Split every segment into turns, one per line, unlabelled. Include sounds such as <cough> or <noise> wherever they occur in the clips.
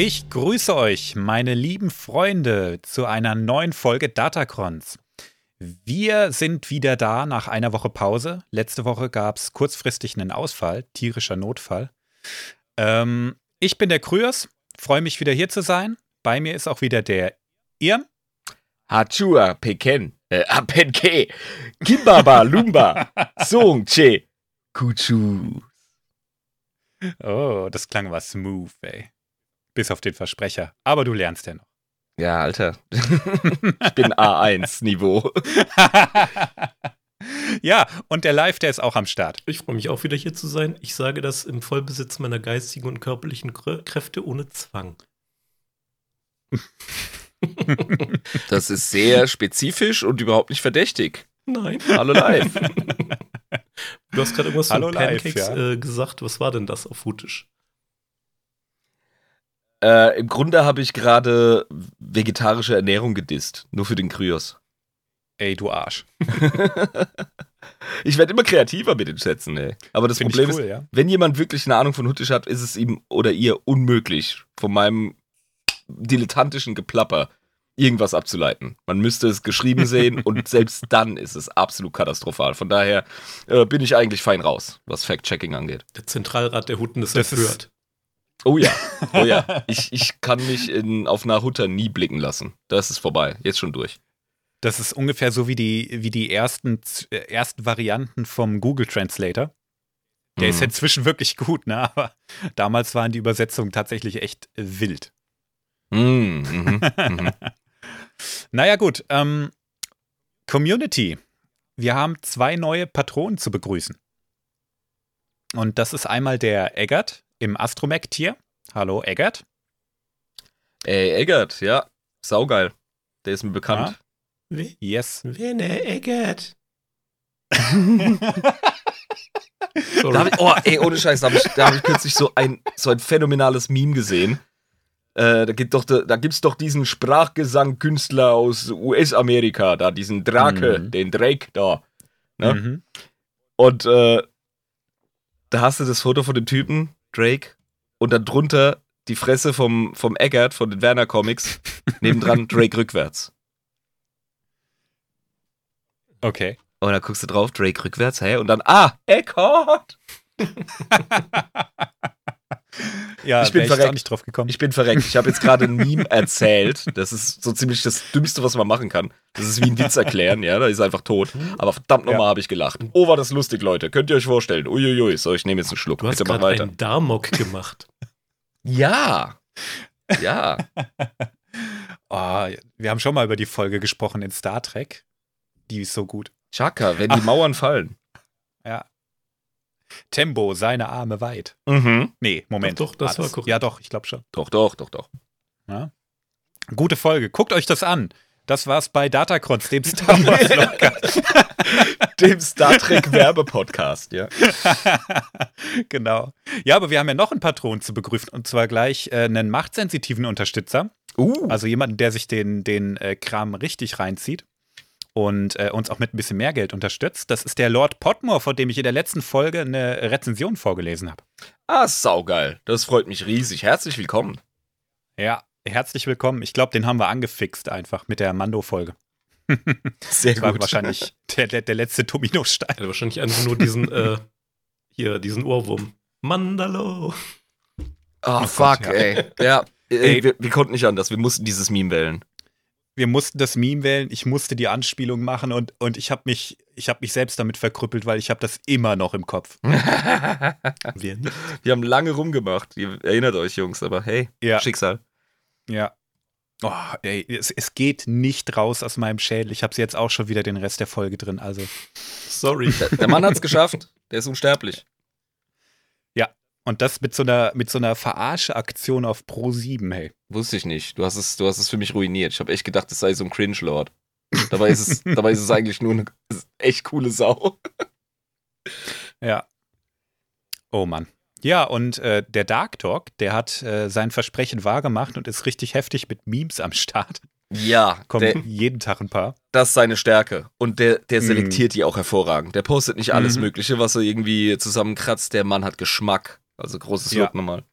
Ich grüße euch, meine lieben Freunde, zu einer neuen Folge Datacrons. Wir sind wieder da nach einer Woche Pause. Letzte Woche gab es kurzfristig einen Ausfall, tierischer Notfall. Ähm, ich bin der Kryos, freue mich wieder hier zu sein. Bei mir ist auch wieder der Irm.
Hachua Peken, äh, <laughs> Apenke, Kimbaba, Lumba, <laughs> Song Che, Kuchu.
Oh, das klang was smooth, ey. Bis auf den Versprecher. Aber du lernst ja noch.
Ja, Alter. <laughs> ich bin A1-Niveau. <laughs>
ja, und der Live, der ist auch am Start.
Ich freue mich auch wieder hier zu sein. Ich sage das im Vollbesitz meiner geistigen und körperlichen Kräfte ohne Zwang. <laughs>
das ist sehr spezifisch und überhaupt nicht verdächtig.
Nein.
Hallo live.
Du hast gerade irgendwas Hallo von Pancakes live, ja. äh, gesagt. Was war denn das auf Hutisch?
Äh, Im Grunde habe ich gerade vegetarische Ernährung gedisst. Nur für den Kryos.
Ey, du Arsch. <laughs>
ich werde immer kreativer mit den Schätzen, ey. Aber das Find Problem cool, ist, ja? wenn jemand wirklich eine Ahnung von Huttisch hat, ist es ihm oder ihr unmöglich, von meinem dilettantischen Geplapper irgendwas abzuleiten. Man müsste es geschrieben <laughs> sehen und selbst dann ist es absolut katastrophal. Von daher äh, bin ich eigentlich fein raus, was Fact-Checking angeht.
Der Zentralrat der Hutten ist das empört.
Oh ja, oh ja. <laughs> Ich, ich kann mich in, auf Nahuta nie blicken lassen. Das ist vorbei. Jetzt schon durch.
Das ist ungefähr so wie die, wie die ersten, äh, ersten Varianten vom Google Translator. Der mhm. ist inzwischen wirklich gut, ne? Aber damals waren die Übersetzungen tatsächlich echt wild.
Mhm. Mhm. mhm. <laughs>
naja, gut. Ähm, Community. Wir haben zwei neue Patronen zu begrüßen. Und das ist einmal der Eggert, im Astromech-Tier. Hallo, Eggert.
Ey, Eggert, ja. Saugeil. Der ist mir bekannt. Ja.
Wie? Yes.
Wer ne Eggert? <laughs>
da ich, oh, ey, ohne Scheiß, da habe ich, hab ich kürzlich so ein, so ein phänomenales Meme gesehen. Äh, da gibt doch, da gibt's doch diesen Sprachgesangkünstler aus US-Amerika, da diesen Drake, mhm. den Drake da. Ne? Mhm. Und äh, da hast du das Foto von dem Typen, Drake, und dann drunter die Fresse vom, vom Eggert von den Werner Comics, <laughs> nebendran Drake rückwärts.
Okay.
Und dann guckst du drauf, Drake rückwärts, hey, und dann, ah, Eckhardt! <laughs>
ja, ich bin verreckt. Ich nicht drauf gekommen.
Ich bin verreckt. Ich habe jetzt gerade ein Meme <laughs> erzählt. Das ist so ziemlich das Dümmste, was man machen kann. Das ist wie ein Witz erklären, ja, da ist einfach tot. Aber verdammt nochmal ja. habe ich gelacht. Oh, war das lustig, Leute. Könnt ihr euch vorstellen. Uiuiui. So, ich nehme jetzt einen Schluck.
Du hast Bitte mach weiter. einen Darmok gemacht.
ja. <laughs> Ja.
oh, wir haben schon mal über die Folge gesprochen in Star Trek. Die ist so gut.
Chaka, wenn die Mauern fallen.
Ja, Tempo, seine Arme weit.
Mhm.
Nee, Moment.
Doch, doch das war korrekt.
Ja, doch, ich glaube schon.
Doch, doch, doch, doch.
Ja. Gute Folge. Guckt euch das an. Das war's bei Datacrons, dem <laughs> Star Wars <laughs>
dem Star Trek Werbepodcast, ja. <laughs>
genau. Ja, aber wir haben ja noch einen Patron zu begrüßen und zwar gleich äh, einen machtsensitiven Unterstützer.
Uh.
Also jemanden, der sich den, den äh, Kram richtig reinzieht und äh, uns auch mit ein bisschen mehr Geld unterstützt. Das ist der Lord Potmore, vor dem ich in der letzten Folge eine Rezension vorgelesen habe.
Ah, saugeil. Das freut mich riesig. Herzlich willkommen.
Ja, herzlich willkommen. Ich glaube, den haben wir angefixt einfach mit der Mando-Folge. <laughs>
Sehr das war
gut. wahrscheinlich der, der, der letzte Dominostein.
Ja, wahrscheinlich einfach nur diesen, äh, hier, diesen Ohrwurm. Mandalo.
Oh, oh fuck, Gott, ja. ey. Ja, ey, wir, wir, konnten nicht anders. Wir mussten dieses Meme wählen
wir mussten das Meme wählen, ich musste die Anspielung machen und, und ich habe mich, hab mich selbst damit verkrüppelt, weil ich habe das immer noch im Kopf. <laughs> <laughs>
wir, wir haben lange rumgemacht, ihr erinnert euch, Jungs, aber hey, ja. Schicksal.
Ja. Oh, ey, es, es geht nicht raus aus meinem Schädel. Ich habe jetzt auch schon wieder den Rest der Folge drin, also.
Sorry. Der, <laughs> der Mann hat es geschafft. Der ist unsterblich.
Und das mit so einer, mit so einer Verarsche-Aktion auf Pro 7, hey.
Wusste ich nicht. Du hast es, du hast es für mich ruiniert. Ich habe echt gedacht, es sei so ein Cringe-Lord. Dabei ist es, <laughs> dabei ist es eigentlich nur eine echt coole Sau. <laughs>
ja. Oh Mann. Ja, und äh, der Dark Talk, der hat äh, sein Versprechen wahrgemacht und ist richtig heftig mit Memes am Start.
Ja.
Kommt der, jeden Tag ein paar.
Das ist seine Stärke. Und der, der selektiert mm. die auch hervorragend. Der postet nicht alles mm. Mögliche, was er irgendwie zusammenkratzt. Der Mann hat Geschmack. Also großes ja. Lob nochmal.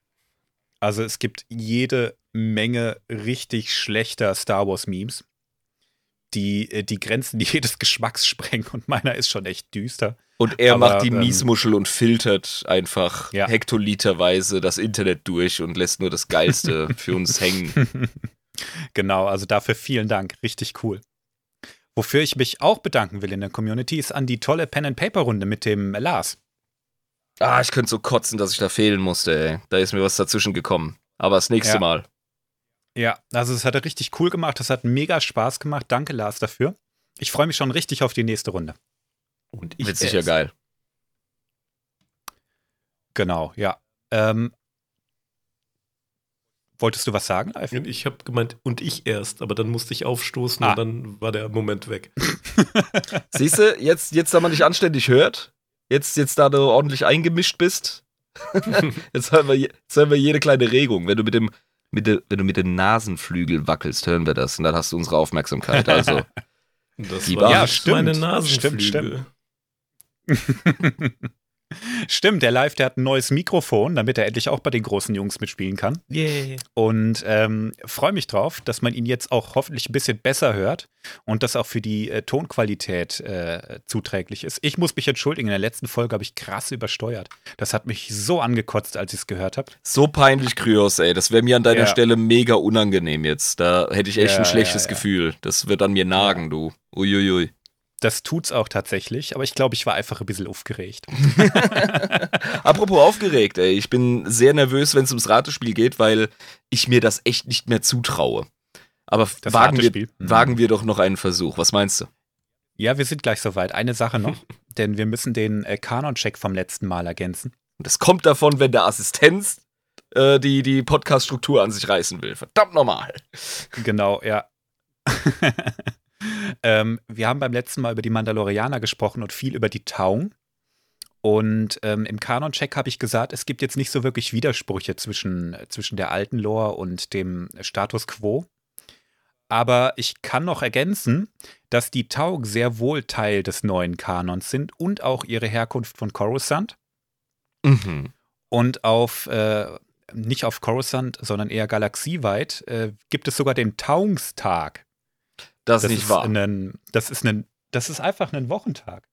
Also es gibt jede Menge richtig schlechter Star Wars-Memes, die äh, die Grenzen <laughs> jedes Geschmacks sprengen und meiner ist schon echt düster.
Und er
Aber,
macht die
ähm,
Miesmuschel und filtert einfach
Ja.
hektoliterweise das Internet durch und lässt nur das Geilste <laughs> für uns hängen. <laughs>
Genau, also dafür vielen Dank. Richtig cool. Wofür ich mich auch bedanken will in der Community, ist an die tolle Pen-and-Paper-Runde mit dem Lars.
Ah, ich könnte so kotzen, dass ich da fehlen musste, ey. Da ist mir was dazwischen gekommen. Aber das nächste
Ja.
Mal.
Ja, also es hat er richtig cool gemacht. Das hat mega Spaß gemacht. Danke, Lars, dafür. Ich freue mich schon richtig auf die nächste Runde.
Und ich
Wird sicher geil.
Genau, ja. Ähm, wolltest du was sagen, Alf?
Und ich habe gemeint, und ich erst, aber dann musste ich aufstoßen
Ah.
und dann war der Moment weg. <laughs>
Siehst du, jetzt, jetzt, da man dich anständig hört, jetzt, jetzt da du ordentlich eingemischt bist, <laughs> jetzt hören, wir, je- jetzt hören wir jede kleine Regung. Wenn du mit dem, mit de, wenn du mit den Nasenflügeln wackelst, hören wir das und dann hast du unsere Aufmerksamkeit. Also,
Das
Die
war
war-
nicht meine
stimmt.
Nasenflügel.
Stimmt, Stimmt, <laughs> der Live, der hat ein neues Mikrofon, damit er endlich auch bei den großen Jungs mitspielen kann.
Yay.
Und ähm, freue mich drauf, dass man ihn jetzt auch hoffentlich ein bisschen besser hört und das auch für die äh, Tonqualität äh, zuträglich ist. Ich muss mich entschuldigen, in der letzten Folge habe ich krass übersteuert. Das hat mich so angekotzt, als ich es gehört habe.
so peinlich, Kryos, ey. Das wäre mir an deiner
Ja.
Stelle mega unangenehm jetzt. Da hätte ich echt
Ja,
ein schlechtes
ja, ja.
Gefühl. Das wird an mir nagen, du. Uiuiui.
Das tut's auch tatsächlich, aber ich glaube, ich war einfach ein bisschen aufgeregt. <laughs>
Apropos aufgeregt, ey. Ich bin sehr nervös, wenn es ums Ratespiel geht, weil ich mir das echt nicht mehr zutraue. Aber wagen wir?
Mhm.
wagen wir doch noch einen Versuch. Was meinst du?
Ja, wir sind gleich soweit. Eine Sache noch, <laughs> denn wir müssen den äh, Kanon-Check vom letzten Mal ergänzen.
Und das kommt davon, wenn der Assistenz äh, die, die Podcast-Struktur an sich reißen will. Verdammt nochmal.
Genau, ja. <laughs> ähm, wir haben beim letzten Mal über die Mandalorianer gesprochen und viel über die Taung. Und ähm, im Kanon-Check habe ich gesagt, es gibt jetzt nicht so wirklich Widersprüche zwischen, äh, zwischen der alten Lore und dem Status quo. Aber ich kann noch ergänzen, dass die Taug sehr wohl Teil des neuen Kanons sind und auch ihre Herkunft von Coruscant.
Mhm.
Und auf, äh, nicht auf Coruscant, sondern eher galaxieweit, äh, gibt es sogar den Taungstag.
Das,
Das
ist nicht
ist,
wahr.
Ein, das, ist ein, das ist einfach ein Wochentag.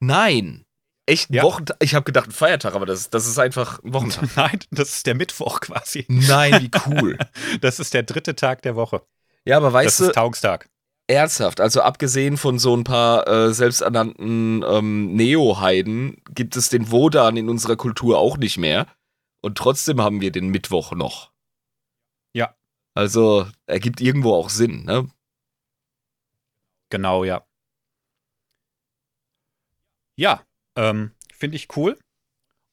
Nein. Echt ein
Ja.
Wochentag? Ich habe gedacht, ein Feiertag, aber das, das ist einfach ein Wochentag. <laughs>
Nein, das ist der Mittwoch quasi.
Nein, wie <laughs> cool.
Das ist der dritte Tag der Woche.
Ja, aber
Das
weißt du,
ist Taungstag.
ernsthaft, also abgesehen von so ein paar äh, selbsternannten ähm, Neo-Heiden gibt es den Wodan in unserer Kultur auch nicht mehr. Und trotzdem haben wir den Mittwoch noch.
Ja.
Also, ergibt irgendwo auch Sinn, ne?
Genau, ja. Ja, ähm, finde ich cool.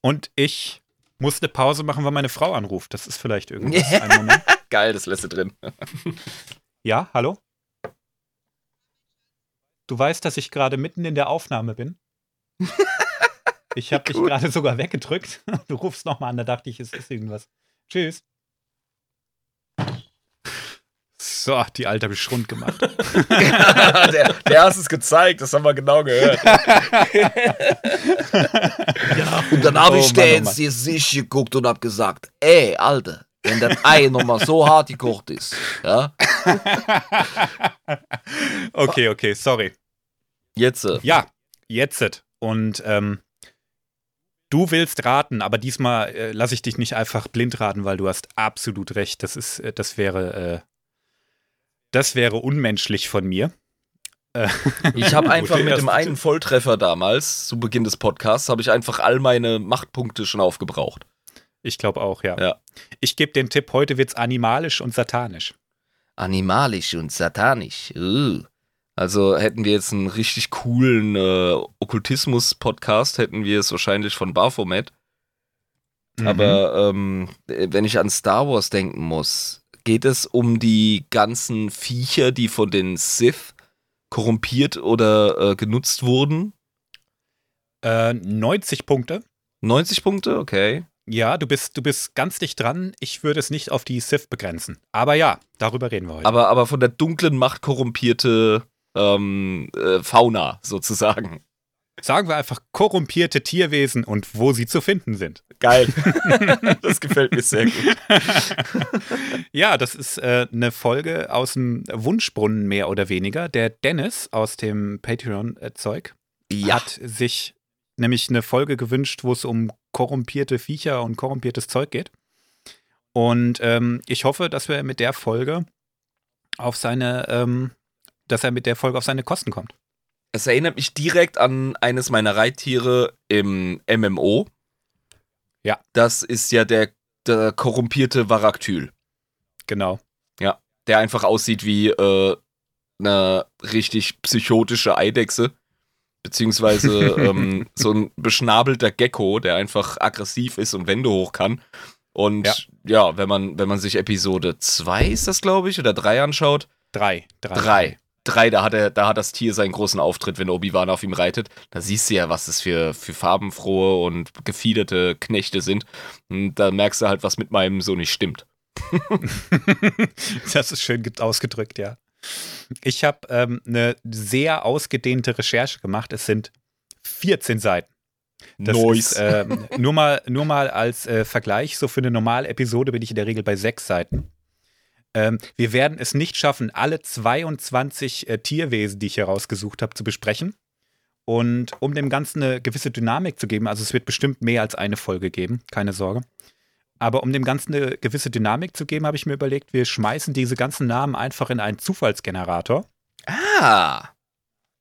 Und ich muss eine Pause machen, weil meine Frau anruft. Das ist vielleicht irgendwas. <laughs>
Geil, das lässt du drin.
Ja, hallo? Du weißt, dass ich gerade mitten in der Aufnahme bin. Ich habe dich gerade sogar weggedrückt. <laughs> Du rufst nochmal an, da dachte ich, es ist irgendwas. Tschüss. So, die Alte habe ich schrund gemacht. <laughs>
der, der hast es gezeigt, das haben wir genau gehört. <laughs>
Ja,
Und dann
Oh
habe ich
Mann,
dir
oh
ins
Mann.
Gesicht geguckt und habe gesagt, ey, Alter, wenn das Ei nochmal so hart gekocht ist, ja, <laughs>
Okay, okay, sorry.
jetzt, äh,
Ja, jetzt. Und ähm, du willst raten, aber diesmal äh, lasse ich dich nicht einfach blind raten, weil du hast absolut recht. Das ist, äh, das wäre, äh, das wäre unmenschlich von mir. Äh, <laughs>
ich habe einfach mit dem einen Volltreffer damals, zu Beginn des Podcasts, habe ich einfach all meine Machtpunkte schon aufgebraucht.
ich glaube auch, ja.
Ja.
Ich gebe den Tipp, heute wird's animalisch und satanisch.
Animalisch und satanisch. Uh. Also hätten wir jetzt einen richtig coolen äh, Okkultismus-Podcast, hätten wir es wahrscheinlich von Baphomet.
Mhm.
Aber ähm, wenn ich an Star Wars denken muss, geht es um die ganzen Viecher, die von den Sith korrumpiert oder äh, genutzt wurden?
äh, 90 Punkte.
90 Punkte, okay.
Ja, du bist, du bist ganz dicht dran. Ich würde es nicht auf die Sith begrenzen. Aber ja, darüber reden wir heute.
Aber, aber von der dunklen Macht korrumpierte ähm, äh, Fauna sozusagen.
Sagen wir einfach korrumpierte Tierwesen und wo sie zu finden sind.
Geil. <laughs> das gefällt mir sehr gut.
ja, das ist äh, eine Folge aus dem Wunschbrunnen mehr oder weniger. Der Dennis aus dem Patreon-Zeug
Ja.
hat sich nämlich eine Folge gewünscht, wo es um korrumpierte Viecher und korrumpiertes Zeug geht. Und ähm, ich hoffe, dass wir mit der Folge auf seine, ähm, dass er mit der Folge auf seine Kosten kommt.
Es erinnert mich direkt an eines meiner Reittiere im MMO.
Ja.
Das ist ja der, der korrumpierte Varaktyl.
Genau.
Der einfach aussieht wie äh, eine richtig psychotische Eidechse. Beziehungsweise <laughs> ähm, so ein beschnabelter Gecko, der einfach aggressiv ist und Wände hoch kann. Und ja,
Ja.
wenn, man, wenn man sich Episode 2 ist das, glaube ich, oder 3 anschaut,
Drei. Drei.
Drei. Drei, da hat, er, da hat das Tier seinen großen Auftritt, wenn Obi-Wan auf ihm reitet. Da siehst du ja, was das für, für farbenfrohe und gefiederte Knechte sind. Und da merkst du halt, was mit meinem so nicht stimmt. <laughs>
das ist schön ge- ausgedrückt, ja. Ich habe ähm, eine sehr ausgedehnte Recherche gemacht. Es sind 14 Seiten. Das ist, ähm, nur, mal, nur mal als äh, Vergleich, so für eine normale Episode bin ich in der Regel bei sechs Seiten. Ähm, wir werden es nicht schaffen, alle 22 äh, Tierwesen, die ich hier rausgesucht habe, zu besprechen. Und um dem Ganzen eine gewisse Dynamik zu geben, also es wird bestimmt mehr als eine Folge geben, keine Sorge. Aber um dem Ganzen eine gewisse Dynamik zu geben, habe ich mir überlegt, wir schmeißen diese ganzen Namen einfach in einen Zufallsgenerator.
ah,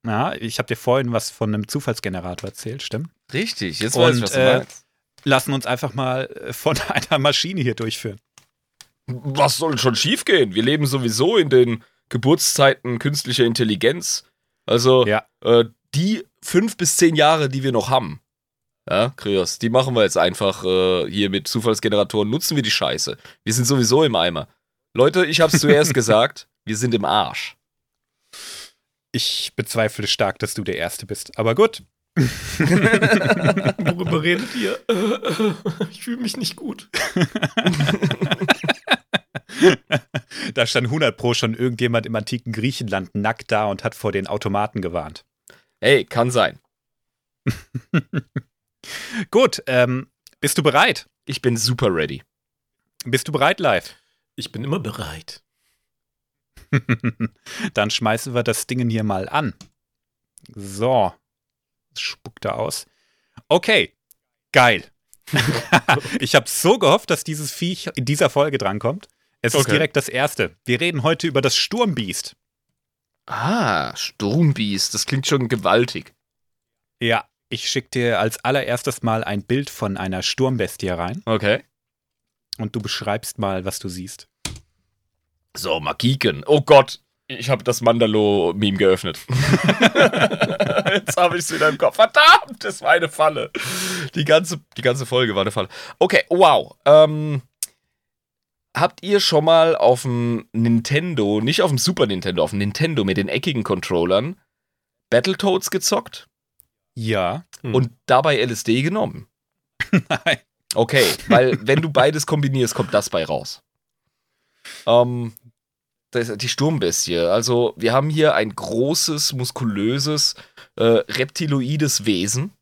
Ja, ich habe dir vorhin was von einem Zufallsgenerator erzählt, stimmt?
richtig. Jetzt
Und,
weiß ich, was du
äh,
meinst.
Lassen uns einfach mal äh, von <laughs> einer Maschine hier durchführen.
Was soll schon schiefgehen? Wir leben sowieso in den Geburtszeiten künstlicher Intelligenz. Also
Ja.
äh, die fünf bis zehn Jahre, die wir noch haben, ja, Krios, die machen wir jetzt einfach äh, hier mit Zufallsgeneratoren. Nutzen wir die Scheiße. Wir sind sowieso im Eimer. Leute, ich hab's zuerst <laughs> gesagt, wir sind im Arsch.
Ich bezweifle stark, dass du der Erste bist. Aber gut. <laughs>
Worüber redet ihr? <laughs> Ich fühle mich nicht gut.
Da stand 100 Pro schon irgendjemand im antiken Griechenland nackt da und hat vor den Automaten gewarnt.
Hey, kann sein. <laughs>
Gut, ähm, bist du bereit?
Ich bin super ready.
Bist du bereit, live?
Ich bin immer bereit. <laughs>
Dann schmeißen wir das Ding hier mal an. So. Das spuckt er aus. Okay. Geil. <laughs> ich habe so gehofft, dass dieses Viech in dieser Folge drankommt. Es ist
Okay.
direkt das erste. Wir reden heute über das Sturmbiest.
Ah, Sturmbiest, das klingt schon gewaltig.
Ja, ich schicke dir als allererstes mal ein Bild von einer Sturmbestie rein
Okay.
und du beschreibst mal, was du siehst.
So, Magiken. Oh Gott, ich habe das Mandalo-Meme geöffnet. <laughs> Jetzt habe ich es wieder im Kopf. Verdammt, das war eine Falle. Die ganze, die ganze Folge war eine Falle. Okay, wow. Ähm, habt ihr schon mal auf dem Nintendo, nicht auf dem Super Nintendo, auf dem Nintendo mit den eckigen Controllern Battletoads gezockt
Ja.
Hm.
und dabei LSD genommen? <laughs>
Nein.
Okay, weil wenn du beides kombinierst, kommt das bei raus. Ähm, das ist die Sturmbestie. Also wir haben hier ein großes, muskulöses, äh, reptiloides Wesen,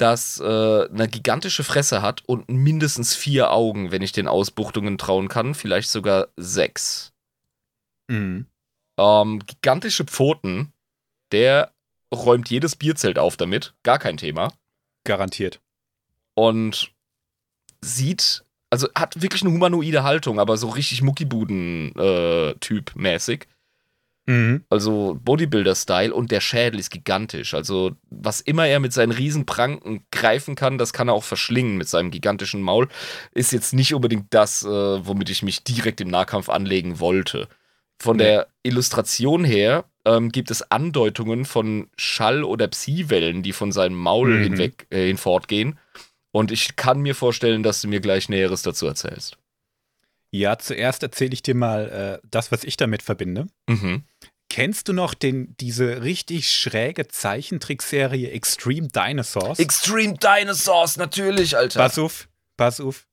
das äh, eine gigantische Fresse hat und mindestens vier Augen, wenn ich den Ausbuchtungen trauen kann, vielleicht sogar sechs.
Mhm.
Ähm, gigantische Pfoten, der räumt jedes Bierzelt auf damit, gar kein Thema.
Garantiert.
und sieht, also hat wirklich eine humanoide Haltung, aber so richtig Muckibuden-Typ mäßig.
Mhm.
Also Bodybuilder-Style und der Schädel ist gigantisch. Also was immer er mit seinen Riesenpranken greifen kann, das kann er auch verschlingen mit seinem gigantischen Maul. Ist jetzt nicht unbedingt das, äh, womit ich mich direkt im Nahkampf anlegen wollte. Von
Nee.
der Illustration her ähm, gibt es Andeutungen von Schall- oder Psi-Wellen, die von seinem Maul
Mhm.
hinweg äh, hinfortgehen. Und ich kann mir vorstellen, dass du mir gleich Näheres dazu erzählst.
Ja, zuerst erzähle ich dir mal äh, das, was ich damit verbinde.
Mhm.
Kennst du noch den, diese richtig schräge Zeichentrickserie Extreme Dinosaurs?
Extreme Dinosaurs, natürlich, Alter.
pass auf, pass auf.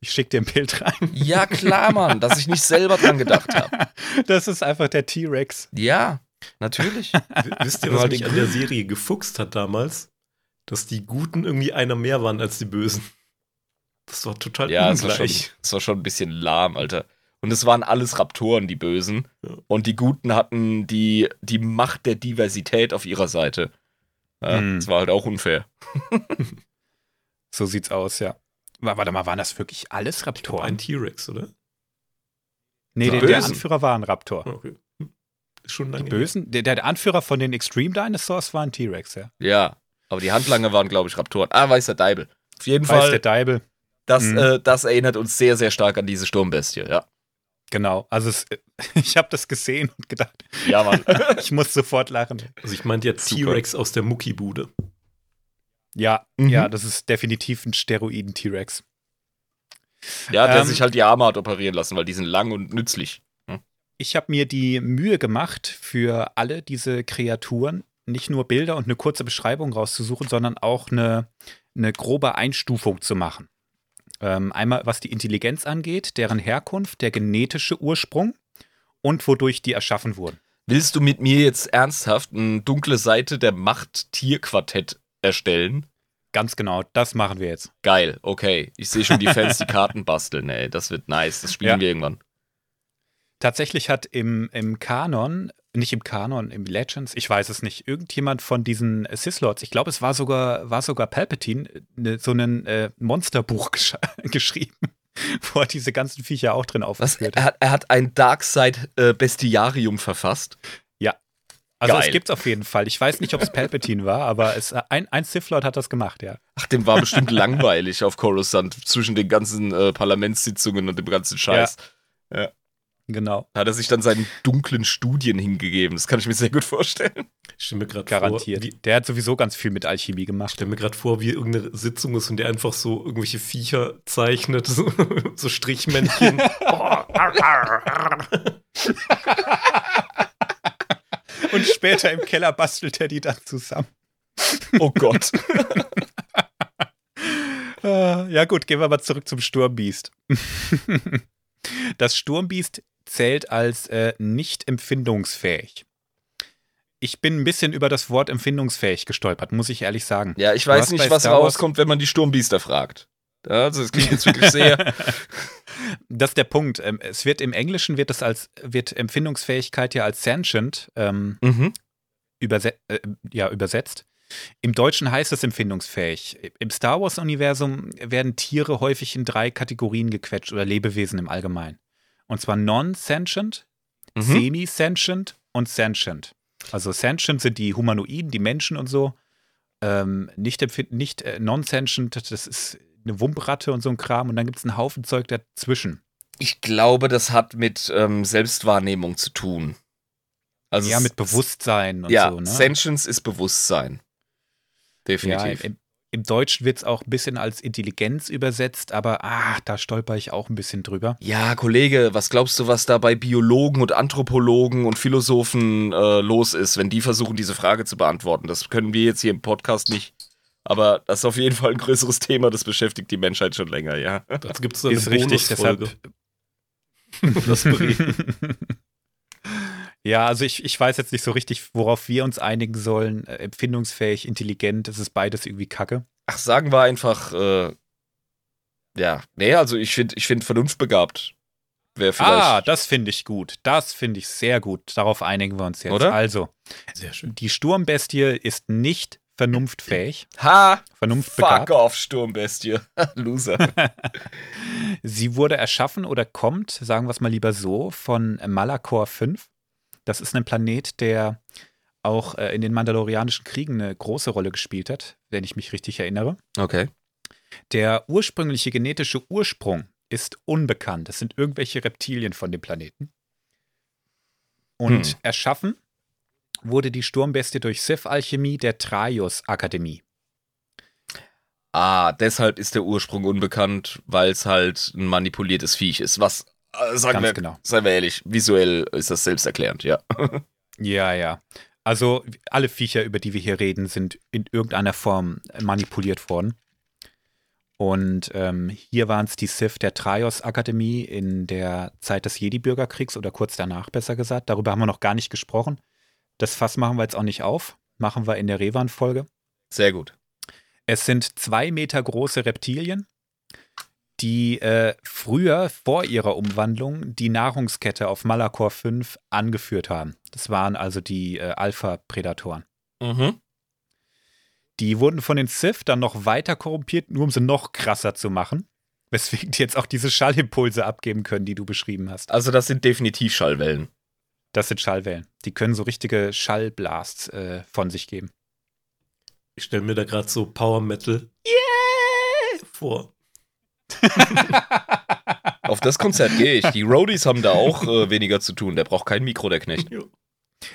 Ich schicke dir ein Bild rein.
Ja, klar, Mann, dass ich nicht selber dran gedacht habe. <laughs>
Das ist einfach der T-Rex.
Ja, Natürlich.
Wisst ihr, was mich an der Serie gefuchst hat damals? Dass die Guten irgendwie einer mehr waren als die Bösen. Das war total
ja,
ungleich.
das war, schon, das war schon ein bisschen lahm, Alter. Und es waren alles Raptoren, die Bösen.
Ja.
Und die Guten hatten die, die Macht der Diversität auf ihrer Seite. Ja,
Hm.
Das war halt auch unfair. <laughs>
So sieht's aus, ja. Wa- Warte mal, waren das wirklich alles Raptoren?
ein T-Rex, oder?
nee, der, der. Anführer war ein Raptor.
Okay. Schon lange
Die. Bösen, der, der Anführer von den Extreme Dinosaurs war ein T-Rex, ja.
Ja, aber die Handlanger waren, glaube ich, Raptoren. Ah, weiß der Deibel. Auf jeden
Weiß
Fall,
der Deibel.
das,
Mhm.
äh, das erinnert uns sehr, sehr stark an diese Sturmbestie, ja.
Genau. Also es, <laughs> ich habe das gesehen und gedacht,
Ja, Mann. <laughs>
ich muss sofort lachen.
Also ich meinte jetzt. T-Rex aus der Muckibude.
Ja,
Mhm.
ja, das ist definitiv ein Steroiden-T-Rex.
ja, der
Ähm,
sich halt die Arme hat operieren lassen, weil die sind lang und nützlich.
Ich habe mir die Mühe gemacht, für alle diese Kreaturen nicht nur Bilder und eine kurze Beschreibung rauszusuchen, sondern auch eine, eine grobe Einstufung zu machen. Ähm, einmal was die Intelligenz angeht, deren Herkunft, der genetische Ursprung und wodurch die erschaffen wurden.
Willst du mit mir jetzt ernsthaft eine dunkle Seite der Macht-Tier-Quartett erstellen?
Ganz genau, das machen wir jetzt.
Geil, okay. Ich sehe schon die Fans die <laughs> Karten basteln, ey. Das wird nice. Das spielen
Ja.
wir irgendwann.
Tatsächlich hat im, im Kanon, nicht im Kanon, im Legends, ich weiß es nicht, irgendjemand von diesen Sith-Lords, ich glaube, es war sogar, war sogar Palpatine, ne, so ein äh, Monsterbuch gesch <laughs> geschrieben, <laughs> wo er diese ganzen Viecher auch drin aufgeführt
Er
hat.
er hat ein Darkside-Bestiarium verfasst.
Also
geil.
es gibt's auf jeden Fall. Ich weiß nicht, ob es <laughs> Palpatine war, aber es, ein, ein Sith-Lord hat das gemacht, ja.
Ach, dem war bestimmt langweilig auf Coruscant zwischen den ganzen äh, Parlamentssitzungen und dem ganzen Scheiß.
Genau,
Da hat er sich dann seinen dunklen Studien hingegeben. Das kann ich mir sehr gut vorstellen.
Ich stelle mir gerade
garantiert.
vor,
Der hat sowieso ganz viel mit Alchemie
ich
gemacht.
stell mir gerade vor, wie irgendeine Sitzung ist und der einfach so irgendwelche Viecher zeichnet, so, <laughs> so Strichmännchen. oh, <laughs>
Und später im Keller bastelt er die dann zusammen.
Oh Gott. <laughs>
Ja gut, gehen wir mal zurück zum Sturmbiest. Das Sturmbiest zählt als äh, nicht empfindungsfähig. Ich bin ein bisschen über das Wort empfindungsfähig gestolpert, muss ich ehrlich sagen.
Ja, ich weiß nicht, was rauskommt, wenn man die Sturmbiester fragt. Also, das klingt jetzt wirklich sehr. <laughs>
Das ist der Punkt. Ähm, Es wird im Englischen wird das als wird Empfindungsfähigkeit ja als sentient ähm,
mhm.
überse äh, ja, übersetzt. Im Deutschen heißt es empfindungsfähig. Im Star Wars-Universum werden Tiere häufig in drei Kategorien gequetscht oder Lebewesen im Allgemeinen. Und zwar non-sentient,
Mhm.
semi-sentient und sentient. Also sentient sind die Humanoiden, die Menschen und so. Ähm, nicht nicht äh, non-sentient, das ist eine Wumpratte und so ein Kram. Und dann gibt es einen Haufen Zeug dazwischen.
Ich glaube, das hat mit ähm, Selbstwahrnehmung zu tun. Also
ja, mit Bewusstsein und
ja,
so. Ne?
Sentience ist Bewusstsein.
Ja,
Definitiv.
im, im Deutschen wird es auch ein bisschen als Intelligenz übersetzt, aber ah, da stolper ich auch ein bisschen drüber.
Ja, Kollege, was glaubst du, was da bei Biologen und Anthropologen und Philosophen äh, los ist, wenn die versuchen, diese Frage zu beantworten? Das können wir jetzt hier im Podcast nicht. Aber das ist auf jeden Fall ein größeres Thema, das beschäftigt die Menschheit schon länger, ja.
dazu gibt es eine
Ist richtig,
Bonusfolge.
deshalb.
Das. <laughs>
ja, also ich, ich weiß jetzt nicht so richtig, worauf wir uns einigen sollen. Äh, empfindungsfähig, intelligent, das ist beides irgendwie kacke.
Ach, sagen wir einfach, äh, ja, nee, also ich finde ich find vernunftbegabt. Wäre vielleicht.
Ah, das finde ich gut. Das finde ich sehr gut. Darauf einigen wir uns jetzt.
Oder?
Also,
Sehr schön.
die Sturmbestie ist nicht vernunftfähig,
ha! Fuck
vernunftbegabt.
off, Sturmbestie. <laughs> Loser. <laughs>
Sie wurde erschaffen oder kommt, sagen wir es mal lieber so, von Malakor 5. Das ist ein Planet, der auch äh, in den Mandalorianischen Kriegen eine große Rolle gespielt hat, wenn ich mich richtig erinnere.
Okay.
Der ursprüngliche genetische Ursprung ist unbekannt. Es sind irgendwelche Reptilien von dem Planeten. Und
Hm.
erschaffen wurde die Sturmbestie durch Sith-Alchemie der Traios-Akademie.
Ah, deshalb ist der Ursprung unbekannt, weil es halt ein manipuliertes Viech ist. Was, sagen
Ganz
wir,
genau.
seien wir ehrlich, visuell ist das selbsterklärend, ja. <laughs>
Ja, ja. Also alle Viecher, über die wir hier reden, sind in irgendeiner Form manipuliert worden. Und ähm, hier waren es die Sith der Traios-Akademie in der Zeit des Jedi-Bürgerkriegs oder kurz danach, besser gesagt. Darüber haben wir noch gar nicht gesprochen. Das Fass machen wir jetzt auch nicht auf. Machen wir in der Revan-Folge.
Sehr gut.
Es sind zwei Meter große Reptilien, die äh, früher vor ihrer Umwandlung die Nahrungskette auf Malakor 5 angeführt haben. Das waren also die äh, Alpha-Prädatoren.
Mhm.
Die wurden von den Sith dann noch weiter korrumpiert, nur um sie noch krasser zu machen. Weswegen die jetzt auch diese Schallimpulse abgeben können, die du beschrieben hast.
Also das sind definitiv Schallwellen.
Das sind Schallwellen. Die können so richtige Schallblasts äh, von sich geben.
Ich stelle mir da gerade so Power Metal yeah! vor. <laughs>
Auf das Konzert gehe ich. Die Roadies haben da auch äh, weniger zu tun. Der braucht kein Mikro, der Knecht.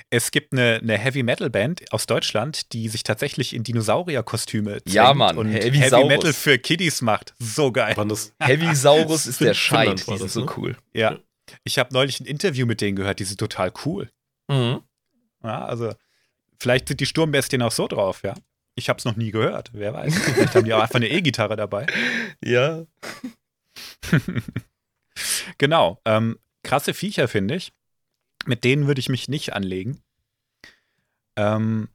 Es gibt eine, eine Heavy Metal Band aus Deutschland, die sich tatsächlich in Dinosaurier-Kostüme
Ja, Mann,
und
Heavy
Heavy. Metal für Kiddies macht. So geil.
Das
Heavy Saurus <laughs> ist der Scheit. Die sind so
ne?
cool.
Ja. Ich habe neulich ein Interview mit denen gehört, die sind total cool.
Mhm.
Ja, also, vielleicht sind die Sturmbestien auch so drauf, ja. Ich habe es noch nie gehört, wer weiß. Vielleicht haben die auch einfach eine E-Gitarre dabei. <laughs>
Ja. <laughs>
Genau. Ähm, krasse Viecher, finde ich. Mit denen würde ich mich nicht anlegen. Ähm,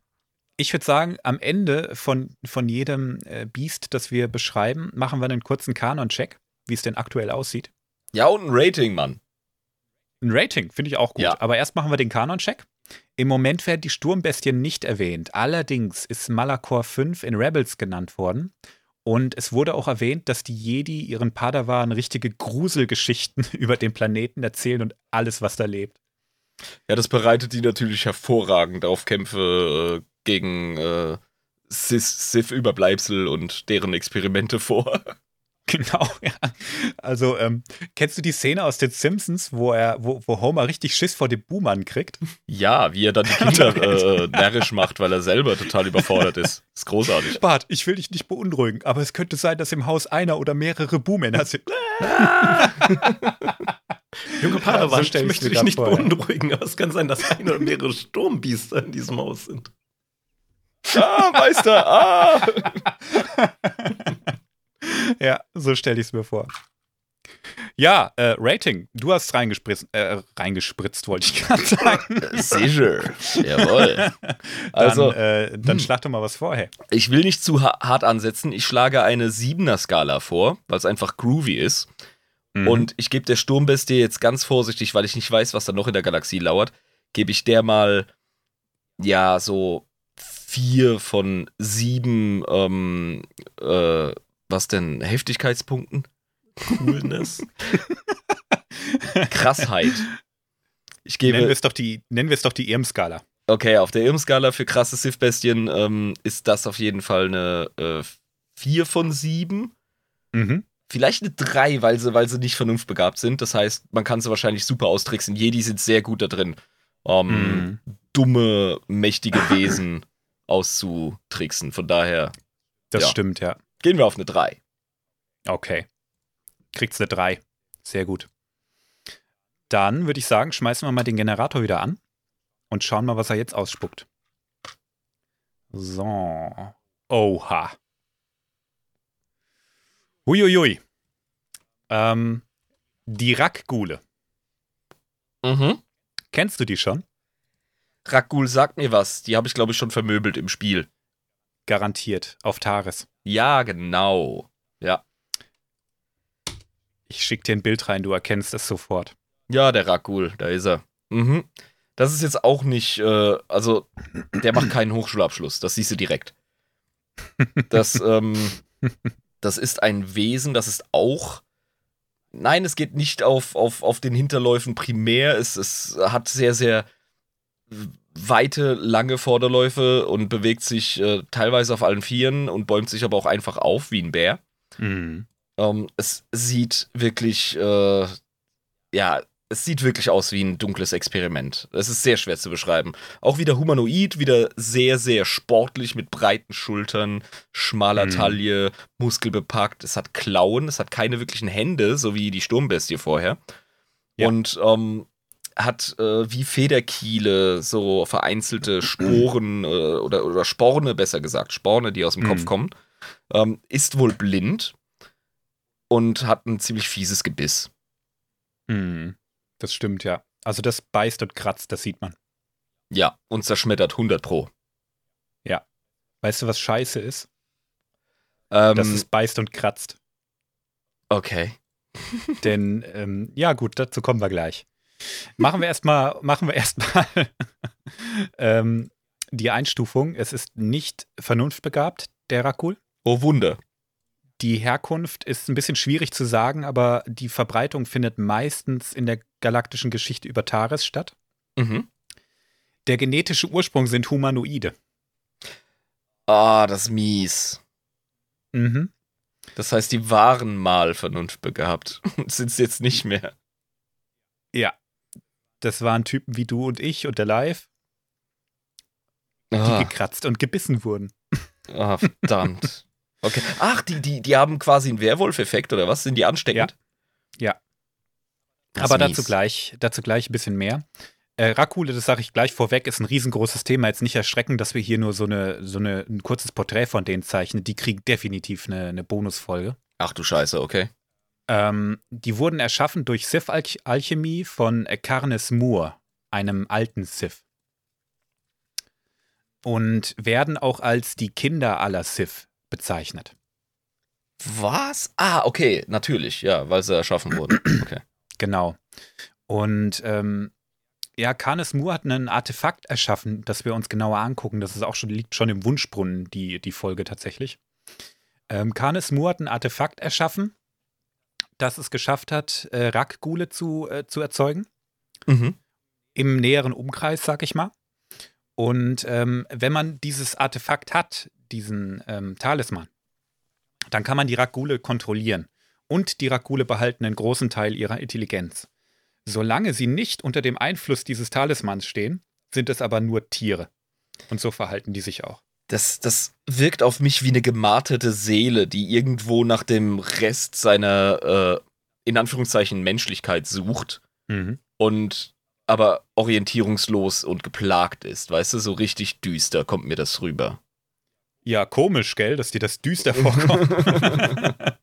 ich würde sagen, am Ende von, von jedem äh, Biest, das wir beschreiben, machen wir einen kurzen Kanon-Check, wie es denn aktuell aussieht.
Ja, und ein Rating, Mann.
Ein Rating finde ich auch gut.
Ja.
Aber erst machen wir den Kanon-Check. Im Moment werden die Sturmbestien nicht erwähnt. Allerdings ist Malakor 5 in Rebels genannt worden. Und es wurde auch erwähnt, dass die Jedi ihren Padawan richtige Gruselgeschichten <laughs> über den Planeten erzählen und alles, was da lebt.
Ja, das bereitet die natürlich hervorragend auf Kämpfe äh, gegen äh, Sith- Sith-Überbleibsel und deren Experimente <laughs> vor. <laughs>
Genau, ja. Also, ähm, kennst du die Szene aus den Simpsons, wo er, wo, wo Homer richtig Schiss vor dem Buhmann kriegt?
Ja, wie er dann die <laughs> Kinder äh, närrisch macht, weil er selber total überfordert ist. Ist großartig.
Bart, ich will dich nicht beunruhigen, aber es könnte sein, dass im Haus einer oder mehrere Buhmänner sind. <laughs>
Junge Padawan,
so
ich möchte dich nicht
vor, ja.
beunruhigen, aber es kann sein, dass ein oder mehrere Sturmbiester in diesem Haus sind.
Ah, Meister, ah! <laughs>
Ja, so stelle ich es mir vor. Ja, äh, Rating. Du hast reingespritzt, äh, reingespritzt, wollte ich gerade <laughs> sagen.
Sicher. Jawohl. <laughs> Also,
dann, äh, dann
hm.
schlag doch mal was vor, hey.
ich will nicht zu ha hart ansetzen. Ich schlage eine 7er-Skala vor, weil es einfach groovy ist.
Mhm.
Und ich gebe der Sturmbestie jetzt ganz vorsichtig, weil ich nicht weiß, was da noch in der Galaxie lauert, gebe ich der mal, ja, so vier von sieben, ähm, äh, was denn, Heftigkeitspunkten?
Coolness. <laughs>
Krassheit. Ich
nennen wir
gebe,
es doch die, nennen wir es doch die Irm-Skala.
okay, auf der Irm-Skala für krasse Sith-Bestien ähm, ist das auf jeden Fall eine äh, vier von sieben.
Mhm.
Vielleicht eine 3, weil sie, weil sie nicht vernunftbegabt sind. Das heißt, man kann sie wahrscheinlich super austricksen. Jedi sind sehr gut da drin, ähm,
Mhm.
dumme, mächtige Wesen <laughs> auszutricksen. Von daher
Das
Ja.
stimmt, ja.
Gehen wir auf eine 3.
Okay. Kriegt's eine 3. Sehr gut. Dann würde ich sagen, schmeißen wir mal den Generator wieder an und schauen mal, was er jetzt ausspuckt. So. Oha. Huiuiui. Ähm, die Rackgule.
Mhm.
Kennst du die schon?
Rakgul sagt mir was. Die habe ich, glaube ich, schon vermöbelt im Spiel.
Garantiert. Auf Taris.
Ja, genau. Ja.
Ich schick dir ein Bild rein, du erkennst es sofort.
Ja, der Rakgul, da ist er. Mhm. Das ist jetzt auch nicht, äh, also, der macht keinen Hochschulabschluss, das siehst du direkt. Das, <laughs> ähm, das ist ein Wesen, das ist auch. Nein, es geht nicht auf, auf, auf den Hinterläufen primär. Es, es hat sehr, sehr weite, lange Vorderläufe und bewegt sich äh, teilweise auf allen Vieren und bäumt sich aber auch einfach auf wie ein Bär.
Mhm.
Ähm, es sieht wirklich, äh, ja, es sieht wirklich aus wie ein dunkles Experiment. Es ist sehr schwer zu beschreiben. Auch wieder humanoid, wieder sehr, sehr sportlich mit breiten Schultern, schmaler
Mhm.
Taille, muskelbepackt. Es hat Klauen, es hat keine wirklichen Hände, so wie die Sturmbestie vorher.
Ja.
Und ähm, hat äh, wie Federkiele so vereinzelte Sporen äh, oder, oder Sporne, besser gesagt, Sporne, die aus dem
Mhm.
Kopf kommen. Ähm, ist wohl blind und hat ein ziemlich fieses Gebiss.
Mhm. Das stimmt, ja. Also das beißt und kratzt, das sieht man.
Ja, und zerschmettert 100 Pro.
Weißt du, was scheiße ist?
Ähm,
Dass es beißt und kratzt.
okay. <laughs>
Denn, ähm, ja, gut, dazu kommen wir gleich. Machen wir erstmal, machen wir erstmal <laughs> ähm, die Einstufung. Es ist nicht vernunftbegabt, der Rakul.
Oh Wunder.
Die Herkunft ist ein bisschen schwierig zu sagen, aber die Verbreitung findet meistens in der galaktischen Geschichte über Tares statt.
Mhm.
Der genetische Ursprung sind Humanoide.
Ah, das ist mies.
Mhm.
Das heißt, die waren mal Vernunft begabt <laughs> und sind es jetzt nicht mehr.
Ja. Das waren Typen wie du und ich und der Live, die
Ah,
gekratzt und gebissen wurden.
ah, verdammt. Okay. Ach, die, die, die haben quasi einen Werwolf-Effekt oder was? Sind die ansteckend?
Ja.
Das
Aber dazu gleich, dazu gleich ein bisschen mehr. Äh, Rakule, das sage ich gleich vorweg, ist ein riesengroßes Thema. Jetzt nicht erschrecken, dass wir hier nur so, eine, so eine, ein kurzes Porträt von denen zeichnen. Die kriegen definitiv eine, eine Bonusfolge.
Ach du Scheiße, okay.
Ähm, die wurden erschaffen durch Sith-Alchemie von äh, Carnes Moore, einem alten Sith. Und werden auch als die Kinder aller Sith bezeichnet.
Was? Ah, okay, natürlich, ja, weil sie erschaffen wurden. Okay.
Genau. Und ähm, ja, Carnes Moore hat ein Artefakt erschaffen, das wir uns genauer angucken. Das ist auch schon, liegt schon im Wunschbrunnen, die, die Folge tatsächlich. Ähm, Carnes Moore hat ein Artefakt erschaffen, das es geschafft hat, äh, Rakgule zu, äh, zu erzeugen.
Mhm.
Im näheren Umkreis, sag ich mal. Und ähm, wenn man dieses Artefakt hat, diesen ähm, Talisman, dann kann man die Rakgule kontrollieren. Und die Rakgule behalten einen großen Teil ihrer Intelligenz. Solange sie nicht unter dem Einfluss dieses Talismans stehen, sind es aber nur Tiere. Und so verhalten die sich auch.
Das, das wirkt auf mich wie eine gemarterte Seele, die irgendwo nach dem Rest seiner, äh, in Anführungszeichen, Menschlichkeit sucht und aber orientierungslos und geplagt ist. Weißt du, so richtig düster kommt mir das rüber.
Ja, komisch, gell, dass dir das düster vorkommt. <laughs>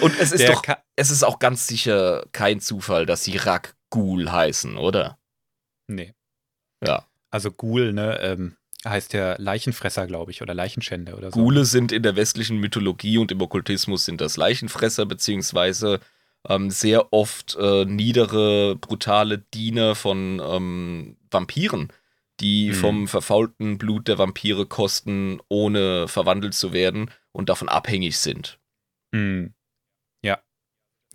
Und es ist
Der
doch, es ist auch ganz sicher kein Zufall, dass sie Rakgul heißen, oder?
nee.
Ja.
Also Ghoul, ne, ähm, heißt ja Leichenfresser, glaube ich, oder Leichenschänder oder so.
Ghule sind in der westlichen Mythologie und im Okkultismus sind das Leichenfresser, beziehungsweise ähm, sehr oft äh, niedere, brutale Diener von ähm, Vampiren, die
Mhm.
vom verfaulten Blut der Vampire kosten, ohne verwandelt zu werden und davon abhängig sind.
Hm.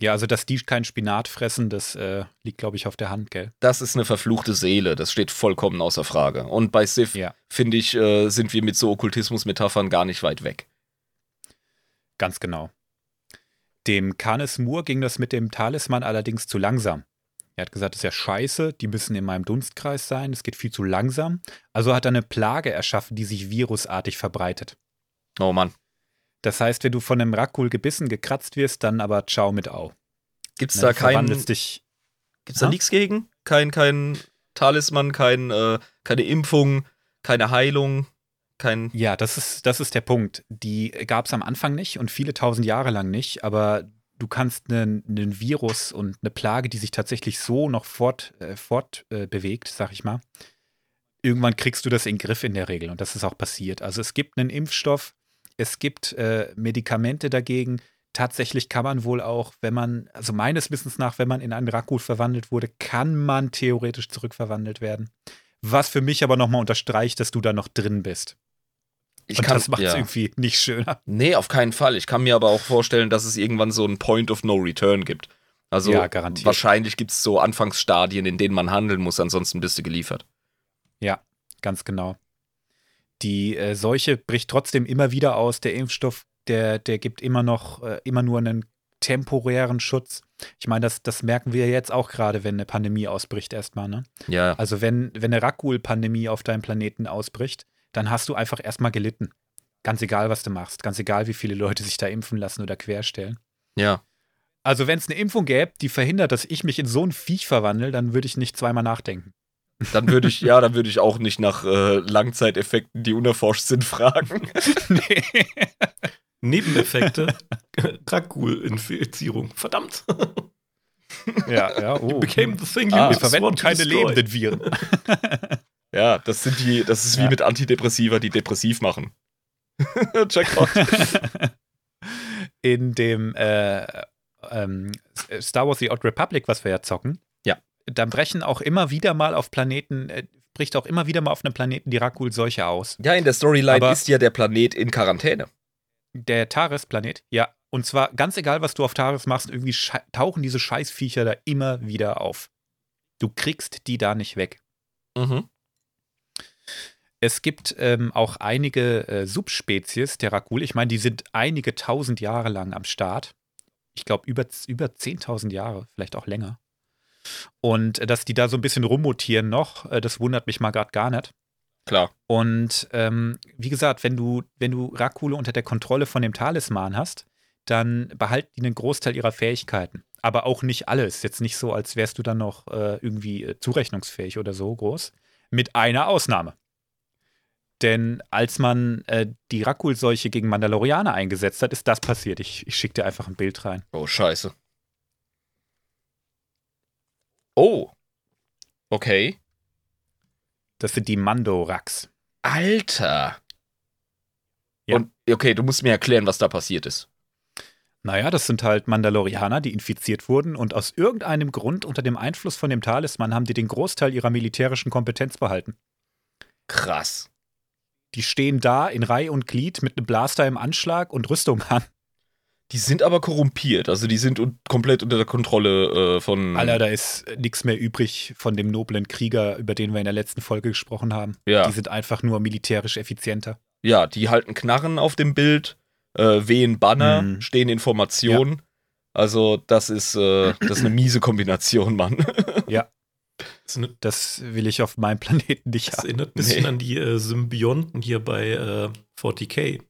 Ja. Also dass die kein Spinat fressen, das äh, liegt, glaube ich, auf der Hand, gell?
Das ist eine verfluchte Seele, das steht vollkommen außer Frage. Und bei Sif,
Ja.
finde ich, äh, sind wir mit so Okkultismus-Metaphern gar nicht weit weg.
Ganz genau. Dem Canis Moore ging das mit dem Talisman allerdings zu langsam. Er hat gesagt, das ist ja scheiße, die müssen in meinem Dunstkreis sein, es geht viel zu langsam. Also hat er eine Plage erschaffen, die sich virusartig verbreitet.
Oh Mann.
Das heißt, wenn du von einem Rakul gebissen, gekratzt wirst, dann aber ciao mit Au.
Gibt's
Ne,
da keinen.
dich.
Gibt's da
Ha?
nichts gegen? Kein, kein Talisman, kein, äh, keine Impfung, keine Heilung, kein.
Ja, das ist, das ist der Punkt. Die gab es am Anfang nicht und viele tausend Jahre lang nicht, aber du kannst einen, einen Virus und eine Plage, die sich tatsächlich so noch fort, äh, fort äh, bewegt, sag ich mal, irgendwann kriegst du das in den Griff in der Regel und das ist auch passiert. Also es gibt einen Impfstoff, es gibt äh, Medikamente dagegen. Tatsächlich kann man wohl auch, wenn man, also meines Wissens nach, wenn man in einen Rakul verwandelt wurde, kann man theoretisch zurückverwandelt werden. Was für mich aber nochmal unterstreicht, dass du da noch drin bist.
Ich
Und
kann,
das macht es
ja.
irgendwie nicht schöner.
Nee, auf keinen Fall. Ich kann mir aber auch vorstellen, dass es irgendwann so einen Point of No Return gibt. Also
Ja, garantiert.
wahrscheinlich gibt es so Anfangsstadien, in denen man handeln muss, ansonsten bist du geliefert.
Ja, ganz genau. Die äh, Seuche bricht trotzdem immer wieder aus. Der Impfstoff, der, der gibt immer noch, äh, immer nur einen temporären Schutz. Ich meine, das, das merken wir jetzt auch gerade, wenn eine Pandemie ausbricht, erstmal. Ne?
Ja,
Also, wenn, wenn eine Rakul-Pandemie auf deinem Planeten ausbricht, dann hast du einfach erstmal gelitten. Ganz egal, was du machst. Ganz egal, wie viele Leute sich da impfen lassen oder querstellen.
ja.
Also, wenn es eine Impfung gäbe, die verhindert, dass ich mich in so ein Viech verwandle, dann würde ich nicht zweimal nachdenken.
Dann würde ich, ja, dann würde ich auch nicht nach äh, Langzeiteffekten, die unerforscht sind, fragen.
nee. <laughs>
Nebeneffekte. Rakul-Infizierung. Verdammt.
Ja, ja, oh.
Became the thing you
Ah,
Wir verwenden keine lebenden Viren. <laughs>
Ja, das sind die, das ist wie
Ja.
mit Antidepressiva, die depressiv machen. <laughs> Jackpot.
In dem äh, ähm, Star Wars The Old Republic, was wir ja zocken,
Ja.
da brechen auch immer wieder mal auf Planeten, äh, bricht auch immer wieder mal auf einem Planeten die Rakul-Seuche aus.
Ja, in der Storyline
Aber-
ist ja der Planet in Quarantäne.
Der Taris-Planet, ja. Und zwar ganz egal, was du auf Taris machst, irgendwie tauchen diese Scheißviecher da immer wieder auf. Du kriegst die da nicht weg.
Mhm.
Es gibt ähm, auch einige äh, Subspezies der Rakul. Ich meine, die sind einige tausend Jahre lang am Start. Ich glaube, über, über 10.000 Jahre, vielleicht auch länger. Und äh, dass die da so ein bisschen rummutieren noch, äh, das wundert mich mal gerade gar nicht.
Klar.
Und ähm, wie gesagt, wenn du, wenn du Rakule unter der Kontrolle von dem Talisman hast, dann behalten die einen Großteil ihrer Fähigkeiten. Aber auch nicht alles. Jetzt nicht so, als wärst du dann noch äh, irgendwie äh, zurechnungsfähig oder so groß. Mit einer Ausnahme. Denn als man äh, die Rakul-Seuche gegen Mandalorianer eingesetzt hat, ist das passiert. Ich, ich schicke dir einfach ein Bild rein.
Oh, scheiße. Oh. Okay.
Das sind die Mandoraks.
Alter.
Ja.
Und okay, du musst mir erklären, was da passiert ist.
Naja, das sind halt Mandalorianer, die infiziert wurden und aus irgendeinem Grund unter dem Einfluss von dem Talisman haben die den Großteil ihrer militärischen Kompetenz behalten.
Krass.
Die stehen da in Reihe und Glied mit einem Blaster im Anschlag und Rüstung an.
Die sind aber korrumpiert, also die sind un komplett unter der Kontrolle äh, von.
Alter, da ist nichts mehr übrig von dem noblen Krieger, über den wir in der letzten Folge gesprochen haben.
Ja.
Die sind einfach nur militärisch effizienter.
Ja, die halten Knarren auf dem Bild, äh, wehen Banner,
Mhm.
stehen Informationen. Also, das ist, äh, das ist eine miese Kombination, Mann. <laughs>
Das, erinnert-
Das will ich auf meinem Planeten nicht
das
haben.
erinnert ein bisschen
Nee.
an die äh, Symbionten hier bei äh, 40k.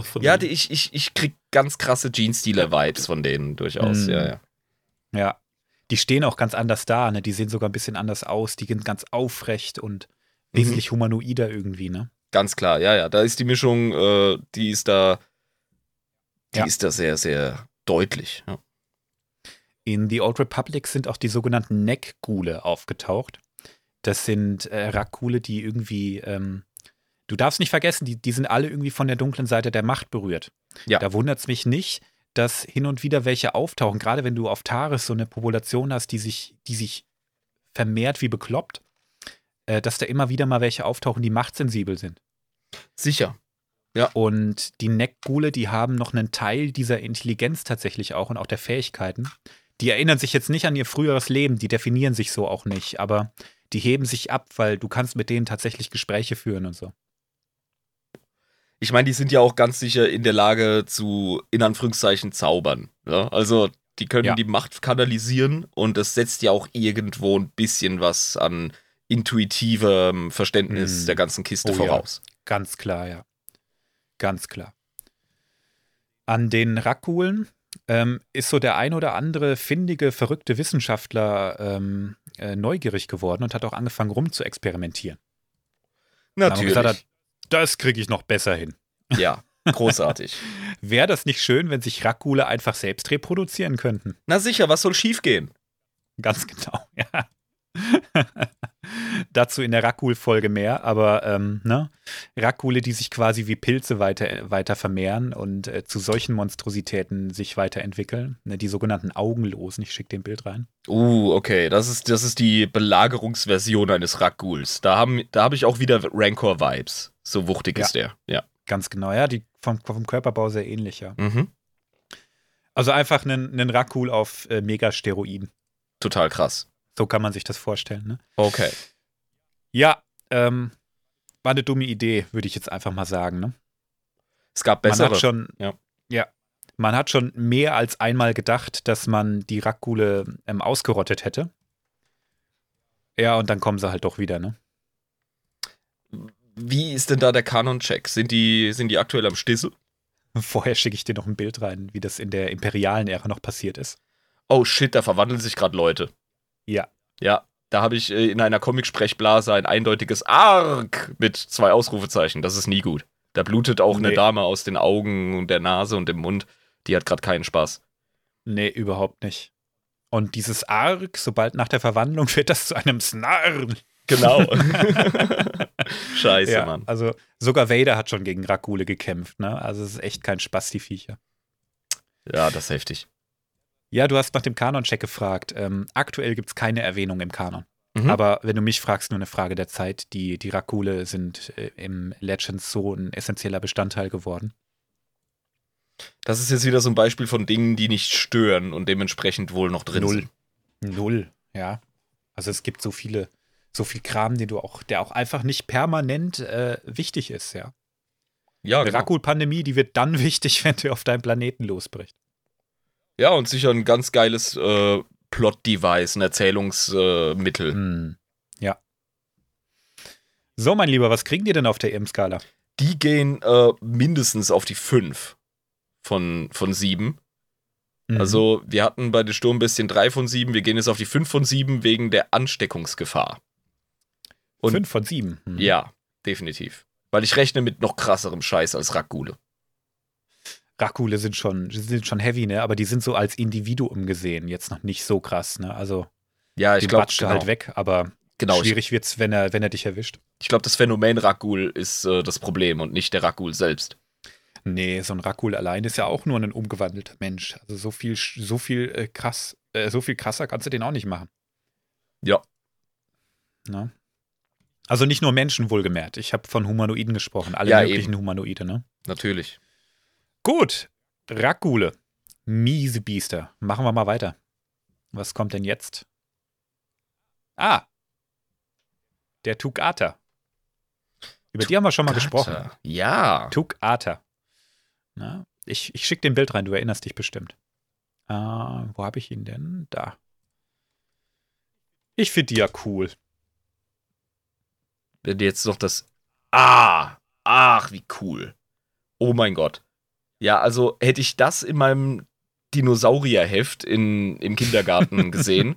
Von
ja, die, ich, ich, ich krieg ganz krasse Gene-Stealer-Vibes von denen durchaus,
Mhm.
ja, ja.
Ja. Die stehen auch ganz anders da, ne? Die sehen sogar ein bisschen anders aus. Die sind ganz aufrecht und
Mhm.
wesentlich humanoider irgendwie, ne?
Ganz klar, ja, ja. Da ist die Mischung, äh, die ist da, die
Ja.
ist da sehr, sehr deutlich. Ja.
In The Old Republic sind auch die sogenannten Neckgule aufgetaucht. Das sind äh, Rakule, die irgendwie, ähm, du darfst nicht vergessen, die, die sind alle irgendwie von der dunklen Seite der Macht berührt.
Ja.
Da wundert es mich nicht, dass hin und wieder welche auftauchen, gerade wenn du auf Taris so eine Population hast, die sich, die sich vermehrt wie bekloppt, äh, dass da immer wieder mal welche auftauchen, die machtsensibel sind.
Sicher.
Und die Neckgule, die haben noch einen Teil dieser Intelligenz tatsächlich auch und auch der Fähigkeiten. Die erinnern sich jetzt nicht an ihr früheres Leben, die definieren sich so auch nicht, aber die heben sich ab, weil du kannst mit denen tatsächlich Gespräche führen und so.
Ich meine, die sind ja auch ganz sicher in der Lage zu, in Anführungszeichen, zaubern. Ja? Also, die können
Ja.
die Macht kanalisieren und das setzt ja auch irgendwo ein bisschen was an intuitivem Verständnis
Hm.
der ganzen Kiste
Oh ja.
voraus.
Ganz klar, ja. Ganz klar. An den Rakulen ähm, ist so der ein oder andere findige, verrückte Wissenschaftler ähm, äh, neugierig geworden und hat auch angefangen rum zu experimentieren.
Natürlich.
gesagt hat, das kriege ich noch besser hin.
ja, großartig. <laughs>
Wäre das nicht schön, wenn sich Rakule einfach selbst reproduzieren könnten?
Na sicher, was soll schiefgehen?
Ganz genau, <laughs> ja. Dazu in der Rakul-Folge mehr, aber ähm, ne? Rakule, die sich quasi wie Pilze weiter, weiter vermehren und äh, zu solchen Monstrositäten sich weiterentwickeln. Ne? Die sogenannten Augenlosen. Ich schicke den Bild rein.
Uh, okay, das ist, das ist die Belagerungsversion eines Rakuls. Da habe da hab ich auch wieder Rancor-Vibes. So wuchtig
Ja.
ist der. Ja.
Ganz genau, ja, die vom, vom Körperbau sehr ähnlich, ja.
Mhm.
Also einfach einen, einen Rakul auf äh, Megasteroiden.
Total krass.
So kann man sich das vorstellen, ne?
Okay.
Ja, ähm, war eine dumme Idee, würde ich jetzt einfach mal sagen, ne?
Es gab
Man
bessere.
hat schon,
Ja.
ja, man hat schon mehr als einmal gedacht, dass man die Rakule ähm, ausgerottet hätte. Ja, und dann kommen sie halt doch wieder, ne?
Wie ist denn da der Kanon-Check? Sind die, sind die aktuell am Stissel?
Vorher schicke ich dir noch ein Bild rein, wie das in der imperialen Ära noch passiert ist.
Oh shit, da verwandeln sich gerade Leute.
Ja.
Ja, da habe ich äh, in einer Comic-Sprechblase ein eindeutiges Arg mit zwei Ausrufezeichen. Das ist nie gut. Da blutet auch eine
Nee.
Dame aus den Augen und der Nase und dem Mund. Die hat gerade keinen Spaß.
Nee, überhaupt nicht. Und dieses Arg, sobald nach der Verwandlung <laughs> wird das zu einem Snarr.
Genau. <laughs> Scheiße,
Ja,
Mann.
also sogar Vader hat schon gegen Rakule gekämpft, ne? Also es ist echt kein Spaß, die Viecher.
Ja, das ist heftig.
Ja, du hast nach dem Kanon-Check gefragt. Ähm, aktuell gibt es keine Erwähnung im Kanon.
Mhm.
Aber wenn du mich fragst, nur eine Frage der Zeit. Die, die Rakule sind äh, im Legends so ein essentieller Bestandteil geworden.
Das ist jetzt wieder so ein Beispiel von Dingen, die nicht stören und dementsprechend wohl noch drin
Null.
sind.
Null, ja. Also es gibt so viele, so viel Kram, den du auch, der auch einfach nicht permanent äh, wichtig ist, ja.
Ja,
Eine
genau.
Rakul-Pandemie, die wird dann <laughs> wichtig, wenn du auf deinem Planeten losbricht.
ja, und sicher ein ganz geiles äh, Plot-Device, ein Erzählungsmittel.
Hm. Ja. So, mein Lieber, was kriegen die denn auf der EM-Skala?
Die gehen äh, mindestens auf die 5 von, von 7.
Mhm.
Also, wir hatten bei den Sturmbestien 3 von 7, wir gehen jetzt auf die 5 von 7 wegen der Ansteckungsgefahr. Und-
fünf von sieben. Hm.
Ja, definitiv. Weil ich rechne mit noch krasserem Scheiß als Rakule.
Rakule sind schon, sind schon heavy, ne? Aber die sind so als Individuum gesehen jetzt noch nicht so krass, ne? Also
Ja, ich glaube,
du
genau,
halt weg, aber
genau, ich,
schwierig wird's, wenn er, wenn er dich erwischt.
ich glaube, das Phänomen Rakul ist äh, das Problem und nicht der Rakul selbst.
Nee, so ein Rakul allein ist ja auch nur ein umgewandelter Mensch. Also so viel, so viel äh, krass, äh, so viel krasser kannst du den auch nicht machen.
Ja.
Ne? Also nicht nur Menschen wohlgemerkt. Ich habe von Humanoiden gesprochen, alle
Ja,
möglichen Humanoide, ne?
Natürlich.
Gut, Rakule. Miese Biester. Machen wir mal weiter. Was kommt denn jetzt? Ah. Der Tukata. Über die haben wir schon mal gesprochen.
Ja.
Tukata. Na, ich ich schicke den Bild rein, du erinnerst dich bestimmt. Äh, wo habe ich ihn denn? Da. Ich finde die ja cool.
Wenn jetzt noch das. Ah! Ach, wie cool. Oh mein Gott. Ja, also hätte ich das in meinem Dinosaurierheft in, im Kindergarten <laughs> gesehen.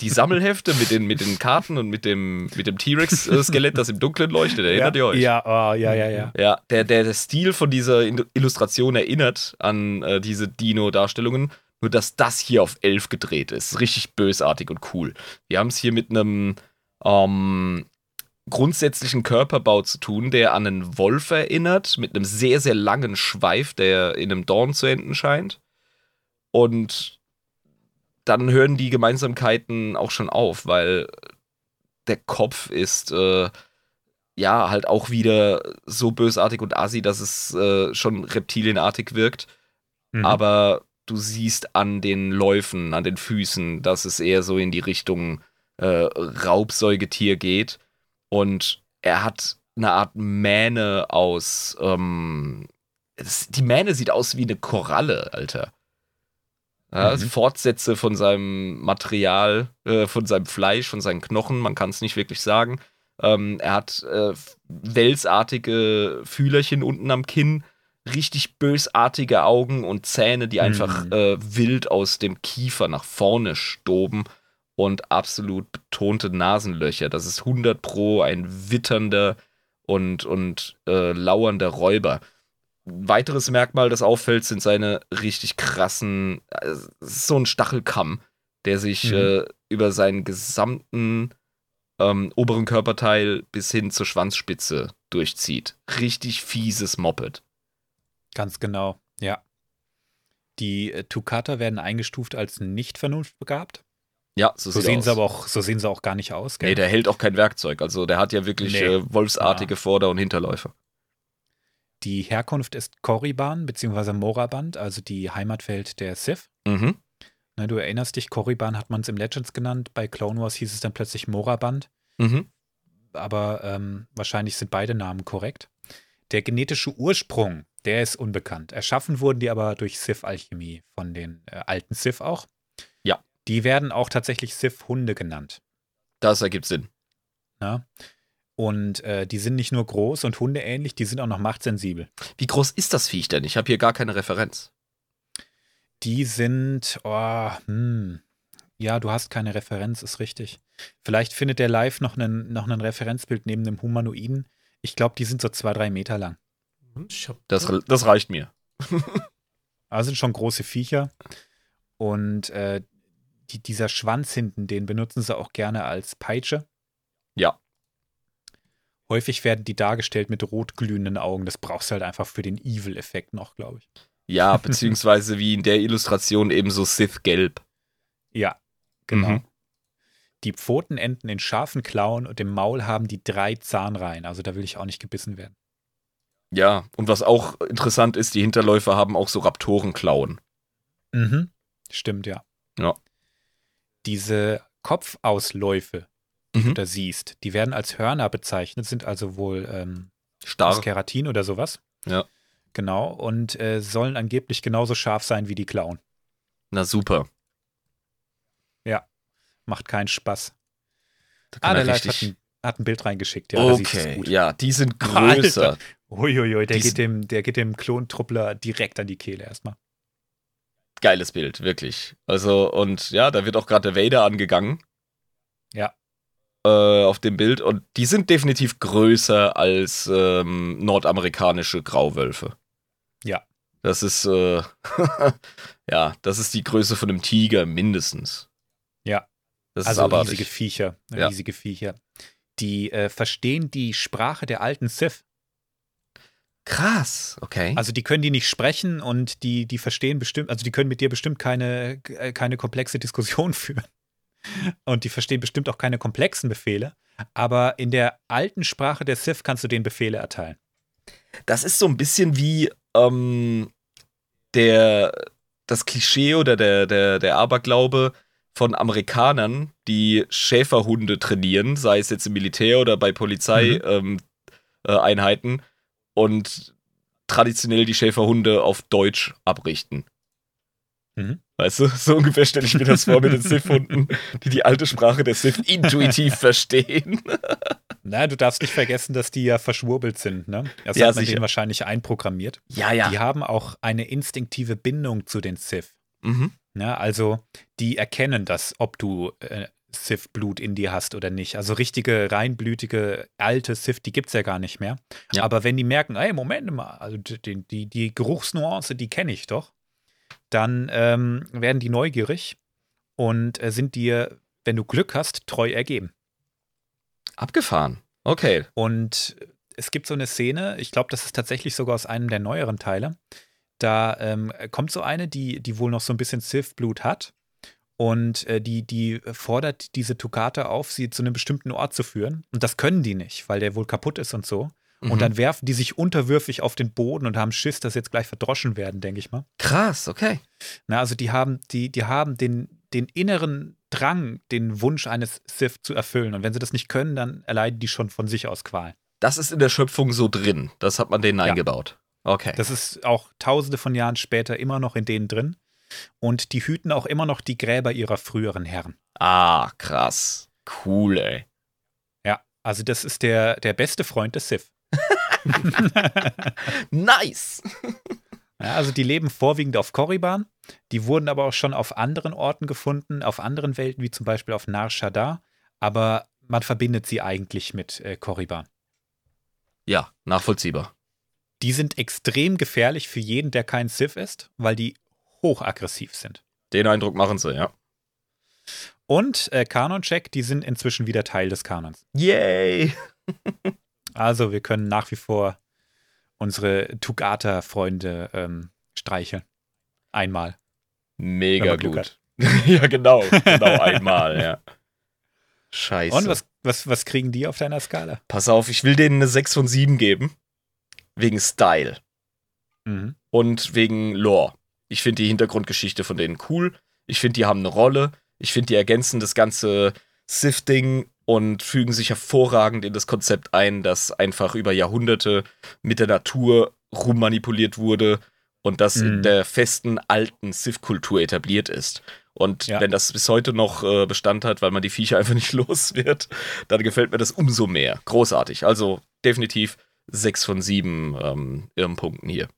Die Sammelhefte mit den, mit den Karten und mit dem, mit dem T-Rex-Skelett, das im Dunkeln leuchtet, erinnert
ja,
ihr euch?
Ja, oh, ja, ja, ja.
Ja, der, der, der Stil von dieser Illustration erinnert an äh, diese Dino-Darstellungen, nur dass das hier auf 11 gedreht ist. Richtig bösartig und cool. Wir haben es hier mit einem ähm, grundsätzlichen Körperbau zu tun, der an einen Wolf erinnert, mit einem sehr, sehr langen Schweif, der in einem Dorn zu enden scheint. Und dann hören die Gemeinsamkeiten auch schon auf, weil der Kopf ist äh, ja halt auch wieder so bösartig und assi, dass es äh, schon reptilienartig wirkt.
Mhm.
Aber du siehst an den Läufen, an den Füßen, dass es eher so in die Richtung äh, Raubsäugetier geht. Und er hat eine Art Mähne aus. Ähm, das, die Mähne sieht aus wie eine Koralle, Alter. Ja,
Mhm.
Fortsätze von seinem Material, äh, von seinem Fleisch, von seinen Knochen, man kann es nicht wirklich sagen. Ähm, er hat äh, welsartige Fühlerchen unten am Kinn, richtig bösartige Augen und Zähne, die einfach
Mhm.
äh, wild aus dem Kiefer nach vorne stoben und absolut betonte Nasenlöcher. Das ist 100 Pro ein witternder und, und äh, lauernder Räuber. Ein weiteres Merkmal, das auffällt, sind seine richtig krassen, es ist so ein Stachelkamm, der sich
Mhm.
äh, über seinen gesamten ähm, oberen Körperteil bis hin zur Schwanzspitze durchzieht. Richtig fieses Moped.
Ganz genau, ja. Die äh, Tukata werden eingestuft als nicht vernunftbegabt.
Ja, so,
So sehen,
aus.
sie aber auch, so sehen sie auch gar nicht aus, gell?
Nee, der hält auch kein Werkzeug. Also der hat ja wirklich
Nee.
äh, wolfsartige Vorder- und Hinterläufe.
Die Herkunft ist Korriban bzw. Moraband, also die Heimatwelt der Sith.
Mhm.
Ne, du erinnerst dich, Korriban hat man es im Legends genannt, bei Clone Wars hieß es dann plötzlich Moraband,
Mhm.
aber ähm, wahrscheinlich sind beide Namen korrekt. Der genetische Ursprung, der ist unbekannt. Erschaffen wurden die aber durch Sith-Alchemie von den äh, alten Sith auch.
Ja.
Die werden auch tatsächlich Sith-Hunde genannt.
Das ergibt Sinn.
Ne? Und äh, die sind nicht nur groß und hundeähnlich, die sind auch noch machtsensibel.
Wie groß ist das Viech denn? Ich habe hier gar keine Referenz.
Die sind, oh, hm. Ja, du hast keine Referenz, ist richtig. Vielleicht findet der live noch einen, noch ein Referenzbild neben dem Humanoiden. Ich glaube, die sind so zwei, drei Meter lang.
Hab,
Das, das reicht mir.
Also sind schon große Viecher. Und äh, die, dieser Schwanz hinten, den benutzen sie auch gerne als Peitsche.
Ja.
Häufig werden die dargestellt mit rotglühenden Augen. Das brauchst du halt einfach für den Evil-Effekt noch, glaube ich.
Ja, <laughs> beziehungsweise wie in der Illustration eben so Sith-Gelb.
Ja, genau.
Mhm.
Die Pfoten enden in scharfen Klauen und im Maul haben die drei Zahnreihen. Also da will ich auch nicht gebissen werden.
Ja, und was auch interessant ist, die Hinterläufe haben auch so Raptorenklauen.
Mhm. Stimmt, ja.
Ja.
Diese Kopfausläufe, die du
Mhm.
da siehst, die werden als Hörner bezeichnet, sind also wohl ähm, aus
Starr.
Keratin oder sowas.
Ja.
Genau. Und äh, sollen angeblich genauso scharf sein wie die Klauen.
Na super.
Macht keinen Spaß. Ah, der
er
Live hat hat ein Bild reingeschickt. Ja,
okay, ja, die sind größer.
Uiuiui, der
Die
geht, dem, der geht dem Klontruppler direkt an die Kehle erstmal.
Geiles Bild, wirklich. Also, und ja, da wird auch gerade der Vader angegangen.
Ja.
Äh, auf dem Bild. Und die sind definitiv größer als ähm, nordamerikanische Grauwölfe.
Ja.
Das ist, äh, <laughs> ja, das ist die Größe von einem Tiger mindestens.
Ja.
Das
Also
ist abartig.
riesige Viecher.
Ja.
Riesige Viecher. Die äh, verstehen die Sprache der alten Sith.
Krass, okay.
Also die können die nicht sprechen und die, die verstehen bestimmt, also die können mit dir bestimmt keine, äh, keine komplexe Diskussion <laughs> führen. Und die verstehen bestimmt auch keine komplexen Befehle. Aber in der alten Sprache der Sith kannst du denen Befehle erteilen.
Das ist so ein bisschen wie ähm, der, das Klischee oder der, der, der Aberglaube von Amerikanern, die Schäferhunde trainieren, sei es jetzt im Militär oder bei Polizeieinheiten ähm, äh, Einheiten, und traditionell die Schäferhunde auf Deutsch abrichten.
Mhm.
Weißt du, so ungefähr stelle ich mir das vor mit den Sith-Hunden, die die alte Sprache der Sith intuitiv <laughs> verstehen.
Na, du darfst nicht vergessen, dass die ja verschwurbelt sind, ne? Das
Ja,
hat man denen wahrscheinlich einprogrammiert.
Ja, ja.
Die haben auch eine instinktive Bindung zu den Sith.
Mhm.
Ja, also die erkennen das, ob du äh, Sith-Blut in dir hast oder nicht. Also richtige, reinblütige, alte Sith, die gibt es ja gar nicht mehr.
Ja.
Aber wenn die merken, ey, Moment mal, also die, die, die Geruchsnuance, die kenne ich doch, dann ähm, werden die neugierig und äh, sind dir, wenn du Glück hast, treu ergeben.
Abgefahren. Okay.
Und es gibt so eine Szene, ich glaube, das ist tatsächlich sogar aus einem der neueren Teile. Da ähm, kommt so eine, die, die wohl noch so ein bisschen Sith-Blut hat. Und äh, die, die fordert diese Tukate auf, sie zu einem bestimmten Ort zu führen. Und das können die nicht, weil der wohl kaputt ist und so.
Mhm.
Und dann werfen die sich unterwürfig auf den Boden und haben Schiss, dass sie jetzt gleich verdroschen werden, denke ich mal.
Krass, okay.
Na, also die haben, die, die haben den, den inneren Drang, den Wunsch eines Sith zu erfüllen. Und wenn sie das nicht können, dann erleiden die schon von sich aus Qual.
Das ist in der Schöpfung so drin. Das hat man denen
Ja.
eingebaut. Okay.
Das ist auch tausende von Jahren später immer noch in denen drin. Und die hüten auch immer noch die Gräber ihrer früheren Herren.
ah, krass. Cool, ey.
Ja, also das ist der, der beste Freund des Sith. <laughs> <laughs>
Nice.
Ja, also die leben vorwiegend auf Korriban. Die wurden aber auch schon auf anderen Orten gefunden, auf anderen Welten, wie zum Beispiel auf Nar Shaddaa. Aber man verbindet sie eigentlich mit äh, Korriban.
Ja, nachvollziehbar.
Die sind extrem gefährlich für jeden, der kein Sith ist, weil die hochaggressiv sind.
Den Eindruck machen sie, ja.
Und äh, Kanon-Check, die sind inzwischen wieder Teil des Kanons.
Yay. <laughs>
Also wir können nach wie vor unsere Tugata-Freunde ähm, streicheln. Einmal.
Mega gut. <laughs> ja, genau. Genau <laughs> einmal, ja. Scheiße.
Und was, was, was kriegen die auf deiner Skala?
Pass auf, ich will denen eine 6 von 7 geben. Wegen Style.
Mhm.
und wegen Lore. Ich finde die Hintergrundgeschichte von denen cool. Ich finde, die haben eine Rolle. Ich finde, die ergänzen das ganze Sifting und fügen sich hervorragend in das Konzept ein, das einfach über Jahrhunderte mit der Natur rummanipuliert wurde und das in
Mhm.
der festen alten Sith-Kultur etabliert ist. Und
Ja.
wenn das bis heute noch äh, Bestand hat, weil man die Viecher <laughs> einfach nicht los wird, dann gefällt mir das umso mehr. Großartig. Also definitiv sechs von sieben ähm, Irrenpunkten hier.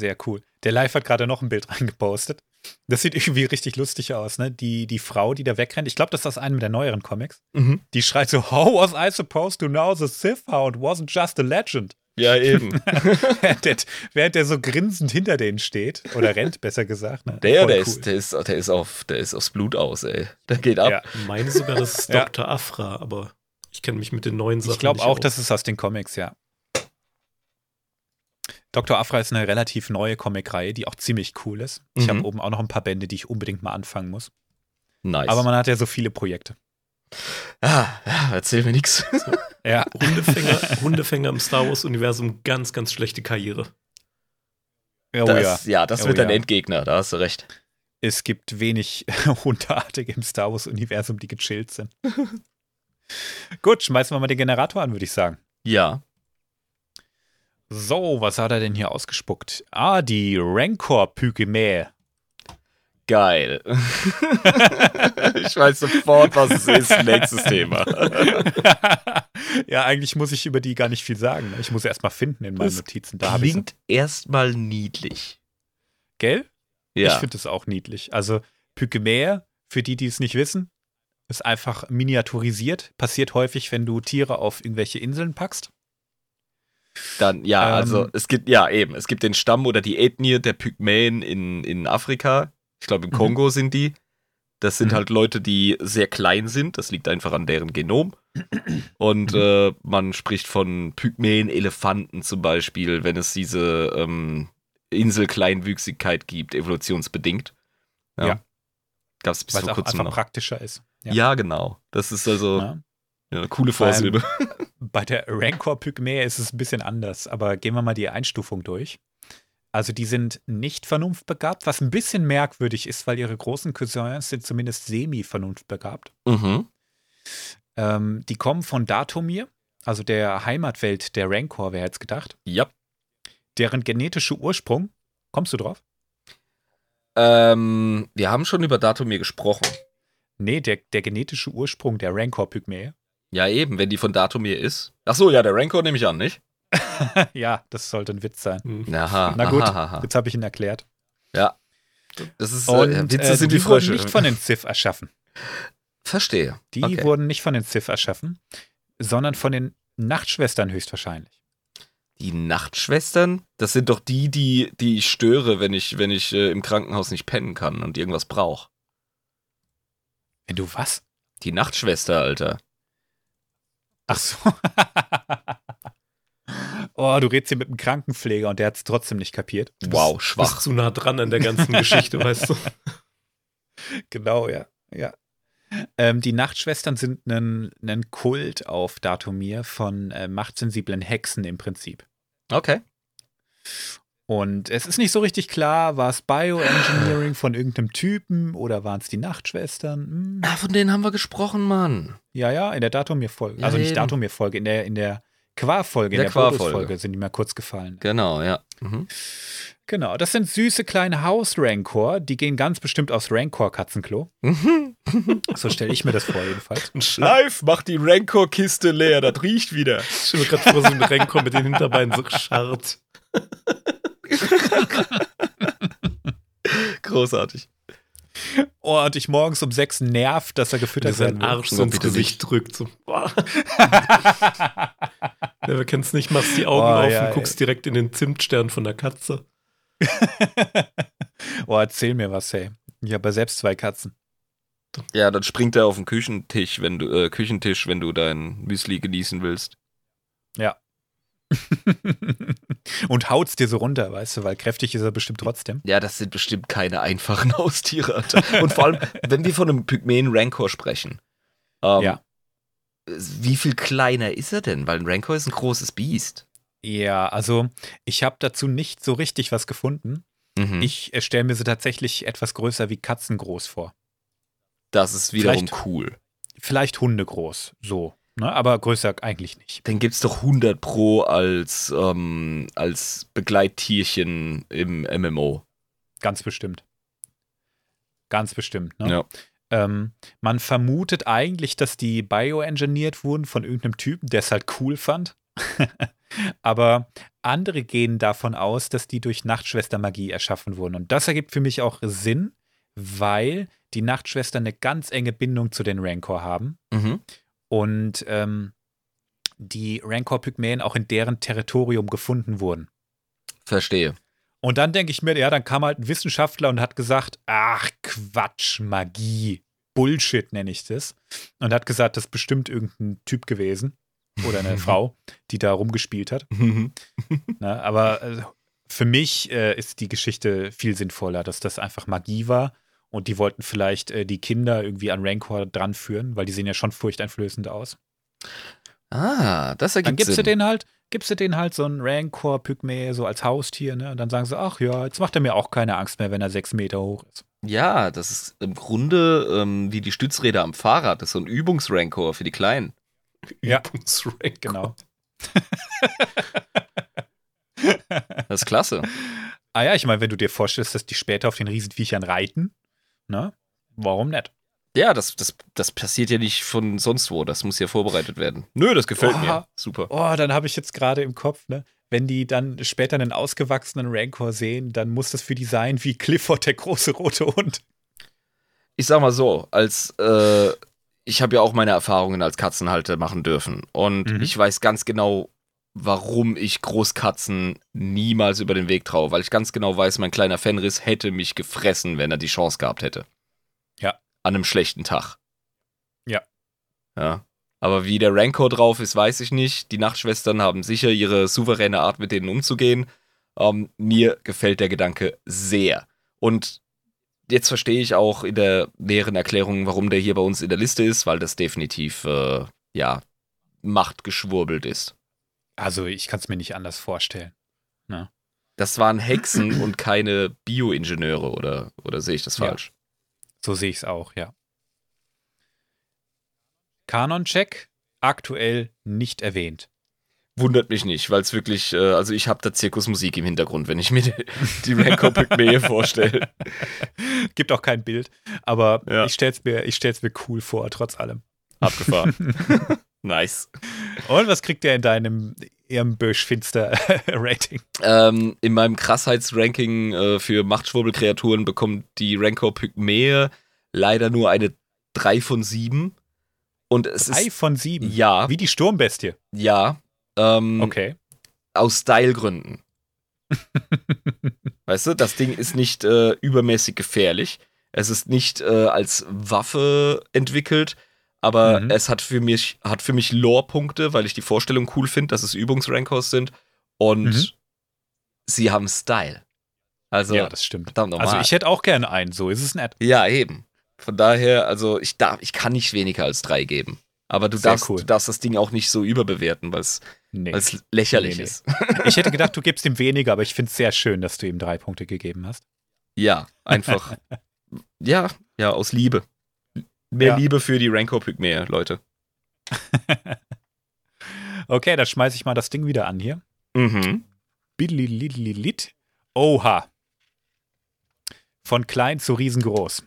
Sehr cool. Der Live hat gerade noch ein Bild <laughs> reingepostet. Das sieht irgendwie richtig lustig aus, ne? Die, die Frau, die da wegrennt, ich glaube, das ist aus einem der neueren Comics.
Mhm.
Die schreit so, How was I supposed to know the Sith Hound wasn't just a legend?
Ja, eben. <laughs>
während, der, während der so grinsend hinter denen steht. Oder rennt, besser gesagt. Ne?
Der, der,
cool.
ist, der, ist, der, ist auf, der ist aufs Blut aus, ey. Der geht ab.
Ja.
Ich meine sogar, das ist
Ja.
Dr. Afra, aber Ich kenne mich mit den neuen Sachen.
Ich glaube auch,
aus.
das ist aus den Comics, ja. Dr. Afra ist eine relativ neue Comicreihe, die auch ziemlich cool ist. Ich
Mhm.
habe oben auch noch ein paar Bände, die ich unbedingt mal anfangen muss.
Nice.
Aber man hat ja so viele Projekte.
ah, ja, erzähl mir nichts.
Ja.
Hundefänger, <laughs> Hundefänger im Star Wars-Universum, ganz, ganz schlechte Karriere.
Oh ja.
Das, ja. das
Oh
wird dein
ja.
Endgegner, da hast du recht.
Es gibt wenig <laughs> Hundeartige im Star Wars-Universum, die gechillt sind. <laughs> Gut, schmeißen wir mal den Generator an, würde ich sagen.
Ja.
So, was hat er denn hier ausgespuckt? Ah, die Rancor-Pygmäe.
Geil. <laughs> ich weiß sofort, was es ist. Nächstes Thema. <laughs>
ja, eigentlich muss ich über die gar nicht viel sagen. ne? Ich muss erst mal finden in meinen
Das
Notizen. Da ich
Klingt erstmal niedlich.
Gell? Ich
Ja.
finde es auch niedlich. Also Pygmäe, für die, die es nicht wissen, ist einfach miniaturisiert. Passiert häufig, wenn du Tiere auf irgendwelche Inseln packst.
Dann, ja,
Ähm,
also es gibt, ja, eben, es gibt den Stamm oder die Ethnie der Pygmäen in, in Afrika. Ich glaube, im
Mhm.
Kongo sind die. Das sind
Mhm.
halt Leute, die sehr klein sind. Das liegt einfach an deren Genom. <clears throat> Und
Mhm.
äh, man spricht von Pygmäen-Elefanten zum Beispiel, wenn es diese ähm, Inselkleinwüchsigkeit gibt, evolutionsbedingt.
Ja.
Gab es bis
Weil es
vor
auch
kurzem
einfach
noch.
praktischer ist.
Ja. genau. Das ist also
Ja.
ja, eine coole Vorsilbe.
Bei der Rancor-Pygmäe ist es ein bisschen anders, aber gehen wir mal die Einstufung durch. Also die sind nicht vernunftbegabt, was ein bisschen merkwürdig ist, weil ihre großen Cousins sind zumindest semi-vernunftbegabt.
Mhm.
Ähm, die kommen von Datomir, also der Heimatwelt der Rancor, wer hätte es gedacht.
Ja.
Deren genetische Ursprung, kommst du drauf?
Ähm, wir haben schon über Datumir gesprochen.
Nee, der, der genetische Ursprung der Rancor-Pygmäe.
Ja, eben, wenn die von Datumir ist. Ach so, ja, der Rancor nehme ich an, nicht? <laughs>
ja, das sollte ein Witz sein.
Hm.
Aha,
Na gut,
aha, aha.
jetzt habe ich ihn erklärt.
Das ist,
Und
äh, Witze
äh,
sind
die
wie
wurden
Frösche.
nicht von den Sith erschaffen.
Verstehe.
Die
Okay.
wurden nicht von den Sith erschaffen, sondern von den Nachtschwestern höchstwahrscheinlich.
Die Nachtschwestern, das sind doch die, die, die ich störe, wenn ich, wenn ich äh, im Krankenhaus nicht pennen kann und irgendwas brauche.
Wenn du was?
Die Nachtschwester, Alter.
Ach so. <laughs> oh, du redest hier mit einem Krankenpfleger und der hat es trotzdem nicht kapiert.
Wow,
Du bist
schwach.
zu nah dran an der ganzen Geschichte, <laughs> weißt du.
Genau, ja. ja. Ähm, die Nachtschwestern sind ein, ein Kult auf Datumir von äh, machtsensiblen Hexen im Prinzip.
Okay.
Und es ist nicht so richtig klar, war es Bioengineering von irgendeinem Typen oder waren es die Nachtschwestern? Hm.
Ah, von denen haben wir gesprochen, Mann.
Ja, ja, in der Datumir-Folge.
Ja,
also nicht. Datumir-Folge, in der, in der Qua-Folge, in
Der
der
Qua-Folge.
Bonus-Folge sind die mal kurz gefallen.
Genau, ja. Mhm.
Genau, das sind süße kleine Haus-Rancor, die gehen ganz bestimmt aufs Rancor-Katzenklo. <laughs> So stelle ich mir das vor, jedenfalls.
Live, mach die Rancor-Kiste leer, das riecht wieder.
Ich stelle mir gerade vor, so ein Renko mit den Hinterbeinen so scharrt. <laughs>
Großartig.
Oh, und ich morgens um sechs nervt, dass er gefüttert
seinen
will.
Arsch so
Ja,
ins Gesicht drückt. So. Boah. <laughs> Ja, wer kennt's nicht, machst die Augen
Oh,
auf
ja,
und guckst direkt in den Zimtstern von der Katze. <laughs>
oh, erzähl mir was, hey. Ich habe ja selbst zwei Katzen.
Ja, dann springt er auf den Küchentisch, wenn du, äh, Küchentisch, wenn du dein Müsli genießen willst. <laughs>
und haut's dir so runter, weißt du, weil kräftig ist er bestimmt trotzdem.
Ja, das sind bestimmt keine einfachen <laughs> Haustiere. Und vor allem, wenn wir von einem Pygmäen Rancor sprechen, ähm,
Ja.
wie viel kleiner ist er denn? Weil ein Rancor ist ein großes Biest.
Ja, also ich habe dazu nicht so richtig was gefunden.
Mhm.
Ich äh, stelle mir sie tatsächlich etwas größer wie Katzen groß vor.
das ist wiederum
Vielleicht-
cool.
Vielleicht Hunde groß, so. Ne? Aber größer eigentlich nicht.
Den gibt's doch 100 Pro als, ähm, als Begleittierchen im MMO.
Ganz bestimmt. Ganz bestimmt. Ne?
Ja.
Ähm, man vermutet eigentlich, dass die bioengineert wurden von irgendeinem Typen, der es halt cool fand. <laughs> Aber andere gehen davon aus, dass die durch Nachtschwestermagie erschaffen wurden. Und das ergibt für mich auch Sinn, weil die Nachtschwestern eine ganz enge Bindung zu den Rancor haben.
Mhm.
Und ähm, die Rancor-Pygmäen auch in deren Territorium gefunden wurden.
Verstehe.
Und dann denke ich mir, ja, dann kam halt ein Wissenschaftler und hat gesagt, ach Quatsch, Magie. Bullshit, nenne ich das. Und hat gesagt, das ist bestimmt irgendein Typ gewesen oder eine <laughs> Frau, die da rumgespielt hat. <laughs> Na, aber äh, für mich äh, ist die Geschichte viel sinnvoller, dass das einfach Magie war und die wollten vielleicht äh, die Kinder irgendwie an Rancor dran führen, weil die sehen ja schon furchteinflößend aus.
Ah, das
Dann
ergibt
gibst du
Sinn.
den halt, gibst du den halt so einen Rancor-Pygmäe so als Haustier, ne? Und dann sagen sie, ach ja, jetzt macht er mir auch keine Angst mehr, wenn er sechs Meter hoch ist.
Ja, das ist im Grunde ähm, wie die Stützräder am Fahrrad. Das ist so ein Übungsrancor für die Kleinen.
Ja.
Übungsrank.
Genau.
Das ist klasse.
Ah ja, ich meine, wenn du dir vorstellst, dass die später auf den Riesenviechern reiten, ne? Warum nicht?
Ja, das, das, das passiert ja nicht von sonst wo. Das muss ja vorbereitet werden. Nö, das gefällt
Oh.
mir. Super.
Oh, dann habe ich jetzt gerade im Kopf, ne? Wenn die dann später einen ausgewachsenen Rancor sehen, dann muss das für die sein wie Clifford, der große rote Hund.
Ich sag mal so, als äh, ich habe ja auch meine Erfahrungen als Katzenhalter machen dürfen. Und
Mhm.
ich weiß ganz genau, warum ich Großkatzen niemals über den Weg traue. Weil ich ganz genau weiß, mein kleiner Fenris hätte mich gefressen, wenn er die Chance gehabt hätte.
Ja.
An einem schlechten Tag.
Ja.
Ja. Aber wie der Rancor drauf ist, weiß ich nicht. Die Nachtschwestern haben sicher ihre souveräne Art, mit denen umzugehen. Ähm, mir gefällt der Gedanke sehr. Und jetzt verstehe ich auch in der näheren Erklärung, warum der hier bei uns in der Liste ist, weil das definitiv, äh, ja, machtgeschwurbelt ist.
Also, ich kann es mir nicht anders vorstellen.
Das waren Hexen <clears throat> und keine Bioingenieure, oder, oder sehe ich das
Ja.
falsch?
So sehe ich es auch, ja. Kanon-Check aktuell nicht erwähnt.
Wundert mich nicht, weil es wirklich, äh, also ich habe da Zirkusmusik im Hintergrund, wenn ich mir die, die Rancor Pygmäe <laughs> vorstelle.
Gibt auch kein Bild, aber
Ja.
ich stell's mir, ich stell's mir cool vor, trotz allem.
Abgefahren. <laughs> nice.
Und was kriegt der in deinem Irmbösch-Finster-Rating? <laughs>
Ähm, in meinem Krassheitsranking äh, für Machtschwurbelkreaturen bekommt die Rancor Pygmäe leider nur eine 3 von 7. Und es
Drei
ist,
von sieben.
ja,
Wie die Sturmbestie.
ja, ähm,
Okay.
aus Stylegründen. <laughs> weißt du, das Ding ist nicht äh, übermäßig gefährlich. Es ist nicht äh, als Waffe entwickelt, aber
Mhm.
es hat für mich, hat für mich Lore-Punkte, weil ich die Vorstellung cool finde, dass es Übungsrancors sind. Und
Mhm.
sie haben Style. Also,
ja, das stimmt. Also ich hätte auch gerne einen, so ist es nicht.
ja, eben. Von daher, also ich darf, ich kann nicht weniger als drei geben. Aber du darfst,
cool.
du darfst das Ding auch nicht so überbewerten, weil es
Nee.
lächerlich
Nee, nee.
ist. <laughs>
Ich hätte gedacht, du gibst ihm weniger, aber ich finde es sehr schön, dass du ihm drei Punkte gegeben hast.
Ja, einfach. <laughs> ja, ja, aus Liebe. Mehr
Ja.
Liebe für die Rancor Pygmäe, Leute. <laughs>
Okay, dann schmeiße ich mal das Ding wieder an hier.
Mhm.
Bidlililit. Oha. Von klein zu riesengroß.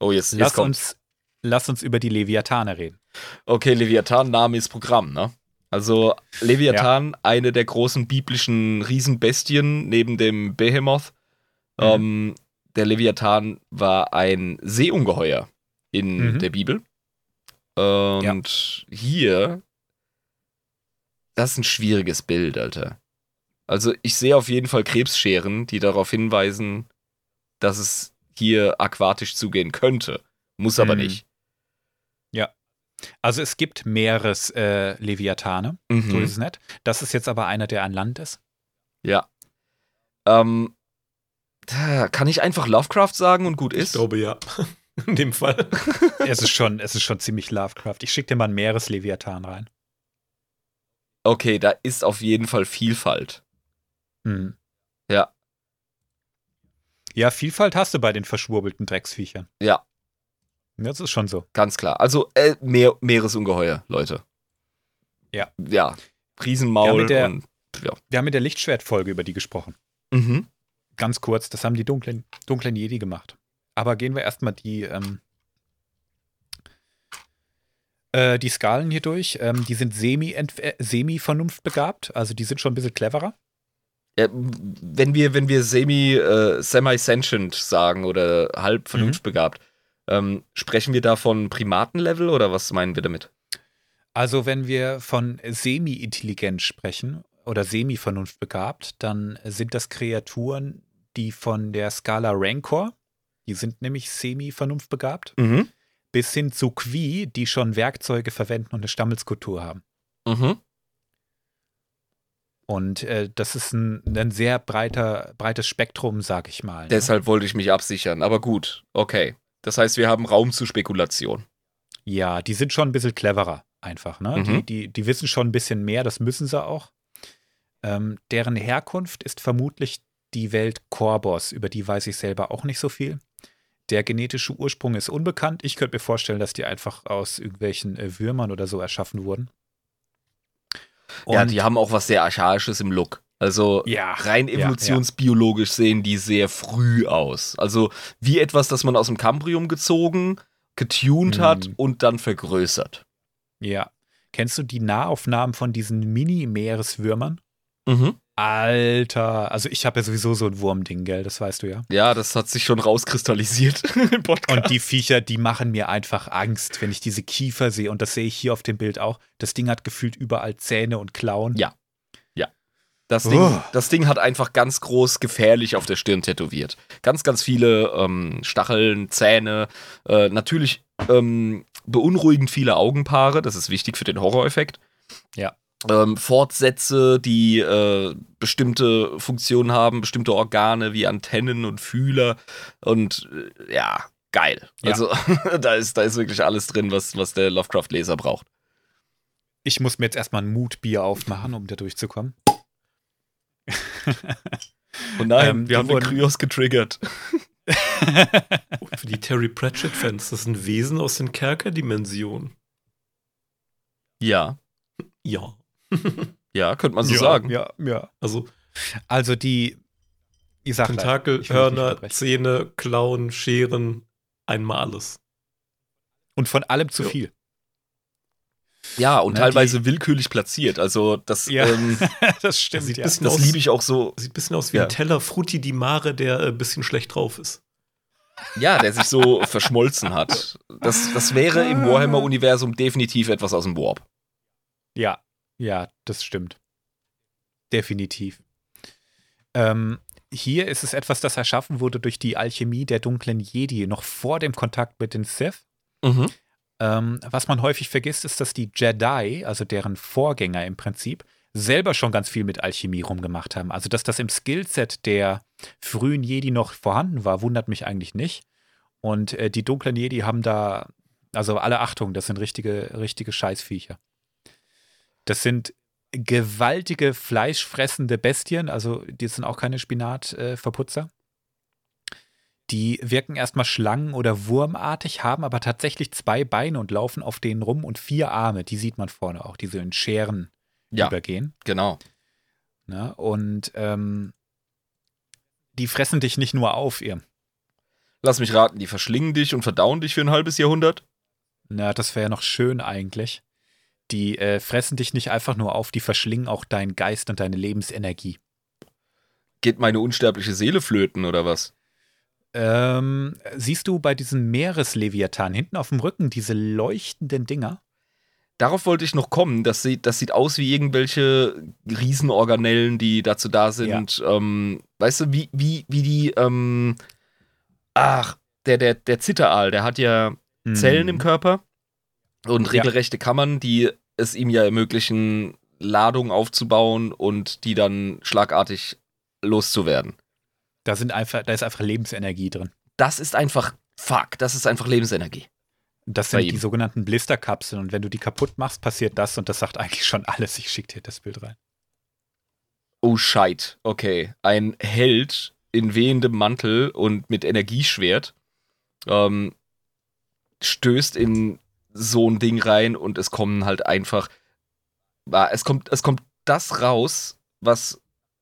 Oh, jetzt, jetzt
Lass
kommt.
uns, lass uns über die Leviathane reden.
Okay, Leviathan, Name ist Programm, ne? Also, Leviathan, eine der großen biblischen Riesenbestien neben dem Behemoth.
Mhm.
Ähm, der Leviathan war ein Seeungeheuer in
Mhm.
der Bibel. Und hier, das ist ein schwieriges Bild, Alter. Also, ich sehe auf jeden Fall Krebsscheren, die darauf hinweisen, dass es hier aquatisch zugehen könnte. Muss aber
Mhm.
nicht.
Also es gibt Meeres äh, Leviathane, so
Mhm.
ist es nicht. Das ist jetzt aber einer, der an Land ist.
Ja. Ähm, da kann ich einfach Lovecraft sagen und gut
Ich
ist?
glaube ja. <laughs> In dem Fall.
es ist schon, es ist schon ziemlich Lovecraft. Ich schicke dir mal ein Meeres-Leviathan rein.
Okay, da ist auf jeden Fall Vielfalt.
Hm.
Ja.
Ja, Vielfalt hast du bei den verschwurbelten Drecksviechern.
Ja,
Das ist schon so.
ganz klar. Also äh, Meer, Meeresungeheuer, Leute.
Ja.
Ja. Riesenmaul
Ja, mit der-
und ja.
Wir haben der Lichtschwertfolge über die gesprochen.
Mhm.
Ganz kurz, das haben die dunklen, dunklen Jedi gemacht. Aber gehen wir erstmal die, ähm, äh, die Skalen hier durch. Ähm, die sind semi, äh, semi-vernunftbegabt, also die sind schon ein bisschen cleverer.
Ja, wenn wir, wenn wir semi, äh, semi-sentient sagen oder halb
Mhm.
vernunftbegabt, ähm, sprechen wir da von Primatenlevel oder was meinen wir damit?
Also, wenn wir von semi-intelligent sprechen oder semi-vernunftbegabt, dann sind das Kreaturen, die von der Skala Rancor, die sind nämlich semi-vernunftbegabt,
Mhm.
bis hin zu Qui, die schon Werkzeuge verwenden und eine Stammelskulptur haben.
Mhm.
Und äh, das ist ein, ein sehr breiter, breites Spektrum, sag ich mal. Ne?
Deshalb wollte ich mich absichern. Aber gut, okay. Das heißt, wir haben Raum zu Spekulation.
Ja, die sind schon ein bisschen cleverer, einfach. Ne?
Mhm.
Die, die, die wissen schon ein bisschen mehr, das müssen sie auch. Ähm, deren Herkunft ist vermutlich die Welt Korbos, über die weiß ich selber auch nicht so viel. Der genetische Ursprung ist unbekannt. Ich könnte mir vorstellen, dass die einfach aus irgendwelchen äh, Würmern oder so erschaffen wurden.
ja,
Und-
die haben auch was sehr Archaisches im Look. Also
Ja,
rein
ja, ja.
evolutionsbiologisch sehen die sehr früh aus. Also wie etwas, das man aus dem Cambrium gezogen, getuned
Mhm.
hat und dann vergrößert.
Ja. Kennst du die Nahaufnahmen von diesen Mini-Meereswürmern?
Mhm.
Alter, also ich habe ja sowieso so ein Wurmding, gell? Das weißt du ja.
Ja, das hat sich schon rauskristallisiert <laughs> im Podcast.
Und die Viecher, die machen mir einfach Angst, wenn ich diese Kiefer sehe. Und das sehe ich hier auf dem Bild auch. Das Ding hat gefühlt überall Zähne und Klauen.
Ja. Das Ding,
Oh.
das Ding hat einfach ganz groß gefährlich auf der Stirn tätowiert. Ganz, ganz viele ähm, Stacheln, Zähne, äh, natürlich ähm, beunruhigend viele Augenpaare, das ist wichtig für den Horroreffekt.
Ja.
Ähm, Fortsätze, die äh, bestimmte Funktionen haben, bestimmte Organe wie Antennen und Fühler und äh, ja, geil.
Ja.
Also <laughs> da ist, da ist wirklich alles drin, was, was der Lovecraft-Leser braucht.
Ich muss mir jetzt erstmal ein Mutbier aufmachen, um da durchzukommen. <laughs>
Und nein,
Ähm,
wir haben den Kryos getriggert. <laughs>
Für die Terry Pratchett-Fans, das sind Wesen aus den Kerkerdimensionen.
Ja,
Ja. <laughs>
ja, könnte man so
ja,
sagen.
Ja, ja.
Also
Also die, ich sag gleich,
Tentakel,
ich
Hörner. Zähne, Klauen, Scheren, einmal alles.
Und von allem zu
Ja.
viel.
Ja, und
Na,
teilweise willkürlich platziert. Also das,
Ja.
ähm, <laughs>
das stimmt,
sieht
ja.
bisschen
das liebe ich auch so.
Sieht ein bisschen aus wie
Ja.
ein Teller Frutti di Mare, der ein bisschen schlecht drauf ist.
Ja, der sich so <laughs> verschmolzen hat. Das, das wäre im Warhammer-Universum definitiv etwas aus dem Warp.
Ja, ja, das stimmt. Definitiv. Ähm, hier ist es etwas, das erschaffen wurde durch die Alchemie der dunklen Jedi, noch vor dem Kontakt mit den Sith.
Mhm.
Ähm, was man häufig vergisst, ist, dass die Jedi, also deren Vorgänger im Prinzip, selber schon ganz viel mit Alchemie rumgemacht haben. Also, dass das im Skillset der frühen Jedi noch vorhanden war, wundert mich eigentlich nicht. Und äh, die dunklen Jedi haben da, also alle Achtung, das sind richtige, richtige Scheißviecher. Das sind gewaltige, fleischfressende Bestien, also die sind auch keine Spinatverputzer. Die wirken erstmal schlangen- oder wurmartig, haben aber tatsächlich zwei Beine und laufen auf denen rum und vier Arme. Die sieht man vorne auch, die so in Scheren
Ja,
übergehen.
genau.
Ne? Und ähm, die fressen dich nicht nur auf, ihr.
Lass mich raten, die verschlingen dich und verdauen dich für ein halbes Jahrhundert.
Na, das wäre noch schön eigentlich. Die äh, fressen dich nicht einfach nur auf, die verschlingen auch deinen Geist und deine Lebensenergie.
Geht meine unsterbliche Seele flöten oder was?
Ähm, siehst du bei diesem Meeresleviathan hinten auf dem Rücken diese leuchtenden Dinger?
Darauf wollte ich noch kommen. Das sieht, das sieht aus wie irgendwelche Riesenorganellen, die dazu da sind. Ähm, weißt du, wie, wie, wie die, ähm, ach, der, der, der Zitteraal, der hat ja Zellen im
Mhm.
Körper und
Ja.
regelrechte Kammern, die es ihm ja ermöglichen, Ladung aufzubauen und die dann schlagartig loszuwerden.
Da, sind einfach, da ist einfach Lebensenergie drin.
Das ist einfach, fuck, das ist einfach Lebensenergie.
Das sind die sogenannten Blisterkapseln. Und wenn du die kaputt machst, passiert das. Und das sagt eigentlich schon alles. Ich schicke dir das Bild rein.
Oh Scheit, okay. Ein Held in wehendem Mantel und mit Energieschwert ähm, stößt in so ein Ding rein und es kommen halt einfach. Ah, Es kommt, es kommt das raus, was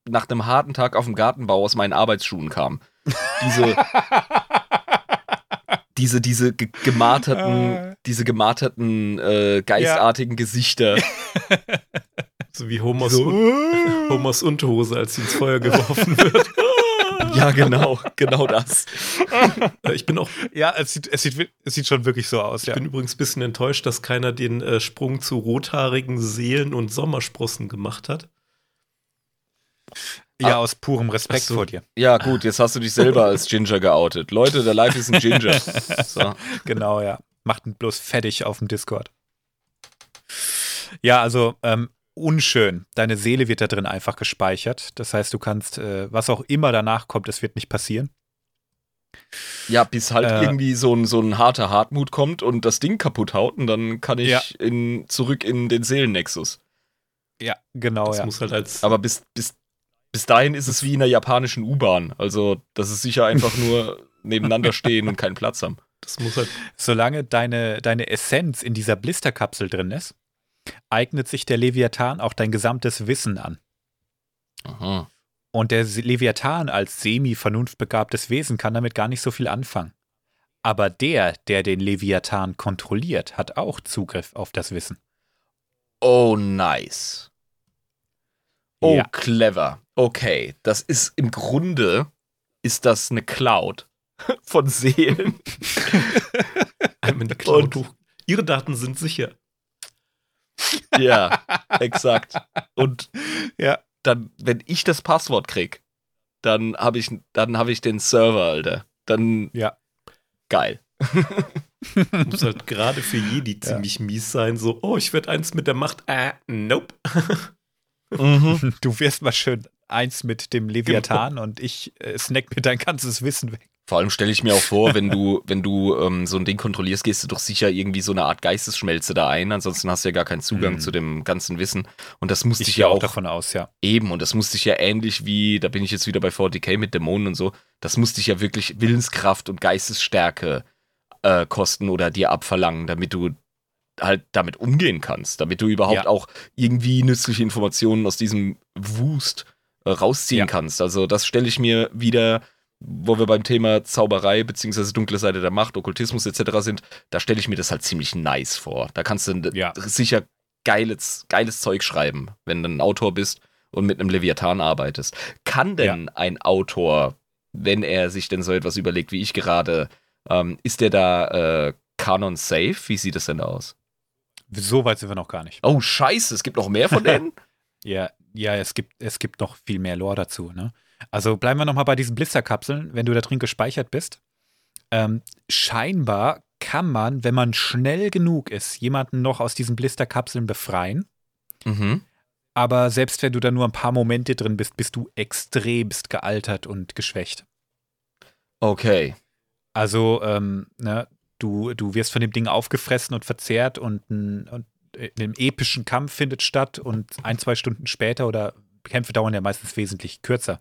nach einem harten Tag auf dem Gartenbau aus meinen Arbeitsschuhen kam. Diese, <laughs> diese, diese ge gemarterten, diese gemarterten, äh, geistartigen Gesichter. <laughs>
So wie Homers,
So.
Un Homers Unterhose, als sie ins Feuer geworfen wird. <laughs>
Ja, genau, genau das.
Äh, ich bin auch
ja, es sieht, es, sieht, es sieht schon wirklich so aus.
Ich
Ja.
bin übrigens ein bisschen enttäuscht, dass keiner den äh, Sprung zu rothaarigen Seelen und Sommersprossen gemacht hat.
ja, aus purem Respekt
so.
vor dir.
Ja, gut, jetzt hast du dich selber als Ginger geoutet. Leute, der Life ist ein Ginger. <laughs> So.
Genau, ja. Macht ihn bloß fertig auf dem Discord. Ja, also ähm, unschön. Deine Seele wird da drin einfach gespeichert. Das heißt, du kannst, äh, was auch immer danach kommt, es wird nicht passieren.
Ja, bis halt äh, irgendwie so ein, so ein harter Hartmut kommt und das Ding kaputt haut und dann kann ich ja. in, zurück in den Seelennexus.
Ja, genau.
Das
ja.
muss halt als. Aber bis, bis, bis dahin ist es wie in der japanischen U-Bahn. Also, das ist sicher einfach <laughs> nur nebeneinander stehen und keinen Platz haben.
Das muss halt. Solange deine, deine Essenz in dieser Blisterkapsel drin ist, eignet sich der Leviathan auch dein gesamtes Wissen an. Aha. Und der Leviathan als semi-vernunftbegabtes Wesen kann damit gar nicht so viel anfangen. Aber der, der den Leviathan kontrolliert, hat auch Zugriff auf das Wissen.
Oh, nice. Oh, ja. clever. Okay, das ist im Grunde ist das eine Cloud <laughs> von Seelen. <laughs>
Einmal eine Cloud. Und Ihre Daten sind sicher. <laughs>
Ja, exakt. Und <laughs> ja dann, wenn ich das Passwort krieg, dann habe ich, dann habe ich den Server, Alter. Dann,
ja,
geil. <laughs>
Muss halt gerade für Jedi ja. ziemlich mies sein, so, oh, ich werde eins mit der Macht, äh, nope.
mhm. Du wirst mal schön eins mit dem Leviathan genau. und ich äh, snack mir dein ganzes Wissen weg.
Vor allem stelle ich mir auch vor, wenn du, <laughs> wenn du ähm, so ein Ding kontrollierst, gehst du doch sicher irgendwie so eine Art Geistesschmelze da ein. Ansonsten hast du ja gar keinen Zugang mhm. zu dem ganzen Wissen. Und das musste ich, ich ja auch
davon aus, ja.
Eben, und das musste ich ja ähnlich wie, da bin ich jetzt wieder bei 40k mit Dämonen und so, das musste ich ja wirklich Willenskraft und Geistesstärke äh, kosten oder dir abverlangen, damit du halt damit umgehen kannst, damit du überhaupt ja. auch irgendwie nützliche Informationen aus diesem Wust äh, rausziehen ja. kannst. Also das stelle ich mir wieder wo wir beim Thema Zauberei beziehungsweise dunkle Seite der Macht, Okkultismus etc. sind, da stelle ich mir das halt ziemlich nice vor. Da kannst du ja. sicher geiles, geiles Zeug schreiben, wenn du ein Autor bist und mit einem Leviathan arbeitest. Kann denn ja. ein Autor, wenn er sich denn so etwas überlegt wie ich gerade, ähm, ist der da äh, Canon safe? Wie sieht es denn aus?
So weit sind wir noch gar nicht.
Oh, scheiße, es gibt noch mehr von denen? <laughs>
ja, ja, es gibt, es gibt noch viel mehr Lore dazu, ne? Also bleiben wir nochmal bei diesen Blisterkapseln, wenn du da drin gespeichert bist. Ähm, scheinbar kann man, wenn man schnell genug ist, jemanden noch aus diesen Blisterkapseln befreien. Mhm. Aber selbst wenn du da nur ein paar Momente drin bist, bist du extremst gealtert und geschwächt.
Okay.
Also, ähm, ne, du, du wirst von dem Ding aufgefressen und verzehrt und ein, und ein epischen Kampf findet statt und ein, zwei Stunden später oder Kämpfe dauern ja meistens wesentlich kürzer.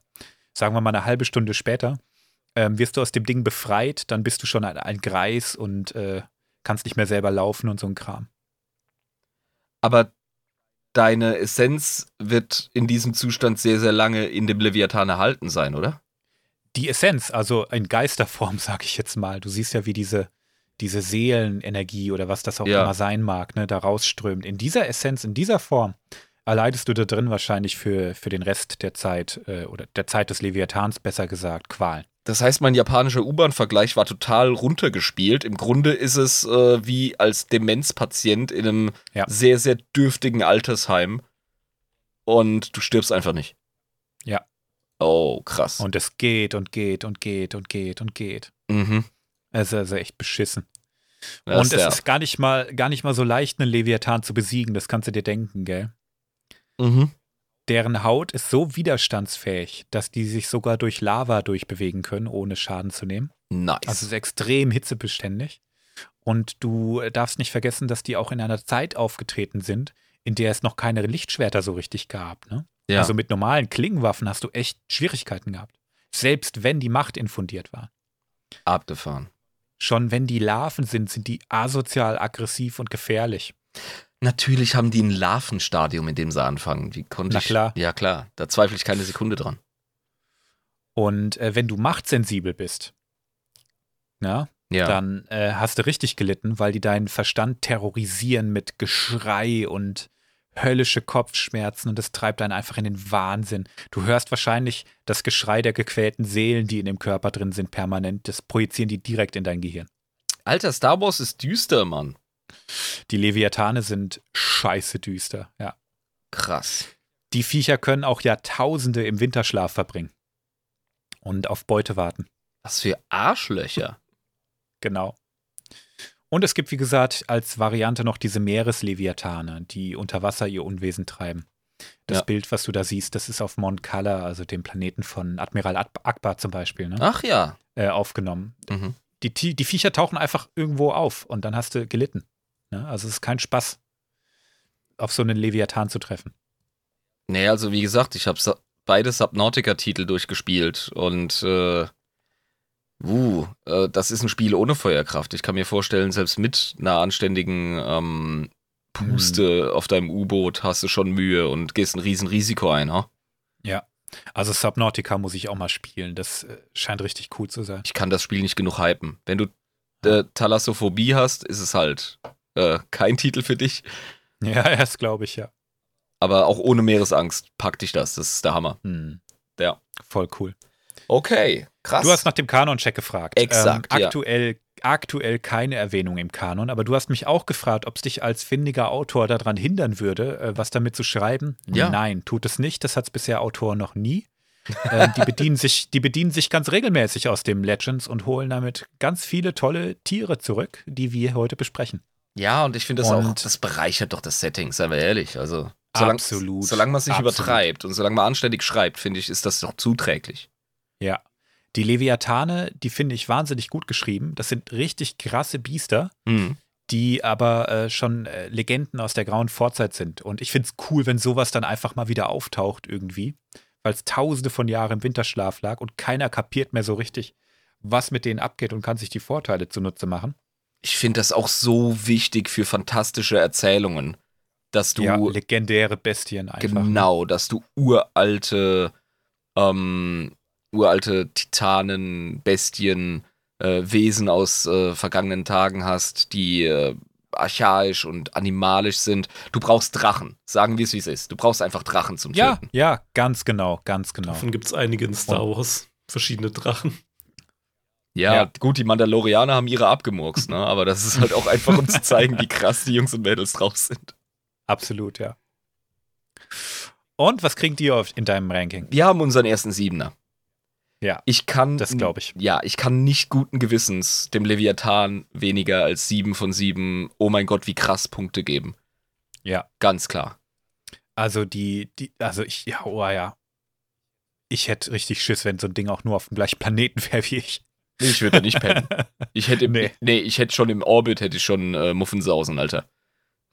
Sagen wir mal eine halbe Stunde später, ähm, wirst du aus dem Ding befreit, dann bist du schon ein, ein Greis und äh, kannst nicht mehr selber laufen und so ein Kram.
Aber deine Essenz wird in diesem Zustand sehr, sehr lange in dem Leviathan erhalten sein, oder?
Die Essenz, also in Geisterform, <laughs> sag ich jetzt mal. Du siehst ja, wie diese, diese Seelenenergie oder was das auch ja. immer sein mag, ne, da rausströmt. In dieser Essenz, in dieser Form, erleidest du da drin wahrscheinlich für, für den Rest der Zeit äh, oder der Zeit des Leviathans besser gesagt Qualen.
Das heißt, mein japanischer U-Bahn-Vergleich war total runtergespielt. Im Grunde ist es äh, wie als Demenzpatient in einem ja. sehr, sehr dürftigen Altersheim und du stirbst einfach nicht.
Ja.
Oh, krass.
Und es geht und geht und geht und geht und geht. Mhm. Es ist also echt beschissen. Das und es ist gar nicht mal gar nicht mal so leicht, einen Leviathan zu besiegen, das kannst du dir denken, gell? Mhm. Deren Haut ist so widerstandsfähig, dass die sich sogar durch Lava durchbewegen können, ohne Schaden zu nehmen.
Nice.
Also ist extrem hitzebeständig. Und du darfst nicht vergessen, dass die auch in einer Zeit aufgetreten sind, in der es noch keine Lichtschwerter so richtig gab. Ne? Ja. Also mit normalen Klingenwaffen hast du echt Schwierigkeiten gehabt. Selbst wenn die Macht infundiert war.
Abgefahren.
Schon wenn die Larven sind, sind die asozial, aggressiv und gefährlich.
Natürlich haben die ein Larvenstadium, in dem sie anfangen. Wie konnte
Na
ich?
klar.
Ja, klar. Da zweifle ich keine Sekunde dran.
Und äh, wenn du machtsensibel bist, ja, ja. dann äh, hast du richtig gelitten, weil die deinen Verstand terrorisieren mit Geschrei und höllische Kopfschmerzen und das treibt einen einfach in den Wahnsinn. Du hörst wahrscheinlich das Geschrei der gequälten Seelen, die in dem Körper drin sind, permanent. Das projizieren die direkt in dein Gehirn.
Alter, Star Wars ist düster, Mann.
Die Leviathane sind scheiße düster, ja.
Krass.
Die Viecher können auch Jahrtausende im Winterschlaf verbringen und auf Beute warten.
Was für Arschlöcher.
Genau. Und es gibt, wie gesagt, als Variante noch diese Meeresleviathane, die unter Wasser ihr Unwesen treiben. Das
Ja.
Bild, was du da siehst, das ist auf Mont Cala, also dem Planeten von Admiral Ak- Akbar zum Beispiel, ne?
Ach ja.
äh, aufgenommen.
Mhm.
Die, die Viecher tauchen einfach irgendwo auf und dann hast du gelitten. Ne? Also es ist kein Spaß, auf so einen Leviathan zu treffen.
Nee, also wie gesagt, ich habe beide Subnautica-Titel durchgespielt und äh, uh, äh, das ist ein Spiel ohne Feuerkraft. Ich kann mir vorstellen, selbst mit einer anständigen ähm, Puste auf deinem U-Boot hast du schon Mühe und gehst ein riesen Risiko ein, ha?
Also Subnautica muss ich auch mal spielen. Das äh, scheint richtig cool zu sein.
Ich kann das Spiel nicht genug hypen. Wenn du äh, Thalassophobie hast, ist es halt äh, kein Titel für dich.
Ja, <laughs> das glaube ich, ja.
Aber auch ohne Meeresangst packt dich das. Das ist der Hammer.
Hm.
Ja.
Voll cool.
Okay, krass.
Du hast nach dem Kanon-Check gefragt.
Exakt,
ähm,
ja.
aktuell, aktuell keine Erwähnung im Kanon, aber du hast mich auch gefragt, ob es dich als findiger Autor daran hindern würde, äh, was damit zu schreiben.
Ja.
Nein, tut es nicht. Das hat es bisher Autor noch nie. ähm, die, bedienen sich, die bedienen sich ganz regelmäßig aus dem Legends und holen damit ganz viele tolle Tiere zurück, die wir heute besprechen.
Ja, und ich finde das auch,
Und-
das bereichert doch das Setting, seien wir ehrlich. Also, solange,
Absolut.
solange man es nicht
Absolut.
übertreibt und solange man anständig schreibt, finde ich, ist das doch zuträglich.
Ja. Die Leviathane, die finde ich wahnsinnig gut geschrieben. Das sind richtig krasse Biester.
Hm.
die aber äh, schon äh, Legenden aus der grauen Vorzeit sind. Und ich finde es cool, wenn sowas dann einfach mal wieder auftaucht irgendwie, weil es tausende von Jahren im Winterschlaf lag und keiner kapiert mehr so richtig, was mit denen abgeht und kann sich die Vorteile zunutze machen.
Ich finde das auch so wichtig für fantastische Erzählungen, dass du
ja, legendäre Bestien einfach. ne?
genau, dass du uralte, ähm, uralte Titanen, Bestien, äh, Wesen aus äh, vergangenen Tagen hast, die äh, archaisch und animalisch sind. Du brauchst Drachen, sagen wir es wie es ist. Du brauchst einfach Drachen zum
Ja,
Töten.
ja, ganz genau, ganz genau.
Davon gibt es einige in Star Wars. Verschiedene Drachen.
Ja,
Ja.
gut, die Mandalorianer haben ihre abgemurkst, ne? aber das ist halt auch einfach, um zu zeigen, <laughs> wie krass die Jungs und Mädels drauf sind.
Absolut, ja. Und was kriegt ihr in deinem Ranking?
Wir haben unseren ersten Siebener.
Ja,
Ich kann.
das glaube ich.
Ja, ich kann nicht guten Gewissens dem Leviathan weniger als sieben von sieben, oh mein Gott, wie krass Punkte geben.
Ja.
Ganz klar.
Also die, die, also ich, ja, oh ja. Ich hätte richtig Schiss, wenn so ein Ding auch nur auf dem gleichen Planeten <laughs> wäre wie ich.
Nee, ich würde nicht pennen. Ich hätte,
Nee.
nee. ich hätte schon im Orbit, hätte ich schon äh, Muffensausen, Alter.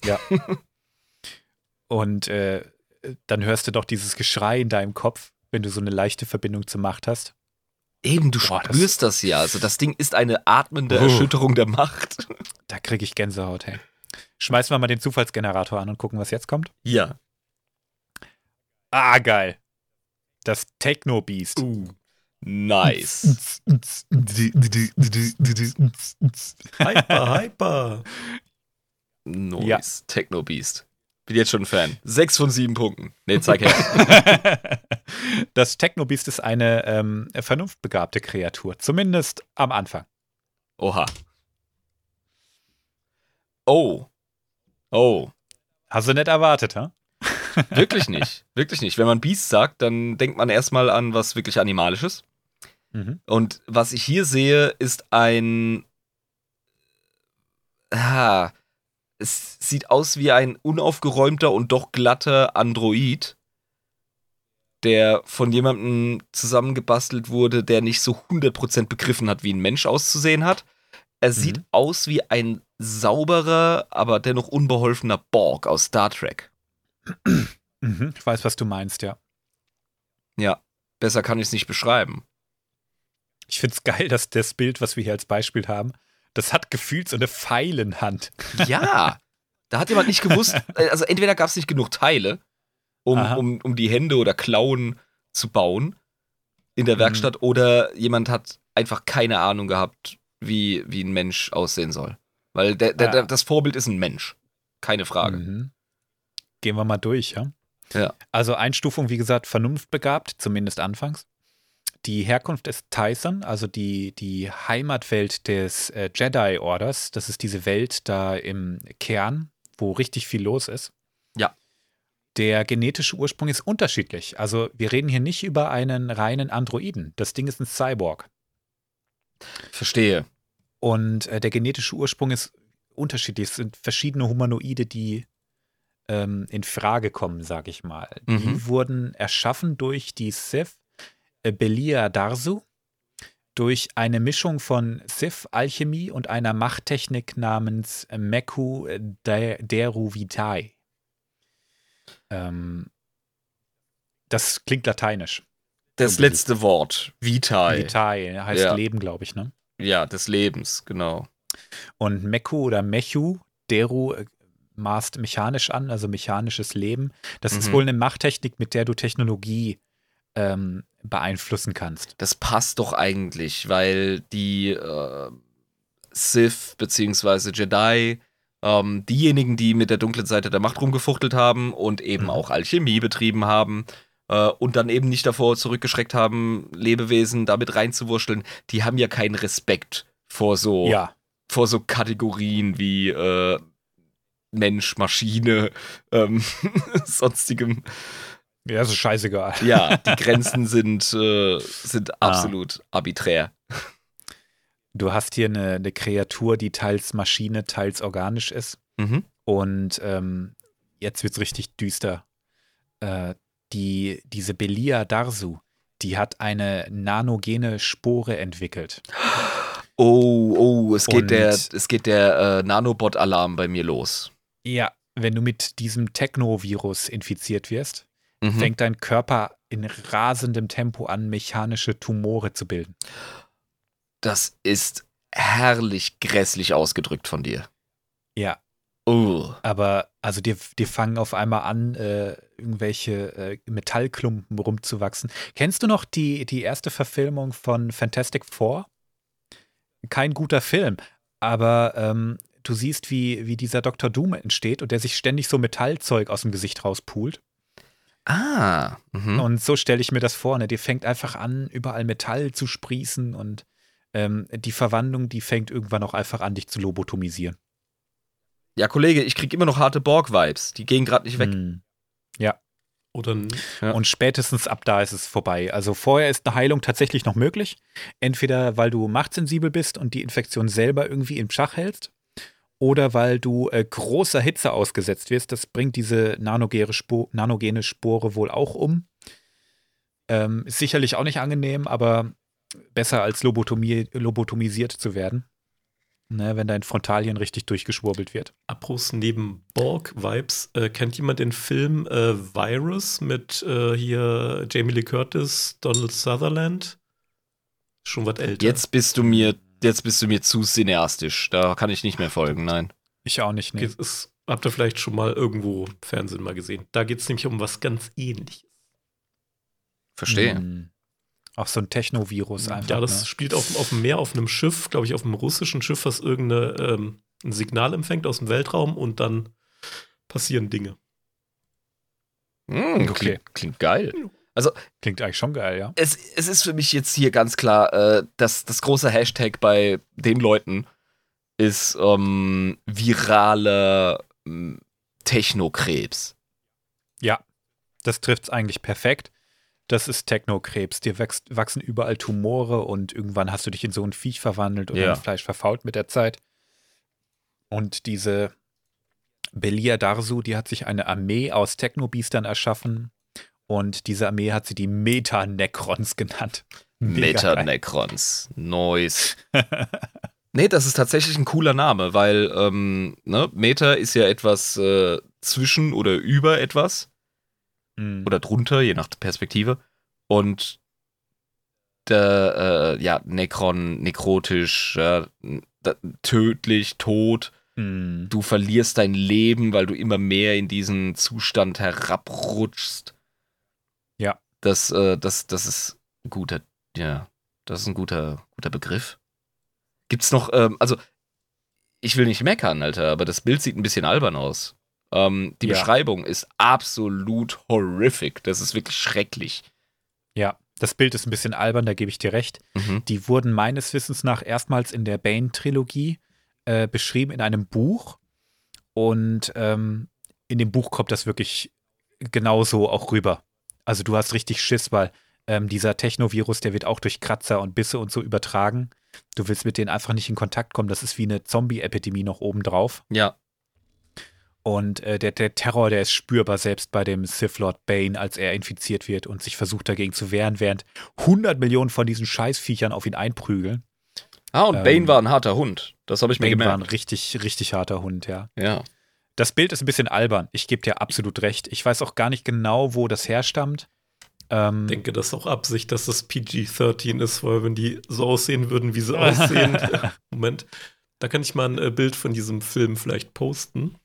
<laughs>
Und äh, dann hörst du doch dieses Geschrei in deinem Kopf, wenn du so eine leichte Verbindung zur Macht hast.
Eben, du
Boah, das-
spürst das, ja. Also das Ding ist eine atmende
Oh.
Erschütterung der Macht. <laughs>
Da kriege ich Gänsehaut, hey. Schmeißen wir mal den Zufallsgenerator an und gucken, was jetzt kommt.
Ja.
Ah, geil. Das Techno-Beast.
Uh.
Nice.
Hyper, hyper.
Nice.
Ja.
Techno Beast. Bin jetzt schon ein Fan. Sechs von sieben Punkten. Nee, zeig her. <laughs>
Das Techno-Beast ist eine ähm, vernunftbegabte Kreatur. Zumindest am Anfang.
Oha. Oh. Oh.
Hast du nicht erwartet, ha?
Wirklich nicht. Wirklich nicht. Wenn man Beast sagt, dann denkt man erstmal an was wirklich Animalisches.
Mhm.
Und was ich hier sehe, ist ein. Ah, es sieht aus wie ein unaufgeräumter und doch glatter Android, der von jemandem zusammengebastelt wurde, der nicht so 100% begriffen hat, wie ein Mensch auszusehen hat. Er sieht aus wie ein sauberer, aber dennoch unbeholfener Borg aus Star Trek.
Mhm. Ich weiß, was du meinst, ja.
Ja, besser kann ich es nicht beschreiben.
Ich finde es geil, dass das Bild, was wir hier als Beispiel haben, das hat gefühlt so eine Pfeilenhand.
Ja, da hat jemand nicht gewusst, <laughs> äh, also entweder gab es nicht genug Teile, um,
Aha.
um, um die Hände oder Klauen zu bauen in der
Mhm.
Werkstatt, oder jemand hat einfach keine Ahnung gehabt, wie, wie ein Mensch aussehen soll. Weil der, der,
Ja.
das Vorbild ist ein Mensch. Keine Frage.
Mhm. Gehen wir mal durch, ja?
Ja.
Also Einstufung, wie gesagt, vernunftbegabt, zumindest anfangs. Die Herkunft ist Tyson, also die, die Heimatwelt des äh, Jedi-Orders. Das ist diese Welt da im Kern, wo richtig viel los ist.
Ja.
Der genetische Ursprung ist unterschiedlich. Also wir reden hier nicht über einen reinen Androiden. Das Ding ist ein Cyborg.
Verstehe.
Und äh, der genetische Ursprung ist unterschiedlich. Es sind verschiedene Humanoide, die ähm, in Frage kommen, sag ich mal. Die
Mhm.
wurden erschaffen durch die Sith Belia Darsu, durch eine Mischung von Sith-Alchemie und einer Machttechnik namens Meku De- Deru Vitae. Ähm, das klingt lateinisch.
Das letzte Wort. Vitae.
Vitae heißt
Ja.
Leben, glaube ich, ne?
Ja, des Lebens, genau.
Und Meku oder Mechu, Deru, äh, maßt mechanisch an, also mechanisches Leben. Das ist
Mhm.
wohl eine Machttechnik, mit der du Technologie ähm, beeinflussen kannst.
Das passt doch eigentlich, weil die äh, Sith bzw. Jedi, ähm, diejenigen, die mit der dunklen Seite der Macht rumgefuchtelt haben und eben
Mhm.
auch Alchemie betrieben haben äh, und dann eben nicht davor zurückgeschreckt haben, Lebewesen damit reinzuwurschteln, die haben ja keinen Respekt vor so,
Ja,
vor so Kategorien wie äh, Mensch, Maschine, ähm, <laughs> sonstigem.
Ja, ist scheißegal.
Ja, <laughs> die Grenzen sind, äh, sind
Ah.
absolut arbiträr.
Du hast hier eine, eine Kreatur, die teils Maschine, teils organisch ist.
Mhm.
Und ähm, jetzt wird es richtig düster. Äh, die, diese Belia Darsu, die hat eine nanogene Spore entwickelt.
Oh, oh, es geht
Und-
der, es geht der äh, Nanobot-Alarm bei mir los.
Ja, wenn du mit diesem Technovirus infiziert wirst,
Mhm.
fängt dein Körper in rasendem Tempo an, mechanische Tumore zu bilden.
Das ist herrlich grässlich ausgedrückt von dir.
Ja,
Oh.
aber also dir, dir fangen auf einmal an, äh, irgendwelche äh, Metallklumpen rumzuwachsen. Kennst du noch die, die erste Verfilmung von Fantastic Four? Kein guter Film, aber ähm, du siehst, wie, wie dieser Dr. Doom entsteht und der sich ständig so Metallzeug aus dem Gesicht rauspult.
Ah. Mhm.
Und so stelle ich mir das vor. Ne? Die fängt einfach an, überall Metall zu sprießen und ähm, die Verwandlung, die fängt irgendwann auch einfach an, dich zu lobotomisieren.
Ja, Kollege, ich krieg immer noch harte Borg-Vibes. Die gehen gerade nicht weg.
Hm.
Oder n-
Ja.
Und spätestens ab da ist es vorbei. Also vorher ist eine Heilung tatsächlich noch möglich. Entweder weil du machtsensibel bist und die Infektion selber irgendwie im Schach hältst, oder weil du äh, großer Hitze ausgesetzt wirst. Das bringt diese nanogene, Spor nanogene Spore wohl auch um. Ähm, ist sicherlich auch nicht angenehm, aber besser als lobotomi lobotomisiert zu werden. Ne, wenn dein Frontalien richtig durchgeschwurbelt wird.
Abrus neben Borg-Vibes. Äh, kennt jemand den Film äh, Virus mit äh, hier Jamie Lee Curtis, Donald Sutherland? Schon was älter.
Jetzt bist du mir, jetzt bist du mir zu cineastisch. Da kann ich nicht mehr folgen, nein.
Ich auch nicht, ne?
Ist, habt ihr vielleicht schon mal irgendwo im Fernsehen mal gesehen? Da geht es nämlich um was ganz ähnliches.
Verstehe.
Hm. Auch so ein Technovirus einfach.
ja, das
ne?
spielt auf, auf dem Meer, auf einem Schiff, glaube ich, auf einem russischen Schiff, was irgendein ähm, ein Signal empfängt aus dem Weltraum und dann passieren Dinge.
Hm,
Okay.
klingt, klingt geil.
Klingt eigentlich schon geil, ja.
Es, es ist für mich jetzt hier ganz klar, äh, dass das große Hashtag bei den Leuten ist ähm, virale ähm, Technokrebs.
Das trifft es eigentlich perfekt. Das ist Technokrebs. Dir wächst, wachsen überall Tumore und irgendwann hast du dich in so ein Viech verwandelt und
Ja.
Fleisch verfault mit der Zeit. Und diese Belia Darsu, die hat sich eine Armee aus Technobiestern erschaffen. Und diese Armee hat sie die Metanecrons genannt.
Metanecrons. Nice. <laughs> nee, das ist tatsächlich ein cooler Name, weil ähm, ne, Meta ist ja etwas äh, zwischen oder über etwas.
Mhm.
oder drunter, je nach Perspektive. Und der, äh, ja, Necron, nekrotisch, ja, tödlich, tot.
Mhm.
Du verlierst dein Leben, weil du immer mehr in diesen Zustand herabrutschst. Das, äh, das, das ist ein guter, ja, das ist ein guter, guter Begriff. Gibt's noch, ähm, also, ich will nicht meckern, Alter, aber das Bild sieht ein bisschen albern aus. Ähm, die
Ja.
Beschreibung ist absolut horrific. Das ist wirklich schrecklich.
Ja, das Bild ist ein bisschen albern, da gebe ich dir recht.
Mhm.
Die wurden meines Wissens nach erstmals in der Bane-Trilogie äh, beschrieben in einem Buch. Und ähm, in dem Buch kommt das wirklich genauso auch rüber. Also du hast richtig Schiss, weil ähm, dieser Technovirus, der wird auch durch Kratzer und Bisse und so übertragen. Du willst mit denen einfach nicht in Kontakt kommen. Das ist wie eine Zombie-Epidemie noch obendrauf.
Ja.
Und äh, der, der Terror, der ist spürbar, selbst bei dem Sith Lord Bane, als er infiziert wird und sich versucht dagegen zu wehren, während 100 Millionen von diesen Scheißviechern auf ihn einprügeln.
Ah, und
Ähm,
Bane war ein harter Hund. Das habe ich mir
Bane war ein
gemerkt.
richtig, richtig harter Hund, ja.
Ja.
Das Bild ist ein bisschen albern. Ich gebe dir absolut recht. Ich weiß auch gar nicht genau, wo das herstammt. Ähm,
Ich denke, das ist auch Absicht, dass das PG-13 ist, weil wenn die so aussehen würden, wie sie <laughs> aussehen. Moment. Da kann ich mal ein äh, Bild von diesem Film vielleicht posten,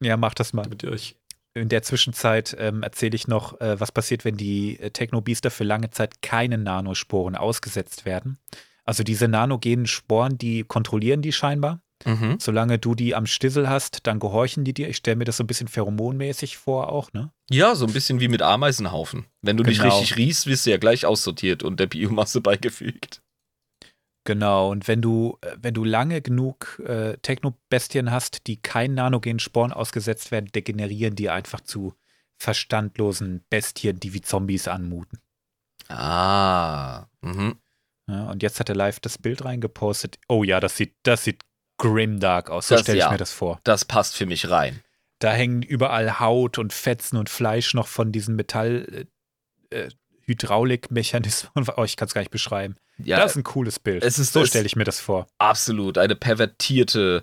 ja, mach das mal.
damit ihr euch.
In der Zwischenzeit ähm, erzähle ich noch, äh, was passiert, wenn die äh, Technobiester für lange Zeit keine Nanosporen ausgesetzt werden. Also diese nanogenen Sporen, die kontrollieren die scheinbar.
Mhm.
Solange du die am Stissel hast, dann gehorchen die dir. Ich stelle mir das so ein bisschen pheromonmäßig vor auch, ne?
Ja, so ein bisschen wie mit Ameisenhaufen. Wenn du nicht
Genau.
richtig riechst, wirst du ja gleich aussortiert und der Biomasse <laughs> beigefügt.
Genau, und wenn du, äh, wenn du lange genug äh, Technobestien hast, die keinen nanogenen Sporen ausgesetzt werden, degenerieren die einfach zu verstandlosen Bestien, die wie Zombies anmuten.
Ah. Mhm.
Ja, und jetzt hat er live das Bild reingepostet. Oh ja, das sieht, das sieht grimdark aus. So stelle ich
ja.
mir das vor.
Das passt für mich rein.
Da hängen überall Haut und Fetzen und Fleisch noch von diesen Metall äh, äh, Hydraulikmechanismen. <laughs> Oh, ich kann es gar nicht beschreiben.
Ja,
das ist ein cooles Bild.
es ist-
so stelle ich mir das vor.
absolut. Eine pervertierte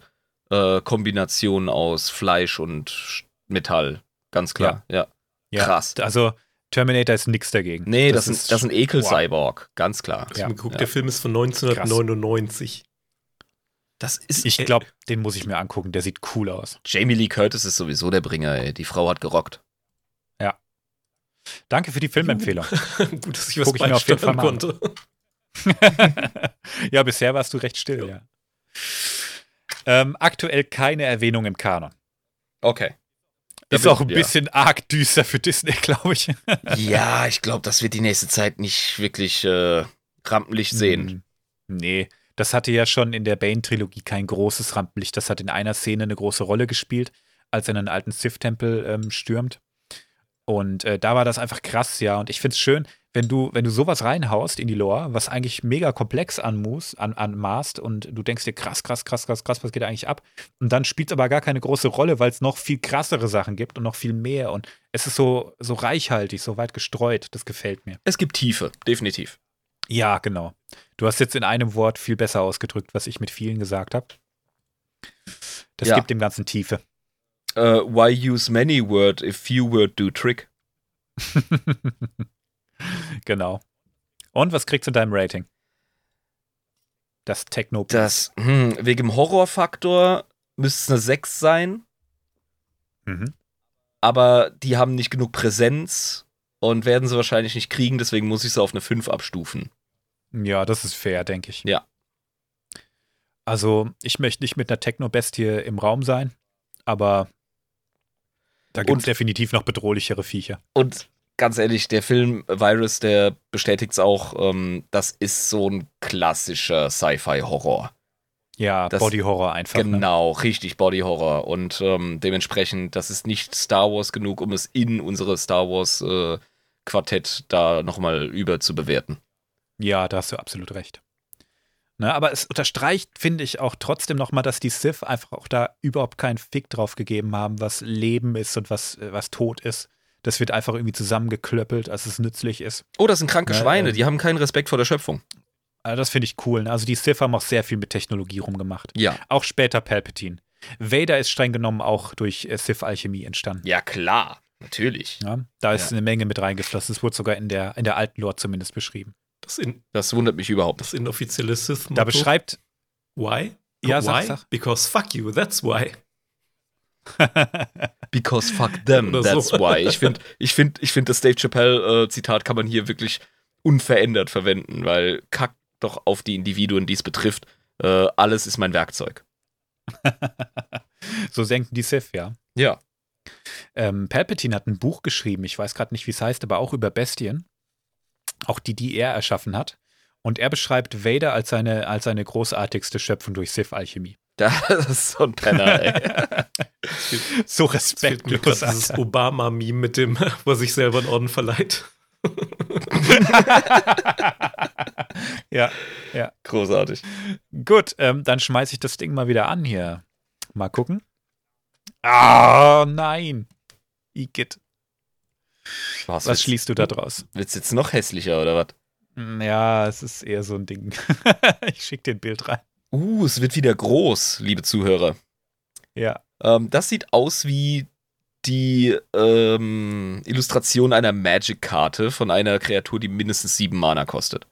äh, Kombination aus Fleisch und Metall. Ganz klar. Ja.
Ja,
Krass.
Also Terminator ist nichts dagegen.
Nee, das, ist, das ist ein
wow.
Ekel-Cyborg. Ganz klar.
Ich
Ja,
geguckt,
ja.
der Film ist von 1999.
Das ist.
Ich glaube, den muss ich mir angucken. Der sieht cool aus.
Jamie Lee Curtis ist sowieso der Bringer, ey. Die Frau hat gerockt.
Danke für die Filmempfehlung. <laughs>
Gut, dass ich was
Guck ich mir auf jeden Fall
konnte. <laughs>
ja, bisher warst du recht still, ja. Ähm, aktuell keine Erwähnung im Kanon.
Okay.
Ist
bin-
auch ein
ja.
bisschen arg düster für Disney, <laughs> glaube ich.
Ja, ich glaube, das wird die nächste Zeit nicht wirklich äh, Rampenlicht sehen.
Hm, Nee, das hatte ja schon in der Bane-Trilogie kein großes Rampenlicht. Das hat in einer Szene eine große Rolle gespielt, als er einen alten Sith-Tempel ähm, stürmt. Und äh, da war das einfach krass, ja. Und ich finde es schön, wenn du, wenn du sowas reinhaust in die Lore, was eigentlich mega komplex anmus, an, anmaßt und du denkst dir, krass, krass, krass, krass, krass, was geht da eigentlich ab? Und dann spielt es aber gar keine große Rolle, weil es noch viel krassere Sachen gibt und noch viel mehr. Und es ist so, so reichhaltig, so weit gestreut. Das gefällt mir.
Es gibt Tiefe, definitiv.
Ja, genau. Du hast jetzt in einem Wort viel besser ausgedrückt, was ich mit vielen gesagt habe. Das
Ja.
gibt dem Ganzen Tiefe.
Äh, why use many word if few word do trick? <laughs>
genau. Und was kriegst du in deinem Rating? Das Techno.
Das, hm, wegen dem Horrorfaktor müsste es eine 6 sein,
Mhm.
aber die haben nicht genug Präsenz und werden sie wahrscheinlich nicht kriegen, deswegen muss ich sie auf eine 5 abstufen.
Ja, das ist fair, denke ich.
Ja.
Also, ich möchte nicht mit einer Techno-Bestie im Raum sein, aber da gibt es definitiv noch bedrohlichere Viecher.
Und ganz ehrlich, der Film Virus, der bestätigt es auch, ähm, das ist so ein klassischer Sci-Fi-Horror.
Ja,
Das-
Body-Horror einfach. Ne?
Genau, richtig Body Horror. Und ähm, dementsprechend, das ist nicht Star Wars genug, um es in unsere Star Wars äh, Quartett da nochmal über zu bewerten.
Ja, da hast du absolut recht. Ne, aber es unterstreicht, finde ich, auch trotzdem nochmal, dass die Sith einfach auch da überhaupt keinen Fick drauf gegeben haben, was Leben ist und was, äh, was Tod ist. Das wird einfach irgendwie zusammengeklöppelt, als es nützlich ist.
Oh, das sind kranke
Ja,
Schweine,
äh,
die haben keinen Respekt vor der Schöpfung.
Also das finde ich cool. Ne? Also die Sith haben auch sehr viel mit Technologie rumgemacht.
Ja.
Auch später Palpatine. Vader ist streng genommen auch durch äh, Sith-Alchemie entstanden.
Ja, klar, natürlich.
Ja? Da ist
Ja.
eine Menge mit reingeflossen. Es wurde sogar in der, in der alten Lore zumindest beschrieben.
Das, in,
Das wundert mich überhaupt nicht.
das inoffizielle sith
Da beschreibt,
Why?
Ja,
why?
sag, sag.
Because fuck you, that's why. <laughs>
Because fuck them,
Oder
that's
so.
why. Ich finde, ich find, ich find das Dave Chappelle-Zitat kann man hier wirklich unverändert verwenden, weil kack doch auf die Individuen, die es betrifft. Äh, alles ist mein Werkzeug. <laughs>
so senken die Sith, ja.
Ja.
Ähm, Palpatine hat ein Buch geschrieben, ich weiß gerade nicht, wie es heißt, aber auch über Bestien. Auch die, die er erschaffen hat. Und er beschreibt Vader als seine, als seine großartigste Schöpfung durch Sith-Alchemie. <laughs>
Das ist so ein Penner, ey. <laughs>
So respektlos.
dieses
Alter.
Obama-Meme mit dem, <laughs> wo er sich selber einen Orden verleiht.
Ja, ja.
Großartig.
Gut, ähm, dann schmeiße ich das Ding mal wieder an hier. Mal gucken. Ah, nein. Igitt.
Was,
Was schließt du da draus?
Wird's jetzt noch hässlicher oder was?
Hm, Ja, es ist eher so ein Ding. <laughs> ich schicke dir ein Bild rein.
Uh, es wird wieder groß, liebe Zuhörer.
Ja.
Ähm, das sieht aus wie die ähm, Illustration einer Magic-Karte von einer Kreatur, die mindestens sieben Mana kostet.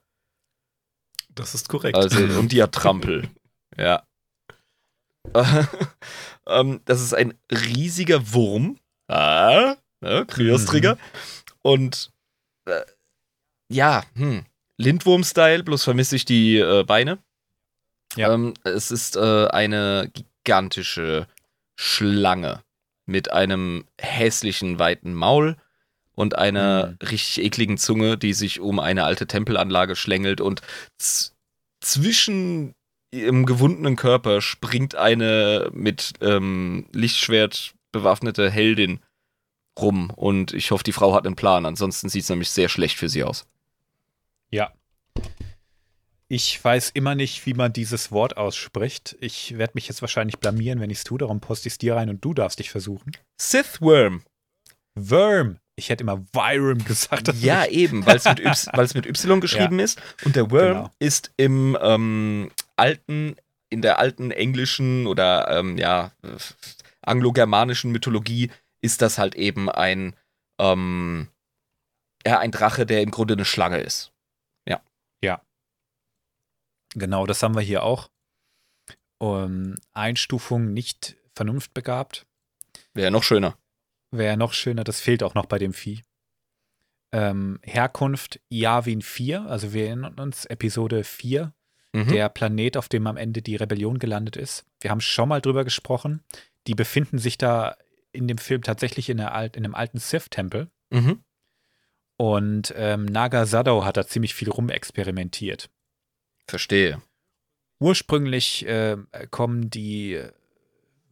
Das ist korrekt.
Also, <laughs> und die hat Trampel. ja. <laughs> ähm, das ist ein riesiger Wurm. Ah, ne, Kryos-Trigger. Und äh, ja, hm, Lindwurm-Style, bloß vermisse ich die äh, Beine.
Ja.
Ähm, es ist äh, eine gigantische Schlange mit einem hässlichen, weiten Maul und einer
Mhm.
richtig ekligen Zunge, die sich um eine alte Tempelanlage schlängelt und zwischen ihrem gewundenen Körper springt eine mit ähm, Lichtschwert bewaffnete Heldin rum und ich hoffe, die Frau hat einen Plan, ansonsten sieht es nämlich sehr schlecht für sie aus.
Ja. Ich weiß immer nicht, wie man dieses Wort ausspricht. Ich werde mich jetzt wahrscheinlich blamieren, wenn ich es tue. Darum poste ich es dir rein und du darfst dich versuchen.
Sith Worm.
Worm. Ich hätte immer Vyrum gesagt.
Ja,
ist-
eben, weil es mit, <laughs> mit Y geschrieben ist. Und der Worm
Genau.
ist im ähm, alten, in der alten englischen oder ähm, ja, äh, anglogermanischen Mythologie ist das halt eben ein, ähm, ja, ein Drache, der im Grunde eine Schlange ist.
Genau, das haben wir hier auch. Um, Einstufung nicht vernunftbegabt.
Wäre noch schöner.
Wäre noch schöner, das fehlt auch noch bei dem Vieh. Ähm, Herkunft Yavin 4, also wir erinnern uns, Episode 4,
Mhm.
der Planet, auf dem am Ende die Rebellion gelandet ist. Wir haben schon mal drüber gesprochen. Die befinden sich da in dem Film tatsächlich in, der Alt, in einem alten Sith-Tempel.
Mhm.
Und ähm, Naga Sadao hat da ziemlich viel rumexperimentiert.
Verstehe.
Ursprünglich äh, kommen die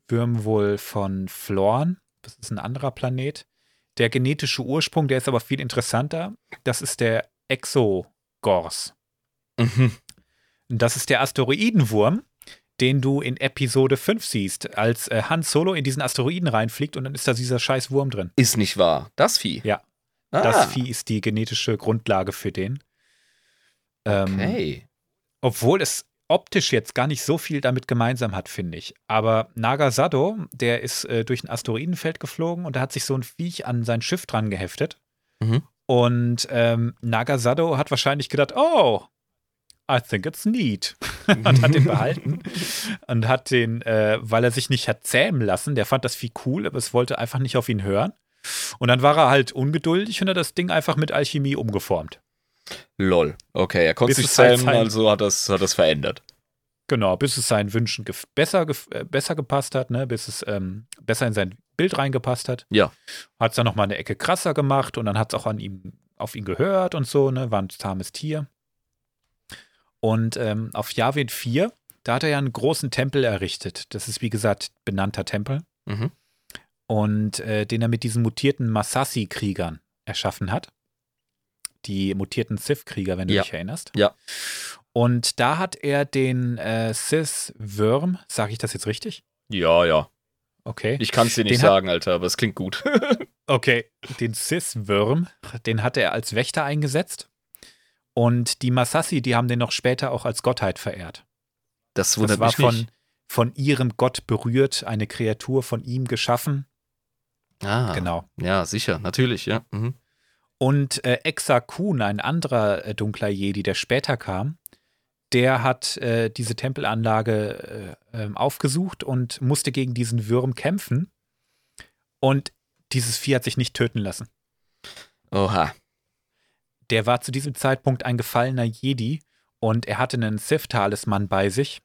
Würmer wohl von Florn. Das ist ein anderer Planet. Der genetische Ursprung, der ist aber viel interessanter. Das ist der Exogors.
Mhm.
Das ist der Asteroidenwurm, den du in Episode 5 siehst, als äh, Han Solo in diesen Asteroiden reinfliegt und dann ist da dieser scheiß Wurm drin.
Ist nicht wahr. Das Vieh.
Ja.
Ah,
Das Vieh ist die genetische Grundlage für den. Ähm,
Okay.
Obwohl es optisch jetzt gar nicht so viel damit gemeinsam hat, finde ich. Aber Nagasado, der ist äh, durch ein Asteroidenfeld geflogen und da hat sich so ein Viech an sein Schiff dran geheftet.
Mhm.
Und ähm, Nagasado hat wahrscheinlich gedacht, oh, I think it's neat. <laughs> und hat den behalten. und hat den, äh, weil er sich nicht hat zähmen lassen, der fand das Vieh cool, aber es wollte einfach nicht auf ihn hören. Und dann war er halt ungeduldig und hat das Ding einfach mit Alchemie umgeformt.
Lol. Okay, er konnte
Bis
sich
halt
zähmen,
sein-
also hat das, hat das verändert.
Genau, bis es seinen Wünschen gef besser, gef äh, besser gepasst hat, ne? bis es ähm, besser in sein Bild reingepasst hat.
Ja.
Hat es dann nochmal eine Ecke krasser gemacht und dann hat es auch an ihm, auf ihn gehört und so, ne? War ein zahmes Tier. Und ähm, auf Yavin 4, da hat er ja einen großen Tempel errichtet. Das ist, wie gesagt, benannter Tempel.
Mhm.
Und äh, den er mit diesen mutierten Masasi-Kriegern erschaffen hat. Die mutierten Sith-Krieger, wenn du
Ja.
dich erinnerst.
Ja.
Und da hat er den äh, Sith-Würm, sage ich das jetzt richtig?
Ja, ja.
Okay.
Ich kann es dir nicht
Den hat-
sagen, Alter, aber es klingt gut. <laughs>
Okay, den Cis-Würm, den hat er als Wächter eingesetzt. Und die Masasi, die haben den noch später auch als Gottheit verehrt.
Das wundert
Das war
mich
von, von ihrem Gott berührt, eine Kreatur von ihm geschaffen.
Ah,
Genau.
Ja, sicher, natürlich, ja. Mhm.
Und äh, Exa Kun, ein anderer äh, dunkler Jedi, der später kam, der hat äh, diese Tempelanlage äh, ähm, aufgesucht und musste gegen diesen Würm kämpfen. Und dieses Vieh hat sich nicht töten lassen.
Oha.
Der war zu diesem Zeitpunkt ein gefallener Jedi und er hatte einen Sith-Talisman bei sich.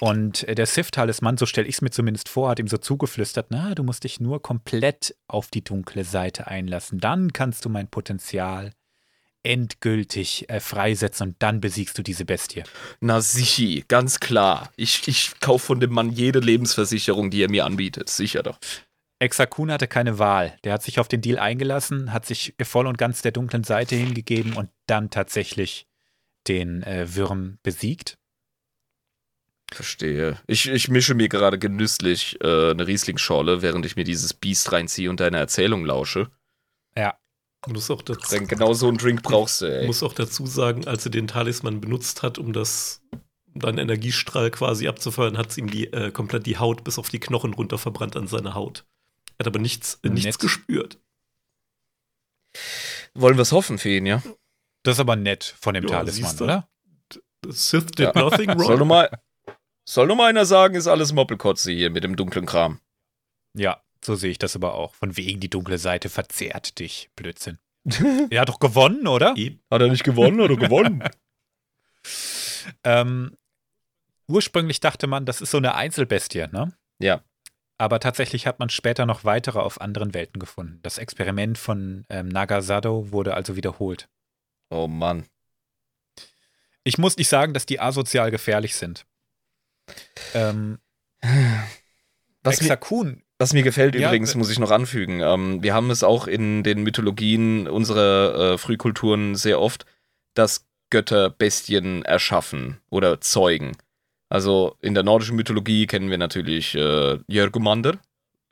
Und äh, der Sith-Talisman, so stelle ich es mir zumindest vor, hat ihm so zugeflüstert, na, du musst dich nur komplett auf die dunkle Seite einlassen. Dann kannst du mein Potenzial endgültig äh, freisetzen und dann besiegst du diese Bestie.
Na sichi, ganz klar. Ich, ich kaufe von dem Mann jede Lebensversicherung, die er mir anbietet. Sicher doch.
Exakun hatte keine Wahl. Der hat sich auf den Deal eingelassen, hat sich voll und ganz der dunklen Seite hingegeben und dann tatsächlich den äh, Würm besiegt.
Verstehe. Ich, ich mische mir gerade genüsslich äh, eine Rieslingsschorle, während ich mir dieses Biest reinziehe und deine Erzählung lausche.
Ja.
Muss auch dazu,
Denn genau so einen Drink brauchst du, ey.
muss auch dazu sagen, als er den Talisman benutzt hat, um das um deinen Energiestrahl quasi abzufeuern, hat es ihm die, äh, komplett die Haut bis auf die Knochen runter verbrannt an seiner Haut. Er hat aber nichts, äh, nichts
Nett.
gespürt.
Wollen wir es hoffen für ihn, ja?
Das ist aber nett von dem
Ja,
Talisman, oder?
Sith did
Ja.
nothing
Soll
wrong.
nur mal, soll nur mal einer sagen, ist alles Moppelkotze hier mit dem dunklen Kram.
Ja, so sehe ich das aber auch. Von wegen die dunkle Seite verzehrt dich. Blödsinn. <laughs> er hat doch gewonnen, oder?
Hat er nicht gewonnen oder gewonnen? <laughs>
Ähm, ursprünglich dachte man, das ist so eine Einzelbestie, ne?
Ja.
Aber tatsächlich hat man später noch weitere auf anderen Welten gefunden. Das Experiment von ähm, Nagasado wurde also wiederholt.
Oh Mann.
Ich muss nicht sagen, dass die asozial gefährlich sind. Ähm, <sighs>
Was mir, was mir gefällt
Ja,
übrigens,
äh,
muss ich noch anfügen. Ähm, wir haben es auch in den Mythologien unserer äh, Frühkulturen sehr oft, dass Götter Bestien erschaffen oder zeugen. Also in der nordischen Mythologie kennen wir natürlich äh, Jörgumander,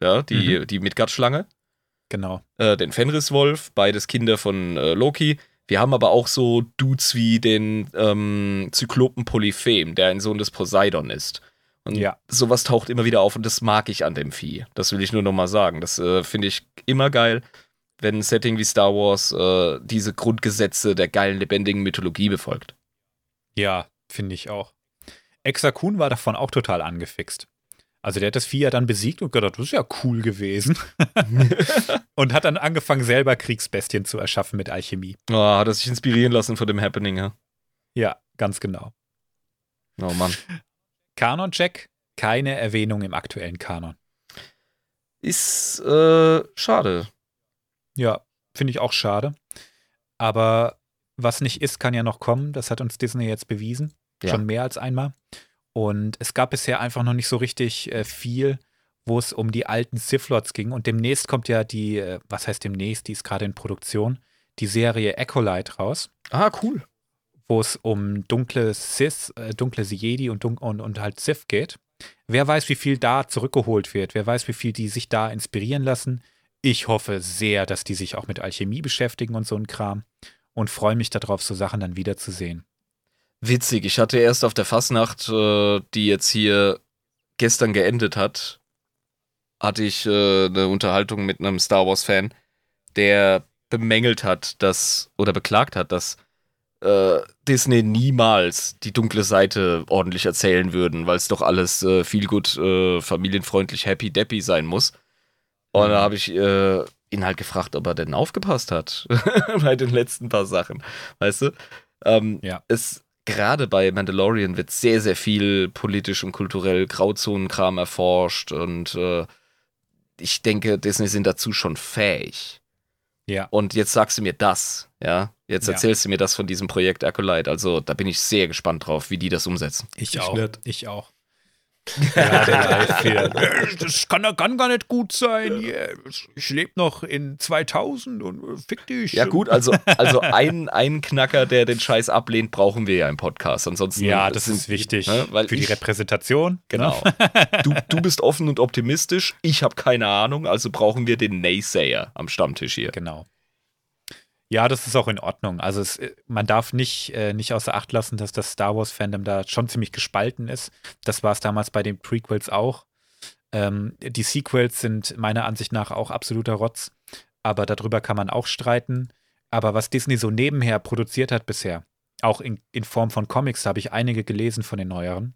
ja, die, die Midgard-Schlange.
genau.
äh, den Fenriswolf, beides Kinder von äh, Loki. Wir haben aber auch so Dudes wie den ähm, Zyklopen Polyphem, der ein Sohn des Poseidon ist. Und
Ja.
sowas taucht immer wieder auf und das mag ich an dem Vieh. Das will ich nur nochmal sagen. Das äh, finde ich immer geil, wenn ein Setting wie Star Wars äh, diese Grundgesetze der geilen, lebendigen Mythologie befolgt.
Ja, finde ich auch. Exakun war davon auch total angefixt. Also der hat das Vieh ja dann besiegt und gedacht, das ist ja cool gewesen. <laughs> und hat dann angefangen, selber Kriegsbestien zu erschaffen mit Alchemie.
Oh, hat er sich inspirieren lassen von dem Happening, ja?
Ja, ganz genau.
Oh Mann.
Kanon-Check, keine Erwähnung im aktuellen Kanon.
Ist äh, schade.
Ja, finde ich auch schade. Aber was nicht ist, kann ja noch kommen. Das hat uns Disney jetzt bewiesen.
Ja.
Schon mehr als einmal. Und es gab bisher einfach noch nicht so richtig äh, viel, wo es um die alten Sith-Lords ging. Und demnächst kommt ja die, äh, was heißt demnächst, die ist gerade in Produktion, die Serie Acolyte raus,
Ah, cool.
wo es um dunkle Sith, äh, dunkle Jedi und, und, und halt Sith geht. Wer weiß, wie viel da zurückgeholt wird. Wer weiß, wie viel die sich da inspirieren lassen. Ich hoffe sehr, dass die sich auch mit Alchemie beschäftigen und so ein Kram. Und freue mich darauf, so Sachen dann wiederzusehen.
Witzig, ich hatte erst auf der Fastnacht, äh, die jetzt hier gestern geendet hat, hatte ich äh, eine Unterhaltung mit einem Star Wars-Fan, der bemängelt hat, dass oder beklagt hat, dass äh, Disney niemals die dunkle Seite ordentlich erzählen würden, weil es doch alles äh, viel gut äh, familienfreundlich happy deppy sein muss. Und da habe ich äh, ihn halt gefragt, ob er denn aufgepasst hat <laughs> bei den letzten paar Sachen, weißt du? Ähm,
Ja.
Es gerade bei Mandalorian wird sehr, sehr viel politisch und kulturell Grauzonenkram erforscht und äh, ich denke, Disney sind dazu schon fähig.
Ja.
Und jetzt sagst du mir das, ja? Jetzt
Ja.
erzählst du mir das von diesem Projekt Acolyte. Also da bin ich sehr gespannt drauf, wie die das umsetzen.
Ich,
Ich
auch.
nicht.
Ich auch. Ja, der Live-Film. <laughs> Das kann, kann gar nicht gut sein. Ich lebe noch in 2000 und fick dich.
Ja, gut, also, also ein, ein Knacker, der den Scheiß ablehnt, brauchen wir ja im Podcast. Ansonsten
Ja, das
sind-
ist wichtig.
ne, weil
Für die
ich-
Repräsentation.
Genau. Du, du bist offen und optimistisch. Ich habe keine Ahnung, also brauchen wir den Naysayer am Stammtisch hier.
Genau. Ja, das ist auch in Ordnung. Also es, man darf nicht, äh, nicht außer Acht lassen, dass das Star Wars-Fandom da schon ziemlich gespalten ist. Das war es damals bei den Prequels auch. Ähm, die Sequels sind meiner Ansicht nach auch absoluter Rotz. Aber darüber kann man auch streiten. Aber was Disney so nebenher produziert hat bisher, auch in, in Form von Comics, da habe ich einige gelesen von den neueren.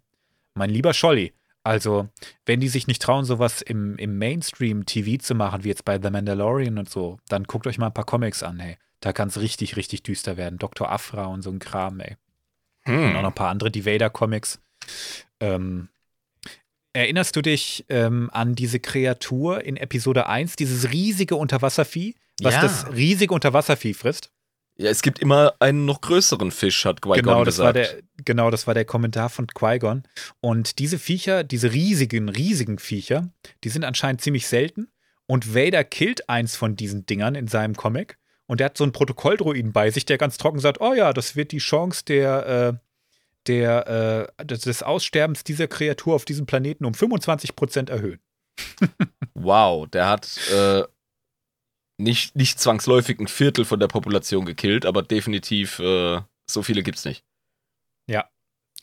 Mein lieber Scholli, also wenn die sich nicht trauen, sowas im, im Mainstream-TV zu machen, wie jetzt bei The Mandalorian und so, dann guckt euch mal ein paar Comics an, hey. Da kann es richtig, richtig düster werden. Dr. Afra und so ein Kram, ey. Und auch noch
Hm.
ein paar andere, die Vader-Comics. Ähm, erinnerst du dich ähm, an diese Kreatur in Episode 1, dieses riesige Unterwasservieh, was
Ja.
das riesige Unterwasservieh frisst?
Ja, es gibt immer einen noch größeren Fisch, hat Qui-Gon
Genau das, war
gesagt.
der, genau, das war der Kommentar von Qui-Gon. Und diese Viecher, diese riesigen, riesigen Viecher, die sind anscheinend ziemlich selten. Und Vader killt eins von diesen Dingern in seinem Comic. Und der hat so einen Protokolldruiden bei sich, der ganz trocken sagt, oh ja, das wird die Chance der, äh, der, äh, des Aussterbens dieser Kreatur auf diesem Planeten um 25% erhöhen. <laughs>
wow, der hat äh, nicht, nicht zwangsläufig ein Viertel von der Population gekillt, aber definitiv äh, so viele gibt's nicht.
Ja.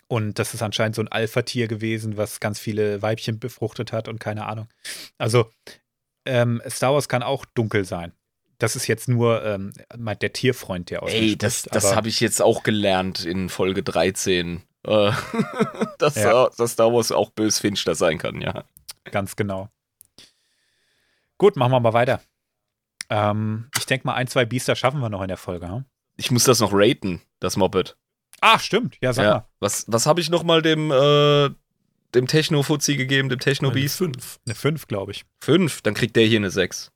Und das ist anscheinend so ein Alpha-Tier gewesen, was ganz viele Weibchen befruchtet hat und keine Ahnung. Also, ähm, Star Wars kann auch dunkel sein. Das ist jetzt nur ähm, der Tierfreund, der
aus Ey, das, das habe ich jetzt auch gelernt in Folge 13. Äh, <laughs> dass, ja. dass Star Wars auch bösfinster sein kann, ja.
Ganz genau. Gut, machen wir mal weiter. Ähm, ich denke mal, ein, zwei Biester schaffen wir noch in der Folge. Hm?
Ich muss das noch raten, das Moped.
Ach, stimmt. Ja, sag ja. mal.
Was, was habe ich noch mal dem, äh, dem Techno-Fuzzi gegeben, dem Techno-Beast?
Eine 5. Eine 5, glaube ich.
5? Dann kriegt der hier eine 6.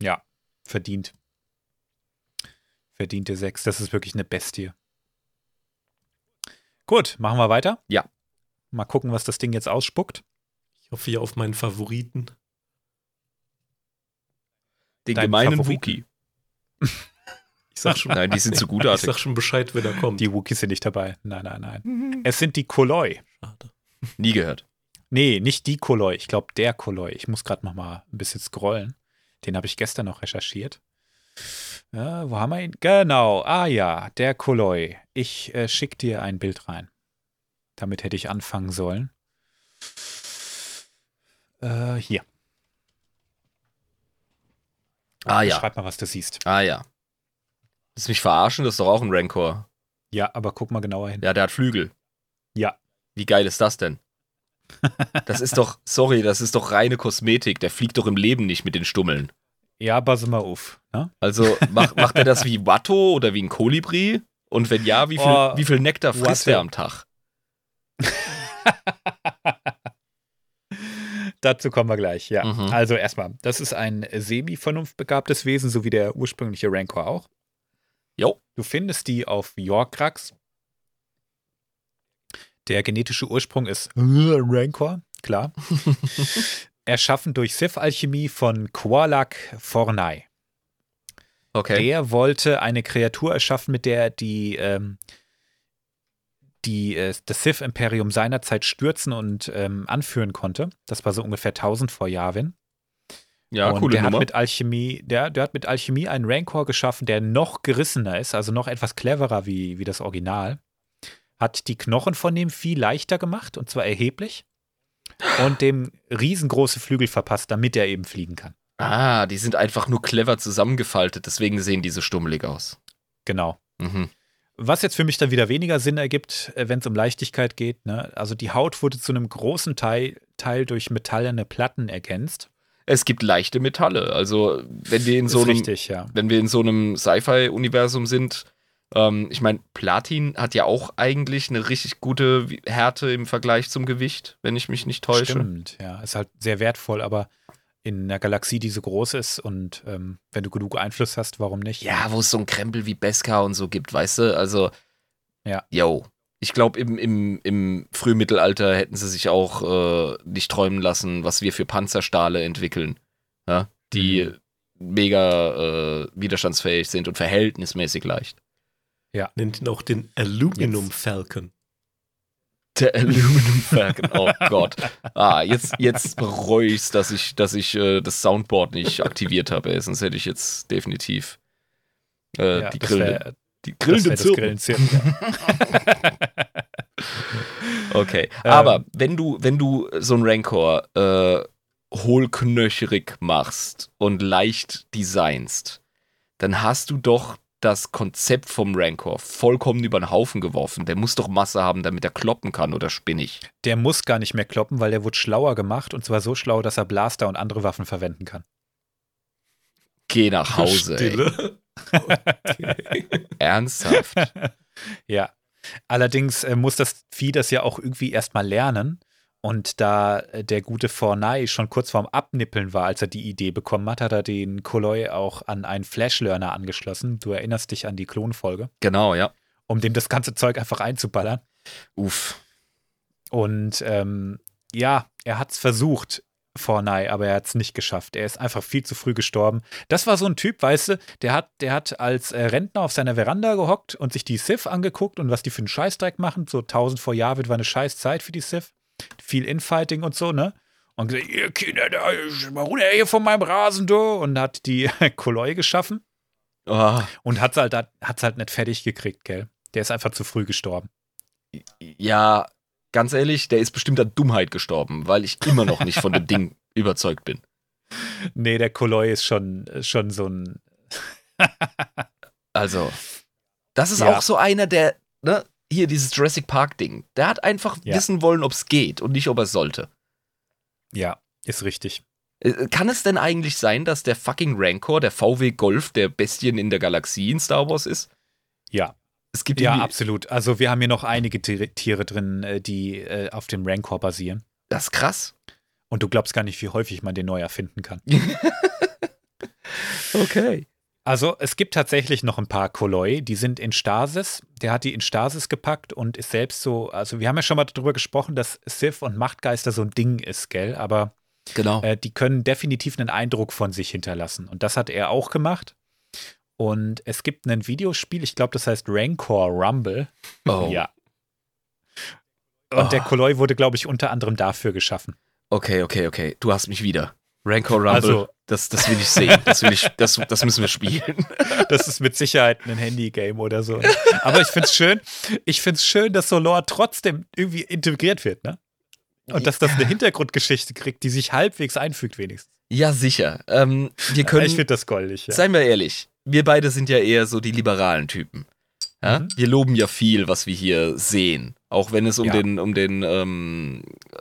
Ja, verdient. Verdiente 6. Das ist wirklich eine Bestie. Gut, machen wir weiter?
Ja.
Mal gucken, was das Ding jetzt ausspuckt.
Ich hoffe hier auf meinen Favoriten.
Den Dein gemeinen Favorit. Wookie.
Ich sag schon,
nein, die sind zu <laughs> gutartig.
Ich sag schon Bescheid, wer da kommt.
Die Wookies sind nicht dabei. Nein, nein, nein. Mhm. Es sind die Koloi.
Schade. Nie gehört.
Nee, nicht die Koloi. Ich glaube, der Koloi. Ich muss gerade noch mal ein bisschen scrollen. Den habe ich gestern noch recherchiert. Ja, wo haben wir ihn? Genau. Ah ja, der Koloi. Ich äh, schicke dir ein Bild rein. Damit hätte ich anfangen sollen. Äh, hier.
Ah ja.
Schreib mal, was du siehst.
Ah ja. Willst du mich verarschen? Das ist doch auch ein Rancor.
Ja, aber guck mal genauer hin.
Ja, der hat Flügel.
Ja.
Wie geil ist das denn? <laughs> Das ist doch, sorry, das ist doch reine Kosmetik. Der fliegt doch im Leben nicht mit den Stummeln.
Ja, pass mal auf. Ne?
Also mach, <laughs> macht er das wie Watto oder wie ein Kolibri? Und wenn ja, wie viel, oh, wie viel Nektar frisst er am Tag? <laughs>
Dazu kommen wir gleich, ja. Mhm. Also erstmal, das ist ein semi-vernunftbegabtes Wesen, so wie der ursprüngliche Rancor auch.
Jo.
Du findest die auf Yorkrax. Der genetische Ursprung ist <laughs> Rancor, klar. <laughs> Erschaffen durch Sith-Alchemie von Qualak Fornai.
Okay.
Der wollte eine Kreatur erschaffen, mit der die ähm, die äh, das Sith-Imperium seinerzeit stürzen und ähm, anführen konnte. Das war so ungefähr 1000 vor Yavin.
Ja,
und
coole
der
Nummer.
hat mit Alchemie, der, der hat mit Alchemie einen Rancor geschaffen, der noch gerissener ist, also noch etwas cleverer wie, wie das Original. Hat die Knochen von dem Vieh leichter gemacht, und zwar erheblich. Und dem riesengroße Flügel verpasst, damit er eben fliegen kann.
Ah, die sind einfach nur clever zusammengefaltet, deswegen sehen die so stummelig aus.
Genau.
Mhm.
Was jetzt für mich dann wieder weniger Sinn ergibt, äh, wenn es um Leichtigkeit geht. Ne? Also die Haut wurde zu einem großen Teil, Teil durch metallene Platten ergänzt.
Es gibt leichte Metalle. Also wenn wir in so einem,
richtig, ja.
wenn wir in so einem Sci-Fi-Universum sind, ähm, ich meine, Platin hat ja auch eigentlich eine richtig gute Härte im Vergleich zum Gewicht, wenn ich mich nicht täusche.
Stimmt, ja, ist halt sehr wertvoll, aber in einer Galaxie, die so groß ist und ähm, wenn du genug Einfluss hast, warum nicht?
Ja, wo es so ein Krempel wie Beskar und so gibt, weißt du? Also,
ja.
Yo. Ich glaube, im, im, im Frühmittelalter hätten sie sich auch äh, nicht träumen lassen, was wir für Panzerstahle entwickeln, ja? die mhm. mega äh, widerstandsfähig sind und verhältnismäßig leicht.
Ja. Nennt ihn auch den Aluminum Falcon.
Der Aluminum Falcon, oh Gott. Ah, jetzt, jetzt bereue ich es, dass ich, dass ich äh, das Soundboard nicht aktiviert habe, sonst hätte ich jetzt definitiv äh, ja, die Grille. Die Zirpen. Zirpen ja. <laughs> okay, ähm, aber wenn du, wenn du so einen Rancor äh, hohlknöcherig machst und leicht designst, dann hast du doch das Konzept vom Rancor vollkommen über den Haufen geworfen. Der muss doch Masse haben, damit er kloppen kann, oder spinnig?
Der muss gar nicht mehr kloppen, weil der wurde schlauer gemacht und zwar so schlau, dass er Blaster und andere Waffen verwenden kann.
Geh nach Hause. Stille. Okay. <laughs> Ernsthaft. <laughs>
ja. Allerdings äh, muss das Vieh das ja auch irgendwie erstmal lernen. Und da äh, der gute Fornay schon kurz vorm Abnippeln war, als er die Idee bekommen hat, hat er den Koloi auch an einen Flash-Learner angeschlossen. Du erinnerst dich an die Klonfolge.
Genau, ja.
Um dem das ganze Zeug einfach einzuballern.
Uff.
Und ähm, ja, er hat es versucht. Forney, aber er hat es nicht geschafft. Er ist einfach viel zu früh gestorben. Das war so ein Typ, weißt du, der hat, der hat als äh, Rentner auf seiner Veranda gehockt und sich die Sith angeguckt und was die für einen Scheißdreck machen. So 1000 vor Jahr wird war eine Scheißzeit für die Sith. Viel Infighting und so, ne? Und gesagt, ihr Kinder, da, mal runter hier von meinem Rasen, du. Und hat die <laughs> Koloi geschaffen.
Oh,
Und hat's halt, hat's halt nicht fertig gekriegt, gell? Der ist einfach zu früh gestorben.
ja, ganz ehrlich, der ist bestimmt an Dummheit gestorben, weil ich immer noch nicht von dem <laughs> Ding überzeugt bin.
Nee, der Koloi ist schon, schon so ein.
Also, das ist
Ja.
auch so einer, der, ne, hier dieses Jurassic Park-Ding, der hat einfach
Ja.
wissen wollen, ob es geht und nicht, ob er es sollte.
Ja, ist richtig.
Äh, Kann es denn eigentlich sein, dass der fucking Rancor, der VW Golf der Bestien in der Galaxie in Star Wars ist?
Ja,
Es gibt
ja, absolut. Also, wir haben hier noch einige Tiere, drin, äh, die äh, auf dem Rancor basieren.
das ist krass.
Und du glaubst gar nicht, wie häufig man den neu erfinden kann. <laughs>
Okay.
Also, es gibt tatsächlich noch ein paar Koloi, die sind in Stasis. Der hat die in Stasis gepackt und ist selbst so. Also, wir haben ja schon mal darüber gesprochen, dass Sith und Machtgeister so ein Ding ist, gell? Aber
Genau.
äh, die können definitiv einen Eindruck von sich hinterlassen. Und das hat er auch gemacht. Und es gibt ein Videospiel, ich glaube, das heißt Rancor Rumble.
oh.
Ja. Und der
Oh.
Koloi wurde, glaube ich, unter anderem dafür geschaffen.
Okay, okay, okay. Du hast mich wieder. Rancor Rumble.
Also-
das, das will ich sehen. Das, will ich, das, das müssen wir spielen. <laughs>
Das ist mit Sicherheit ein Handy-Game oder so. Aber ich finde es schön, ich schön, dass so Lore trotzdem irgendwie integriert wird, ne? Und dass das eine Hintergrundgeschichte kriegt, die sich halbwegs einfügt, wenigstens.
Ja, sicher. Ähm, wir können.
ich finde das goldig, ja.
Seien wir ehrlich, wir beide sind ja eher so die liberalen Typen. Ja?
Mhm.
Wir loben ja viel, was wir hier sehen. Auch wenn es um
Ja.
den, um den ähm, äh,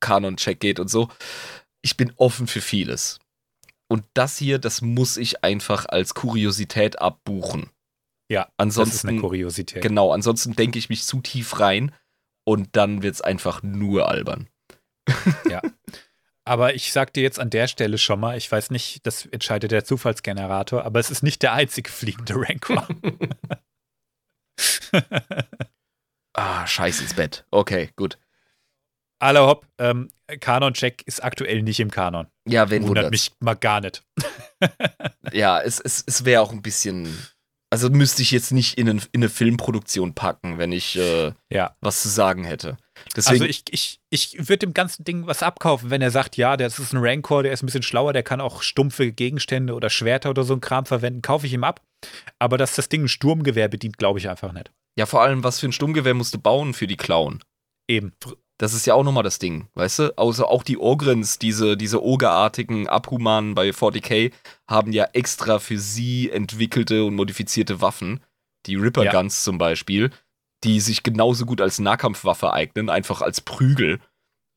Kanon-Check geht und so. Ich bin offen für vieles. Und das hier, das muss ich einfach als Kuriosität abbuchen.
Ja, Das ist
Ansonsten,
eine Kuriosität.
genau, ansonsten denke ich mich zu tief rein und dann wird es einfach nur albern.
Aber ich sag dir jetzt an der Stelle schon mal, ich weiß nicht, das entscheidet der Zufallsgenerator, aber es ist nicht der einzige fliegende Rancor. <laughs>
Ah, scheiß ins Bett. Okay, gut.
Alle hopp, ähm, Kanon-Check ist aktuell nicht im Kanon.
Ja, wen
Wundert
wundert
mich mal gar nicht. <laughs>
Ja, es, es, es wäre auch ein bisschen. Also müsste ich jetzt nicht in, in eine Filmproduktion packen, wenn ich äh,
Ja.
was zu sagen hätte. Deswegen,
Also ich, ich, ich würde dem ganzen Ding was abkaufen, wenn er sagt, ja, das ist ein Rancor, der ist ein bisschen schlauer, der kann auch stumpfe Gegenstände oder Schwerter oder so ein Kram verwenden, kaufe ich ihm ab. Aber dass das Ding ein Sturmgewehr bedient, glaube ich einfach nicht.
ja, vor allem, was für ein Sturmgewehr musst du bauen für die Klauen?
Eben.
Das ist ja auch nochmal das Ding, weißt du? Also auch die Ogrins, diese, diese Ogerartigen Abhumanen bei 40k, haben ja extra für sie entwickelte und modifizierte Waffen. Die Ripper
Ja.
Guns zum Beispiel, die sich genauso gut als Nahkampfwaffe eignen, einfach als Prügel.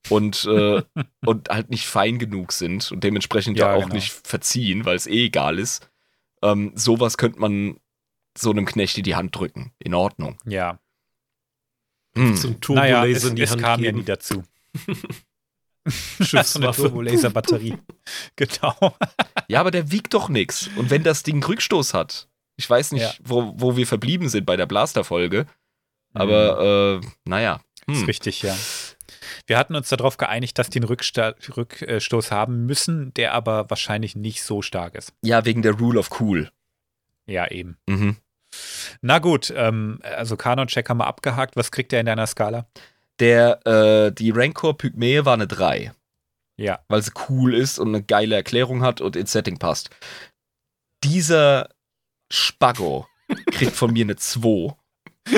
Und, äh, <laughs> und halt nicht fein genug sind und dementsprechend
Ja,
ja, auch
genau.
nicht verziehen, weil es eh egal ist. Ähm, sowas könnte man so einem Knecht in die Hand drücken. In Ordnung.
Ja.
Hm.
So ein
Naja,
Turbolaser
es,
in die
es
Hand
kam ja
geben.
nie dazu. <laughs> so eine
Schiffswaffe.
Turbolaser-Batterie. <laughs> genau.
Ja, aber der wiegt doch nichts. Und wenn das Ding Rückstoß hat, ich weiß nicht,
Ja.
wo, wo wir verblieben sind bei der Blaster-Folge, aber äh, naja.
Mhm. Ist
Hm.
richtig, ja. Wir hatten uns darauf geeinigt, dass die einen Rücksta Rückstoß haben müssen, der aber wahrscheinlich nicht so stark ist.
Ja, wegen der Rule of Cool.
Ja, eben.
Mhm.
Na gut, ähm, also Kanon-Check haben wir abgehakt. Was kriegt er in deiner Skala?
Der, äh, die Rancor Pygmäe war eine 3,
Ja.
weil sie cool ist und eine geile Erklärung hat und ins Setting passt. Dieser Spaggo <laughs> kriegt von mir eine 2. <laughs>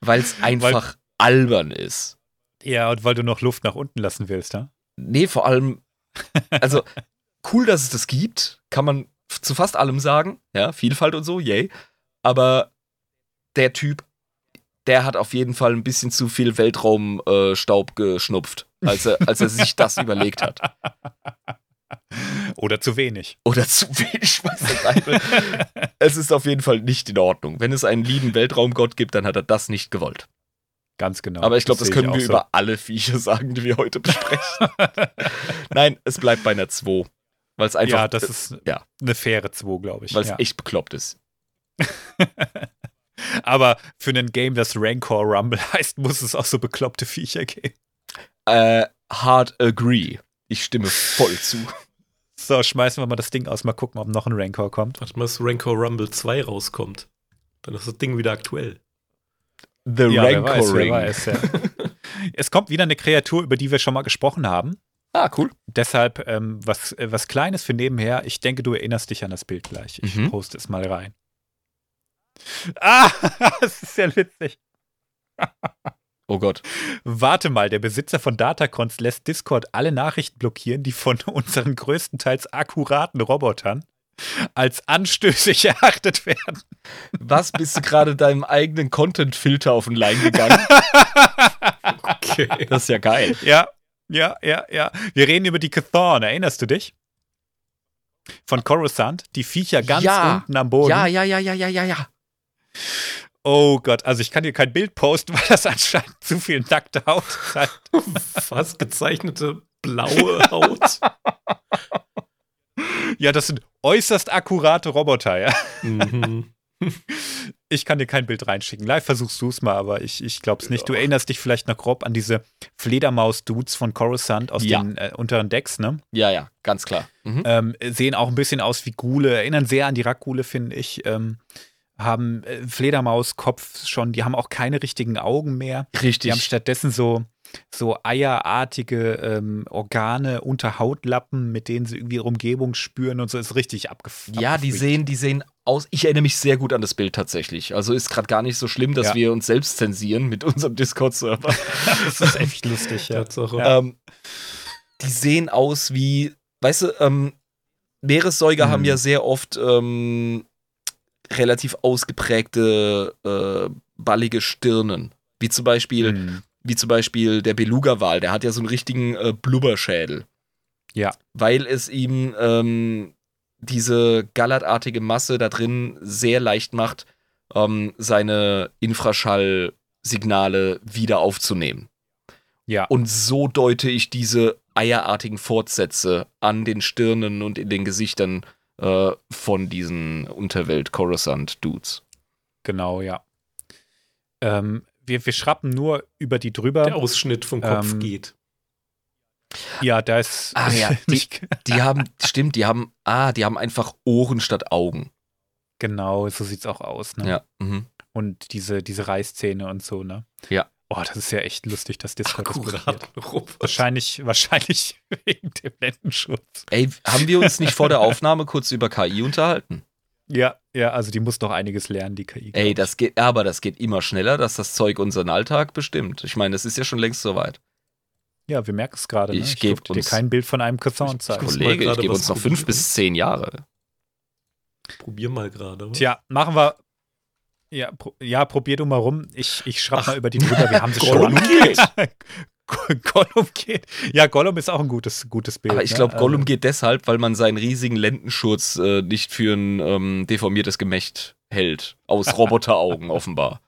weil es einfach albern ist.
Ja, und weil du noch Luft nach unten lassen willst, ja?
Nee, vor allem, <laughs> also cool, dass es das gibt, kann man zu fast allem sagen. Ja, Vielfalt und so, yay. Aber der Typ, der hat auf jeden Fall ein bisschen zu viel Weltraumstaub äh, geschnupft, als er, als er sich <laughs> das überlegt hat.
Oder zu wenig.
Oder zu wenig, was das will. Es ist auf jeden Fall nicht in Ordnung. Wenn es einen lieben Weltraumgott gibt, dann hat er das nicht gewollt.
Ganz genau.
Aber ich glaube, das,
sehe
können wir
so.
über alle Viecher sagen, die wir heute besprechen. <laughs> Nein, es bleibt bei einer 2. Weil es einfach,
Ja, das ist
ja.
eine faire 2, glaube ich.
weil es
Ja.
echt bekloppt ist. <laughs>
Aber für ein Game, das Rancor Rumble <laughs> heißt, muss es auch so bekloppte Viecher geben.
Äh, hard agree. Ich stimme voll zu. <laughs>
So, schmeißen wir mal das Ding aus, mal gucken, ob noch ein Rancor kommt.
Warte mal, dass Rancor Rumble 2 rauskommt. Dann ist das Ding wieder aktuell.
The
Ja, wer
Rancor
weiß, wer
Ring.
weiß, ja. es kommt wieder eine Kreatur, über die wir schon mal gesprochen haben.
Ah, cool.
Deshalb ähm, was, äh, was Kleines für nebenher. Ich denke, du erinnerst dich an das Bild gleich. Ich
Mhm.
poste es mal rein. Ah, <laughs> das ist ja witzig.
Oh Gott.
Warte mal, der Besitzer von Datacons lässt Discord alle Nachrichten blockieren, die von <laughs> unseren größtenteils akkuraten Robotern als anstößig <laughs> erachtet werden.
Was bist du gerade deinem eigenen Content-Filter auf den Leim gegangen?
Okay.
Das ist ja geil.
Ja, ja, ja, ja. Wir reden über die Cathorn, erinnerst du dich? Von Coruscant, die Viecher ganz
Ja.
unten am Boden.
Ja, ja, ja, ja, ja, ja, ja.
Oh Gott, also ich kann dir kein Bild posten, <laughs> weil das anscheinend zu viel nackte Haut zeigt.
Fast gezeichnete blaue Haut.
Ja, das sind äußerst akkurate Roboter, ja.
mhm. <laughs>
Ich kann dir kein Bild reinschicken. Live versuchst du es mal, aber ich, ich glaube es nicht. Du erinnerst dich vielleicht noch grob an diese Fledermaus-Dudes von Coruscant aus
Ja.
den äh, unteren Decks, ne?
Ja, ja, ganz klar. Mhm.
Ähm, sehen auch ein bisschen aus wie Gule, erinnern sehr an die Rackgule, finde ich. Ähm, haben äh, Fledermauskopf schon, die haben auch keine richtigen Augen mehr. Die haben
Richtig.
stattdessen so, so eierartige ähm, Organe unter Hautlappen, mit denen sie irgendwie ihre Umgebung spüren und so ist richtig abgefahren.
Ja, die sehen, die sehen aus. Ich erinnere mich sehr gut an das Bild tatsächlich. Also ist gerade gar nicht so schlimm, dass
Ja.
wir uns selbst zensieren mit unserem Discord-Server. <laughs>
Das ist echt lustig, ja.
Tatsache.
Ähm, die sehen aus wie, weißt du, ähm, Meeressäuger
Mhm.
haben ja sehr oft ähm, relativ ausgeprägte äh, ballige Stirnen. Wie zum Beispiel,
Mhm.
wie zum Beispiel der Beluga-Wal, der hat ja so einen richtigen äh, Blubberschädel.
Ja.
Weil es ihm ähm, diese gallertartige Masse da drin sehr leicht macht, ähm, seine Infraschallsignale wieder aufzunehmen.
Ja.
Und so deute ich diese eierartigen Fortsätze an den Stirnen und in den Gesichtern äh, von diesen Unterwelt-Coruscant-Dudes.
Genau, ja. Ähm, wir, wir schrappen nur über die drüber.
Der Ausschnitt vom Kopf
Ähm,
geht.
Ja, da ist
Ah, ja, <laughs> die- Die haben, stimmt, die haben, ah, die haben einfach Ohren statt Augen.
genau, so sieht's auch aus, ne?
Ja. Mhm.
Und diese, diese Reißzähne und so, ne?
Ja.
Oh, das ist ja echt lustig, dass Discord das.
Akkurat. Robert.
Wahrscheinlich, wahrscheinlich <laughs> wegen dem Blendenschutz.
Ey, haben wir uns nicht vor der Aufnahme kurz über KI unterhalten?
Ja, ja, also die muss doch einiges lernen, die KI.
Ey, das geht, aber das geht immer schneller, dass das Zeug unseren Alltag bestimmt. Ich meine, das ist ja schon längst soweit.
Ja, wir merken es gerade. Ne?
Ich geb
durfte dir
uns-
kein Bild von einem Cousin
Ich- ich
zeigen.
Kollege, ich
gerade
gebe uns noch fünf bis zehn Jahre.
Probier mal gerade.
Tja, machen wir. Ja, pro, ja, probier du mal rum. Ich, ich schraub mal über die drüber. Wir haben <laughs> sie
Gollum
schon.
geht. <laughs>
Gollum geht. Ja, Gollum ist auch ein gutes, gutes Bild.
Aber ich
ne?
glaube, Gollum
Also,
geht deshalb, weil man seinen riesigen Lendenschurz äh, nicht für ein ähm, deformiertes Gemächt hält. Aus <laughs> Roboteraugen offenbar.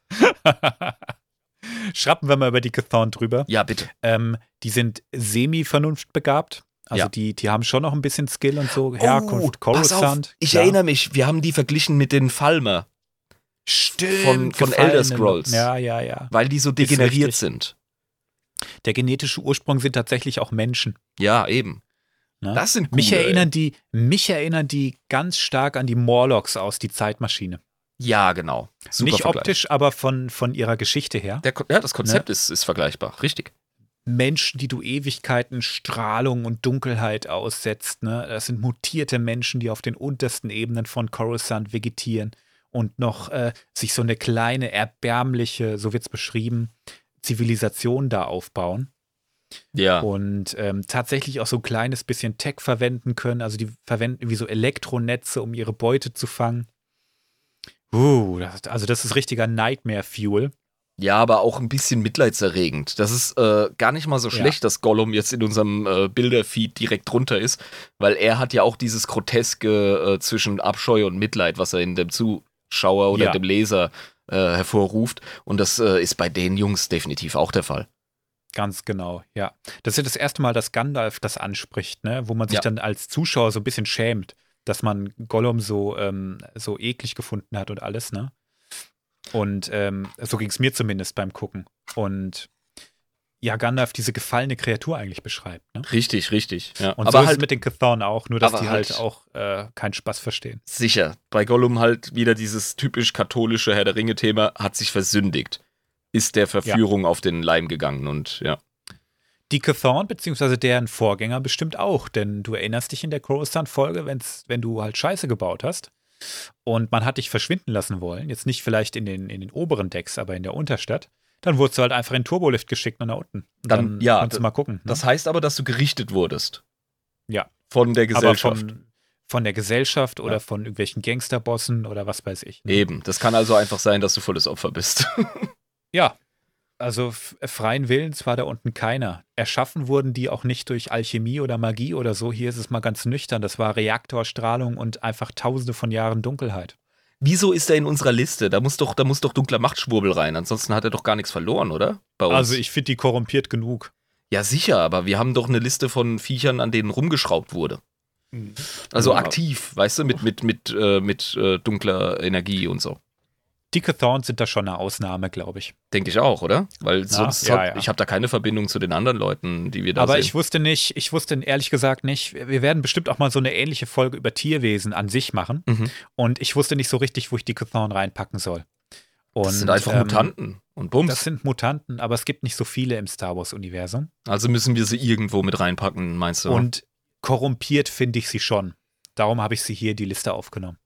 Schrappen wir mal über die Cathon drüber.
Ja, bitte.
Ähm, die sind semi-vernunftbegabt. Also
Ja.
die, die haben schon noch ein bisschen Skill und so. Herkunft,
Oh, pass auf,
Coruscant.
ich
klar.
erinnere mich, wir haben die verglichen mit den Falmer,
Stimmt,
von- von. Elder Scrolls.
Ja, ja, ja.
weil die so degeneriert sind.
Der genetische Ursprung sind tatsächlich auch Menschen.
Ja, eben.
Ne?
Das sind
mich
gute, ey.
erinnern die, mich erinnern die ganz stark an die Morlocks aus die Zeitmaschine.
Ja, genau. Super
Nicht
Vergleich.
optisch, aber von, von ihrer Geschichte her.
Der, ja, das Konzept ist, ist vergleichbar, richtig.
Menschen, die du Ewigkeiten Strahlung und Dunkelheit aussetzt. Ne? Das sind mutierte Menschen, die auf den untersten Ebenen von Coruscant vegetieren und noch äh, sich so eine kleine, erbärmliche, so wird es beschrieben, Zivilisation da aufbauen.
Ja.
Und ähm, tatsächlich auch so ein kleines bisschen Tech verwenden können. Also die verwenden irgendwie so Elektronetze, um ihre Beute zu fangen. Uh, das, also das ist richtiger Nightmare-Fuel.
Ja, aber auch ein bisschen mitleidserregend. Das ist äh, gar nicht mal so
Ja.
schlecht, dass Gollum jetzt in unserem äh, Bilderfeed direkt drunter ist, weil er hat ja auch dieses Groteske äh, zwischen Abscheu und Mitleid, was er in dem Zuschauer oder
Ja.
dem Leser äh, hervorruft. Und das äh, ist bei den Jungs definitiv auch der Fall.
Ganz genau, ja. Das ist ja das erste Mal, dass Gandalf das anspricht, ne? wo man sich
Ja.
dann als Zuschauer so ein bisschen schämt, dass man Gollum so, ähm, so eklig gefunden hat und alles, ne? Und ähm, so ging es mir zumindest beim Gucken. Und ja Gandalf diese gefallene Kreatur eigentlich beschreibt. Ne?
Richtig, richtig. Ja.
Und
aber
so
halt
mit den Chthon auch, nur dass die halt,
halt-
auch äh, keinen Spaß verstehen.
sicher. Bei Gollum halt wieder dieses typisch katholische Herr der Ringe-Thema, hat sich versündigt. Ist der Verführung auf den Leim gegangen und ja.
Die Chthon, beziehungsweise deren Vorgänger bestimmt auch, denn du erinnerst dich in der Coruscant-Folge, wenn's- wenn du halt Scheiße gebaut hast und man hat dich verschwinden lassen wollen, jetzt nicht vielleicht in den, in den oberen Decks, aber in der Unterstadt, dann wurdest du halt einfach in den Turbolift geschickt und nach unten.
Dann- ja,
kannst du mal gucken. Ne?
Das heißt aber, dass du gerichtet wurdest.
Ja.
Von der
aber
Gesellschaft.
von, von der Gesellschaft oder
Ja.
von irgendwelchen Gangsterbossen oder was weiß ich. ne?
Eben. Das kann also einfach sein, dass du volles Opfer bist.
Ja, also f- freien Willens war da unten keiner. Erschaffen wurden die auch nicht durch Alchemie oder Magie oder so. Hier ist es mal ganz nüchtern. Das war Reaktorstrahlung und einfach tausende von Jahren Dunkelheit.
Wieso ist er in unserer Liste? Da muss doch, da muss doch dunkler Machtschwurbel rein. Ansonsten hat er doch gar nichts verloren, oder? Bei uns.
Also ich finde die korrumpiert genug.
ja, sicher, aber wir haben doch eine Liste von Viechern, an denen rumgeschraubt wurde. Also
Ja.
aktiv, weißt du, mit, mit, mit, äh, mit äh, dunkler Energie und so.
Die Chthons sind da schon eine Ausnahme, glaube ich.
Denke ich auch, oder? Weil sonst
ja,
hat,
ja.
ich habe da keine Verbindung zu den anderen Leuten, die wir da
Aber
sehen.
ich wusste nicht, ich wusste ehrlich gesagt nicht, wir werden bestimmt auch mal so eine ähnliche Folge über Tierwesen an sich machen.
Mhm.
Und ich wusste nicht so richtig, wo ich die Chthon reinpacken soll. Und,
das sind einfach
ähm,
Mutanten und Bums.
Das sind Mutanten, aber es gibt nicht so viele im Star Wars-Universum.
also müssen wir sie irgendwo mit reinpacken, meinst du?
Und korrumpiert finde ich sie schon. Darum habe ich sie hier die Liste aufgenommen.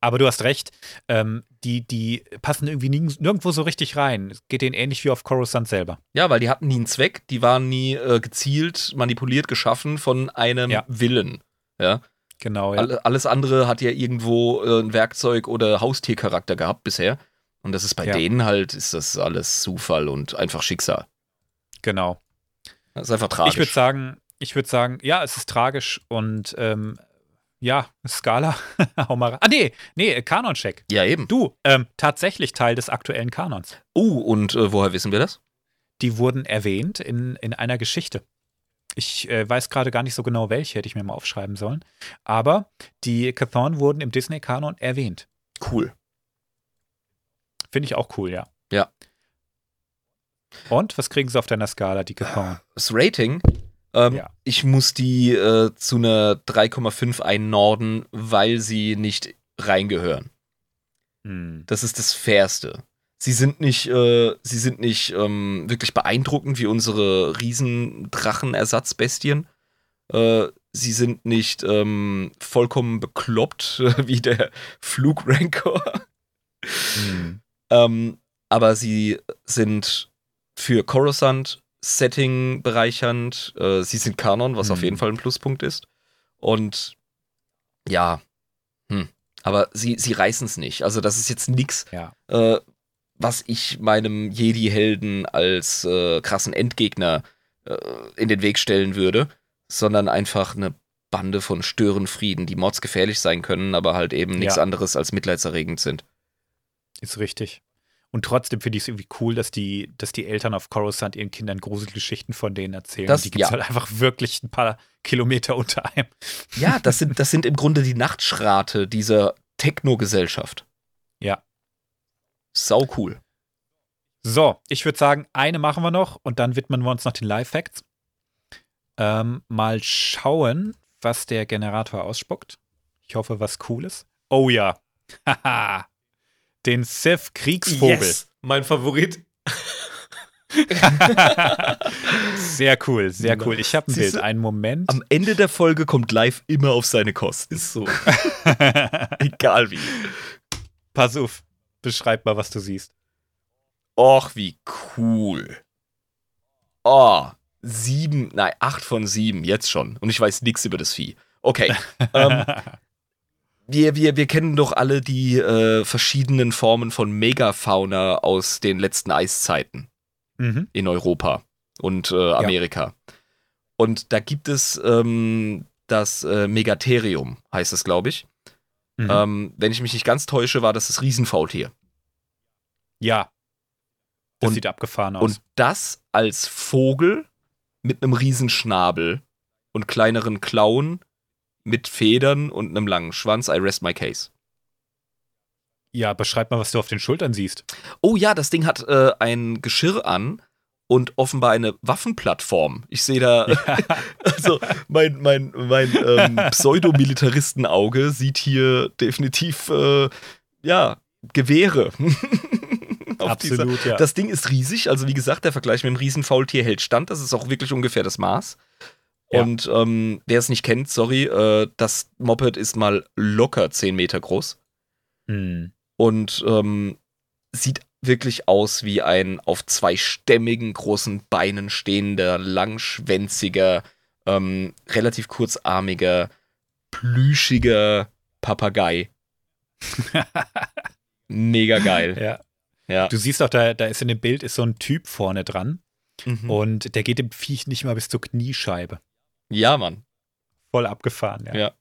Aber du hast recht, ähm, die, die passen irgendwie nirg- nirgendwo so richtig rein. Es geht denen ähnlich wie auf Coruscant selber.
Ja, weil die hatten nie einen Zweck, die waren nie äh, gezielt, manipuliert, geschaffen von einem
Ja.
Willen. Ja?
Genau, ja.
Alle, alles andere hat ja irgendwo äh, ein Werkzeug oder Haustiercharakter gehabt bisher. Und das ist bei
Ja.
denen halt, ist das alles Zufall und einfach Schicksal.
Genau.
Das ist einfach tragisch.
Ich würde sagen, ich würde sagen, ja, es ist tragisch und ähm, ja, Skala, <laughs> hau mal. Ah, nee, nee, Kanon-Check.
ja, eben.
Du, ähm, tatsächlich Teil des aktuellen Kanons.
Uh, und äh, woher wissen wir das?
Die wurden erwähnt in, in einer Geschichte. Ich äh, weiß gerade gar nicht so genau, welche, hätte ich mir mal aufschreiben sollen. Aber die Chthon wurden im Disney-Kanon erwähnt.
Cool.
Finde ich auch cool, ja.
Ja.
Und was kriegen sie auf deiner Skala, die Chthon?
Das Rating, ähm,
Ja.
ich muss die äh, zu einer 3,5 einnorden, weil sie nicht reingehören.
Hm.
Das ist das Fairste. Sie sind nicht, äh, sie sind nicht ähm, wirklich beeindruckend wie unsere Riesendrachenersatzbestien. Äh, sie sind nicht ähm, vollkommen bekloppt <laughs> wie der Flugrancor.
Hm.
Ähm, aber sie sind für Coruscant Setting bereichernd. Äh, sie sind Kanon, was
Mhm.
auf jeden Fall ein Pluspunkt ist. Und ja, hm. aber sie, sie reißen es nicht. Also das ist jetzt nichts,
Ja.
äh, was ich meinem Jedi-Helden als äh, krassen Endgegner äh, in den Weg stellen würde, sondern einfach eine Bande von Störenfrieden, die mordsgefährlich sein können, aber halt eben nichts
Ja.
anderes als mitleidserregend sind.
Ist richtig. Und trotzdem finde ich es irgendwie cool, dass die, dass die Eltern auf Coruscant ihren Kindern Gruselgeschichten von denen erzählen.
Das-
die gibt es
ja.
halt einfach wirklich ein paar Kilometer unter einem.
Ja, das sind, das sind im Grunde die Nachtschrate dieser Techno-Gesellschaft.
Ja.
Sau cool.
So, ich würde sagen, eine machen wir noch und dann widmen wir uns noch den Live-Facts. Ähm, mal schauen, was der Generator ausspuckt. Ich hoffe, was Cooles. Oh ja. <laughs> Haha. Den Sith-Kriegsvogel.
Yes, mein Favorit. <laughs>
Sehr cool, sehr cool. Ich habe ein
Siehst
Bild.
du?
Einen Moment.
Am Ende der Folge kommt live immer auf seine Kosten.
Ist so. <laughs>
Egal wie.
Pass auf. Beschreib mal, was du siehst.
Och, wie cool. Oh, sieben, nein, acht von sieben, jetzt schon. Und ich weiß nichts über das Vieh. Okay. <laughs> ähm, wir, wir, wir kennen doch alle die äh, verschiedenen Formen von Megafauna aus den letzten Eiszeiten.
mhm.
in Europa und äh, Amerika. Und da gibt es ähm, das äh, Megatherium, heißt es, glaube ich.
Mhm.
Ähm, wenn ich mich nicht ganz täusche, war das das Riesenfaultier.
ja. Das
Und-
sieht abgefahren aus.
Und das als Vogel mit einem Riesenschnabel und kleineren Klauen mit Federn und einem langen Schwanz. I rest my case.
ja, beschreib mal, was du auf den Schultern siehst.
Oh ja, das Ding hat äh, ein Geschirr an und offenbar eine Waffenplattform. Ich sehe da, ja. <laughs> also mein, mein, mein ähm, <laughs> Pseudomilitaristenauge sieht hier definitiv, äh, ja, Gewehre. <laughs>
Absolut,
dieser.
ja.
Das Ding ist riesig, also wie gesagt, der Vergleich mit dem Riesenfaultier hält stand. Das ist auch wirklich ungefähr das Maß. Ja. Und ähm, wer es nicht kennt, sorry, äh, das Moped ist mal locker 10 Meter groß.
Hm.
Und ähm, sieht wirklich aus wie ein auf zwei stämmigen großen Beinen stehender, langschwänziger, ähm, relativ kurzarmiger, plüschiger Papagei. <laughs> Mega geil.
Ja.
ja.
Du siehst auch, da, da ist in dem Bild ist so ein Typ vorne dran
Mhm.
und der geht dem Viech nicht mal bis zur Kniescheibe.
Ja, Mann.
Voll abgefahren, ja.
Ja.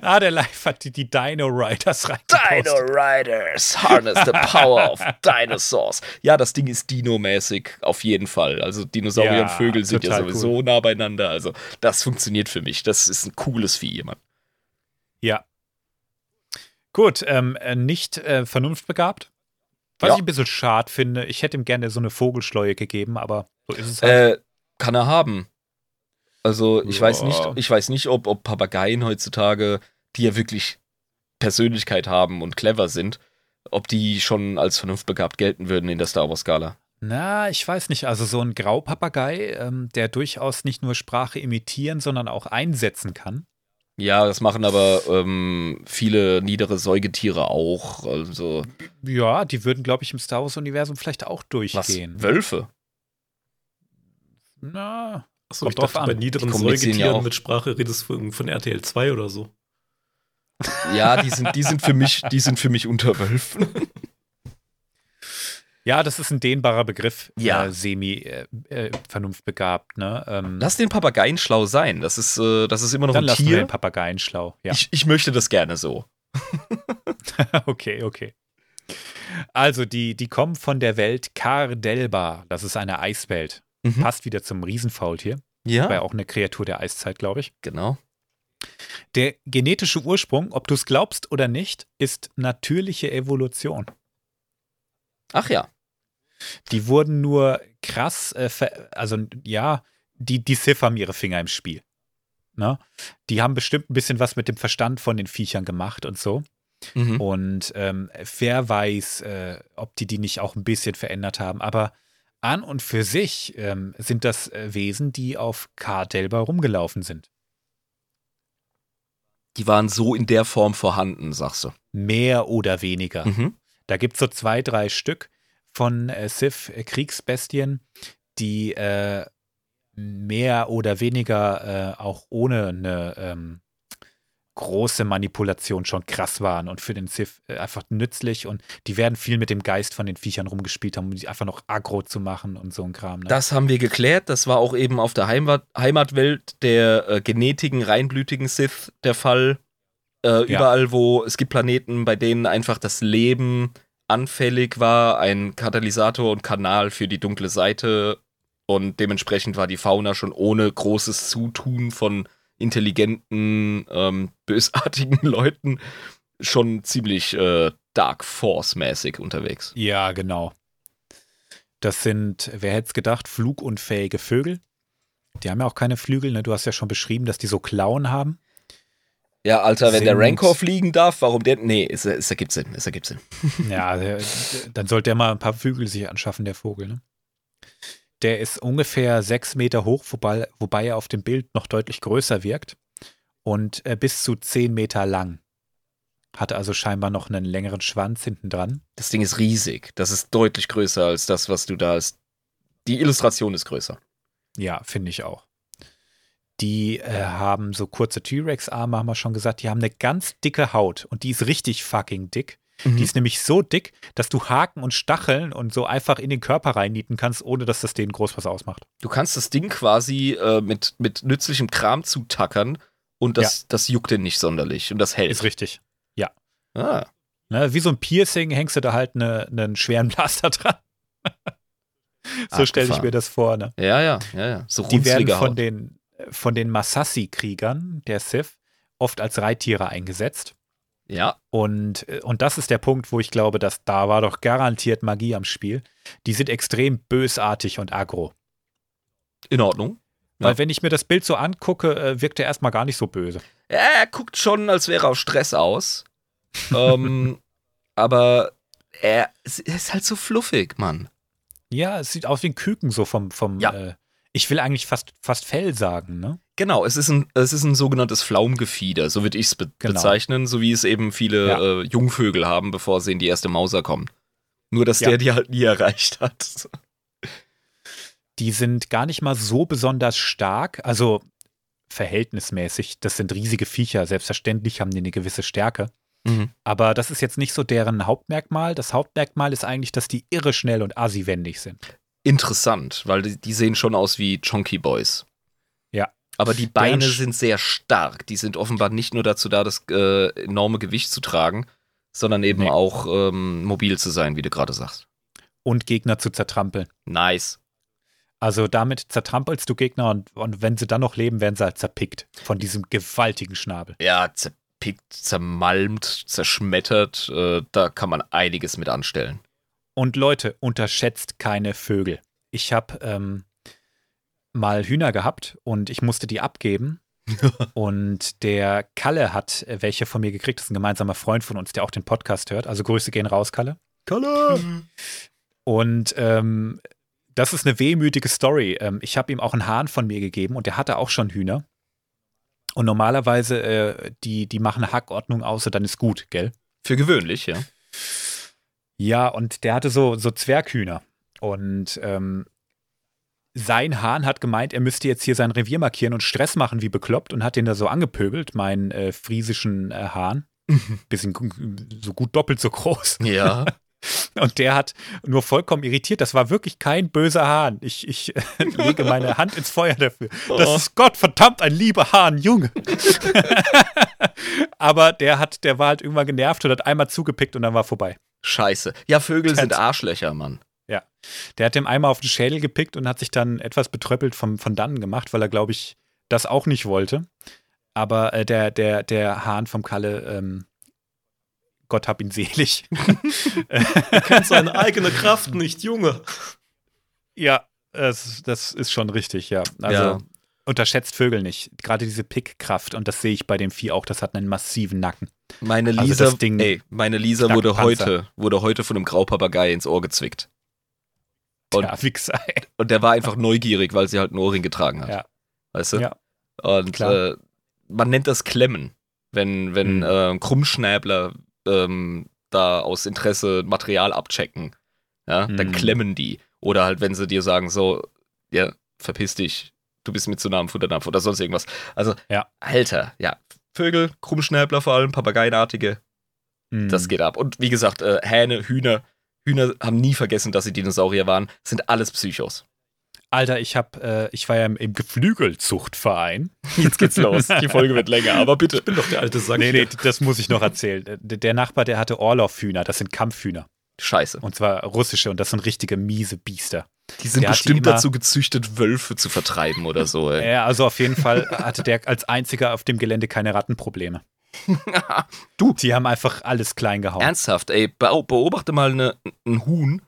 Ah, der Live hat die, die Dino Riders reingepostet.
Dino Riders, harness the power of <laughs> dinosaurs. Ja, das Ding ist Dino-mäßig, auf jeden Fall. Also Dinosaurier
Ja,
und Vögel sind ja sowieso nah beieinander. Also das funktioniert für mich. Das ist ein cooles Vieh, Mann.
Ja. Gut, ähm, äh, nicht äh, vernunftbegabt. Was
Ja.
ich ein bisschen schade finde, ich hätte ihm gerne so eine Vogelschleue gegeben, aber so ist es halt.
Äh, kann er haben. Also ich
Ja.
weiß nicht, ich weiß nicht, ob, ob Papageien heutzutage, die ja wirklich Persönlichkeit haben und clever sind, ob die schon als vernunftbegabt gelten würden in der Star Wars-Skala.
Na, ich weiß nicht. Also so ein Graupapagei, ähm, der durchaus nicht nur Sprache imitieren, sondern auch einsetzen kann.
Ja, das machen aber ähm, viele niedere Säugetiere auch. Also
Ja, die würden, glaube ich, im Star Wars-Universum vielleicht auch
was?
durchgehen.
Wölfe?
Na,
Achso,
Kommt
ich dachte, bei niederen
ja
Säugetieren
auch.
mit Sprache redest du von, von RTL 2 oder so.
Ja, die sind, die sind für mich, die sind für mich unter Wölfen.
ja, das ist ein dehnbarer Begriff.
Ja.
Äh, Semi-vernunftbegabt, ne? Ähm,
Lass den Papageien schlau sein. Das ist, äh, das ist immer noch
dann
ein
lassen wir
Tier.
den Papageien schlau. Ja.
Ich, ich möchte das gerne so. <laughs>
okay, okay. Also, die, die kommen von der Welt Kardelba. Das ist eine Eiswelt.
Mhm.
Passt wieder zum Riesenfaultier.
Ja,
War ja auch eine Kreatur der Eiszeit, glaube ich.
genau.
Der genetische Ursprung, ob du es glaubst oder nicht, ist natürliche Evolution.
Ach ja.
Die wurden nur krass, äh, also ja, die, die Sith haben ihre Finger im Spiel. Ne? Die haben bestimmt ein bisschen was mit dem Verstand von den Viechern gemacht und so.
Mhm.
Und ähm, wer weiß, äh, ob die die nicht auch ein bisschen verändert haben. Aber an und für sich ähm, sind das äh, Wesen, die auf Kardelba rumgelaufen sind.
Die waren so in der Form vorhanden, sagst du.
Mehr oder weniger.
Mhm.
Da gibt es so zwei, drei Stück von äh, Sith-Kriegsbestien, die äh, mehr oder weniger äh, auch ohne eine ähm, große Manipulation schon krass waren und für den Sith äh, einfach nützlich und die werden viel mit dem Geist von den Viechern rumgespielt haben, um die einfach noch aggro zu machen und so ein Kram. Ne?
Das haben wir geklärt. Das war auch eben auf der Heimat, Heimatwelt der äh, genetigen, reinblütigen Sith der Fall. Äh, Überall, wo es gibt Planeten, bei denen einfach das Leben anfällig war, ein Katalysator und Kanal für die dunkle Seite und dementsprechend war die Fauna schon ohne großes Zutun von intelligenten, ähm, bösartigen <laughs> Leuten schon ziemlich äh, Dark Force-mäßig unterwegs.
ja, genau. Das sind, wer hätte es gedacht, flugunfähige Vögel. Die haben ja auch keine Flügel, ne? Du hast ja schon beschrieben, dass die so Klauen haben.
Ja, Alter, wenn der Rancor fliegen darf, warum der. Nee, es, es ergibt Sinn, es ergibt Sinn.
Ja, der, dann sollte er mal ein paar Flügel sich anschaffen, der Vogel. Ne? Der ist ungefähr sechs Meter hoch, wobei, wobei er auf dem Bild noch deutlich größer wirkt und äh, bis zu zehn Meter lang. Hatte also scheinbar noch einen längeren Schwanz hinten dran.
Das Ding ist riesig. Das ist deutlich größer als das, was du da als. Die Illustration ist größer.
Ja, finde ich auch. Die äh, haben so kurze T-Rex-Arme, haben wir schon gesagt. Die haben eine ganz dicke Haut und die ist richtig fucking dick. Die ist nämlich so dick, dass du Haken und Stacheln und so einfach in den Körper reinnieten kannst, ohne dass das denen groß was ausmacht.
Du kannst das Ding quasi äh, mit, mit nützlichem Kram zutackern und das, das juckt den nicht sonderlich und das hält.
Ist richtig.
Ah,
Ne, wie so ein Piercing hängst du da halt ne- einen schweren <laughs> Blaster dran. so stelle ich mir das vor. Ne?
ja, ja, ja, ja. So
Die werden von
Haut.
den, von den Masassi-Kriegern der Sith oft als Reittiere eingesetzt.
Ja.
Und, äh, und das ist der Punkt, wo ich glaube, dass da war doch garantiert Magie am Spiel. Die sind extrem bösartig und aggro.
In Ordnung.
Weil
Ja.
wenn ich mir das Bild so angucke, äh, wirkt er erstmal gar nicht so böse.
Ja, er guckt schon, als wäre er auf Stress aus. <laughs> ähm, aber er, ist halt so fluffig, Mann.
Ja, es sieht aus wie ein Küken so vom, vom
Ja.
äh, ich will eigentlich fast, fast Fell sagen, ne?
Genau, es ist ein, es ist ein sogenanntes Flaumgefieder, so würde ich es be
Genau.
bezeichnen, so wie es eben viele
Ja.
äh, Jungvögel haben, bevor sie in die erste Mauser kommen. Nur, dass
Ja.
der die halt nie erreicht hat.
Die sind gar nicht mal so besonders stark, also verhältnismäßig. Das sind riesige Viecher, selbstverständlich haben die eine gewisse Stärke.
Mhm.
Aber das ist jetzt nicht so deren Hauptmerkmal. Das Hauptmerkmal ist eigentlich, dass die irre schnell und assi-wendig sind.
Interessant, weil die, die sehen schon aus wie Chonky Boys.
Ja.
Aber die Beine sind sehr stark. Die sind offenbar nicht nur dazu da, das äh, enorme Gewicht zu tragen, sondern eben
Nee.
auch ähm, mobil zu sein, wie du gerade sagst.
Und Gegner zu zertrampeln.
Nice.
Also damit zertrampelst du Gegner und, und wenn sie dann noch leben, werden sie halt zerpickt von diesem gewaltigen Schnabel.
Ja, zerpickt, zermalmt, zerschmettert. Äh, da kann man einiges mit anstellen.
Und Leute, unterschätzt keine Vögel. Ich habe ähm, mal Hühner gehabt und ich musste die abgeben. <laughs> und der Kalle hat äh, welche von mir gekriegt. Das ist ein gemeinsamer Freund von uns, der auch den Podcast hört. Also Grüße gehen raus, Kalle.
Kalle!
Und ähm, das ist eine wehmütige Story. Ähm, ich habe ihm auch einen Hahn von mir gegeben und der hatte auch schon Hühner. Und normalerweise, äh, die, die machen eine Hackordnung aus und dann ist gut, gell?
Für gewöhnlich, ja.
Ja, und der hatte so, so Zwerghühner. Und ähm, sein Hahn hat gemeint, er müsste jetzt hier sein Revier markieren und Stress machen wie bekloppt und hat den da so angepöbelt, meinen äh, friesischen äh, Hahn. <laughs> Bisschen so gut doppelt so groß.
Ja. <laughs>
Und der hat nur vollkommen irritiert. Das war wirklich kein böser Hahn. Ich, ich äh, lege meine <laughs> Hand ins Feuer dafür. Das
Oh.
ist Gott verdammt ein lieber Hahn, Junge. Aber der hat, der war halt irgendwann genervt und hat einmal zugepickt und dann war vorbei.
Scheiße. Ja, Vögel sind Arschlöcher, Mann.
Der hat dem einmal auf den Schädel gepickt und hat sich dann etwas betröppelt vom, von dannen gemacht, weil er, glaube ich, das auch nicht wollte. Aber äh, der, der, der Hahn vom Kalle, ähm, Gott hab ihn selig. <laughs>
Er kennt seine eigene Kraft nicht, Junge.
ja, das, das ist schon richtig, ja. Also
Ja.
Unterschätzt Vögel nicht. Gerade diese Pickkraft und das sehe ich bei dem Vieh auch, das hat einen massiven Nacken.
Meine
Also
Lisa,
das Ding
ey, meine Lisa wurde heute, wurde heute von einem Graupapagei ins Ohr gezwickt. Und-
ja, Wichser.
Und der war einfach neugierig, weil sie halt einen Ohrring getragen hat.
Ja.
Weißt du?
Ja.
Und äh, man nennt das Klemmen, wenn, wenn
Mhm.
äh, Krummschnäbler ähm, da aus Interesse Material abchecken. Ja, dann
Mhm.
klemmen die. Oder halt, wenn sie dir sagen, so, ja, verpiss dich, du bist nah am Futterdampf oder sonst irgendwas. Also,
Ja.
Alter, ja. Vögel, Krummschnäbler vor allem, Papageienartige,
Mhm.
das geht ab. Und wie gesagt, äh, Hähne, Hühner. Hühner haben nie vergessen, dass sie Dinosaurier waren. Sind alles Psychos.
Alter, ich hab, äh, ich war ja im, im Geflügelzuchtverein.
Jetzt geht's los. Die Folge wird länger, aber bitte.
Ich bin doch der alte Sack.
Nee, nee, das muss ich noch erzählen. Der, der Nachbar, der hatte Orloff-Hühner, das sind Kampfhühner.
Scheiße.
Und zwar russische und das sind richtige miese Biester.
Die sind
die
bestimmt dazu gezüchtet, Wölfe zu vertreiben oder so. Ey.
Ja, also auf jeden Fall hatte der als einziger auf dem Gelände keine Rattenprobleme. <laughs>
Du.
Die haben einfach alles klein gehauen.
Ernsthaft, ey, beo- beobachte mal eine, ein Huhn,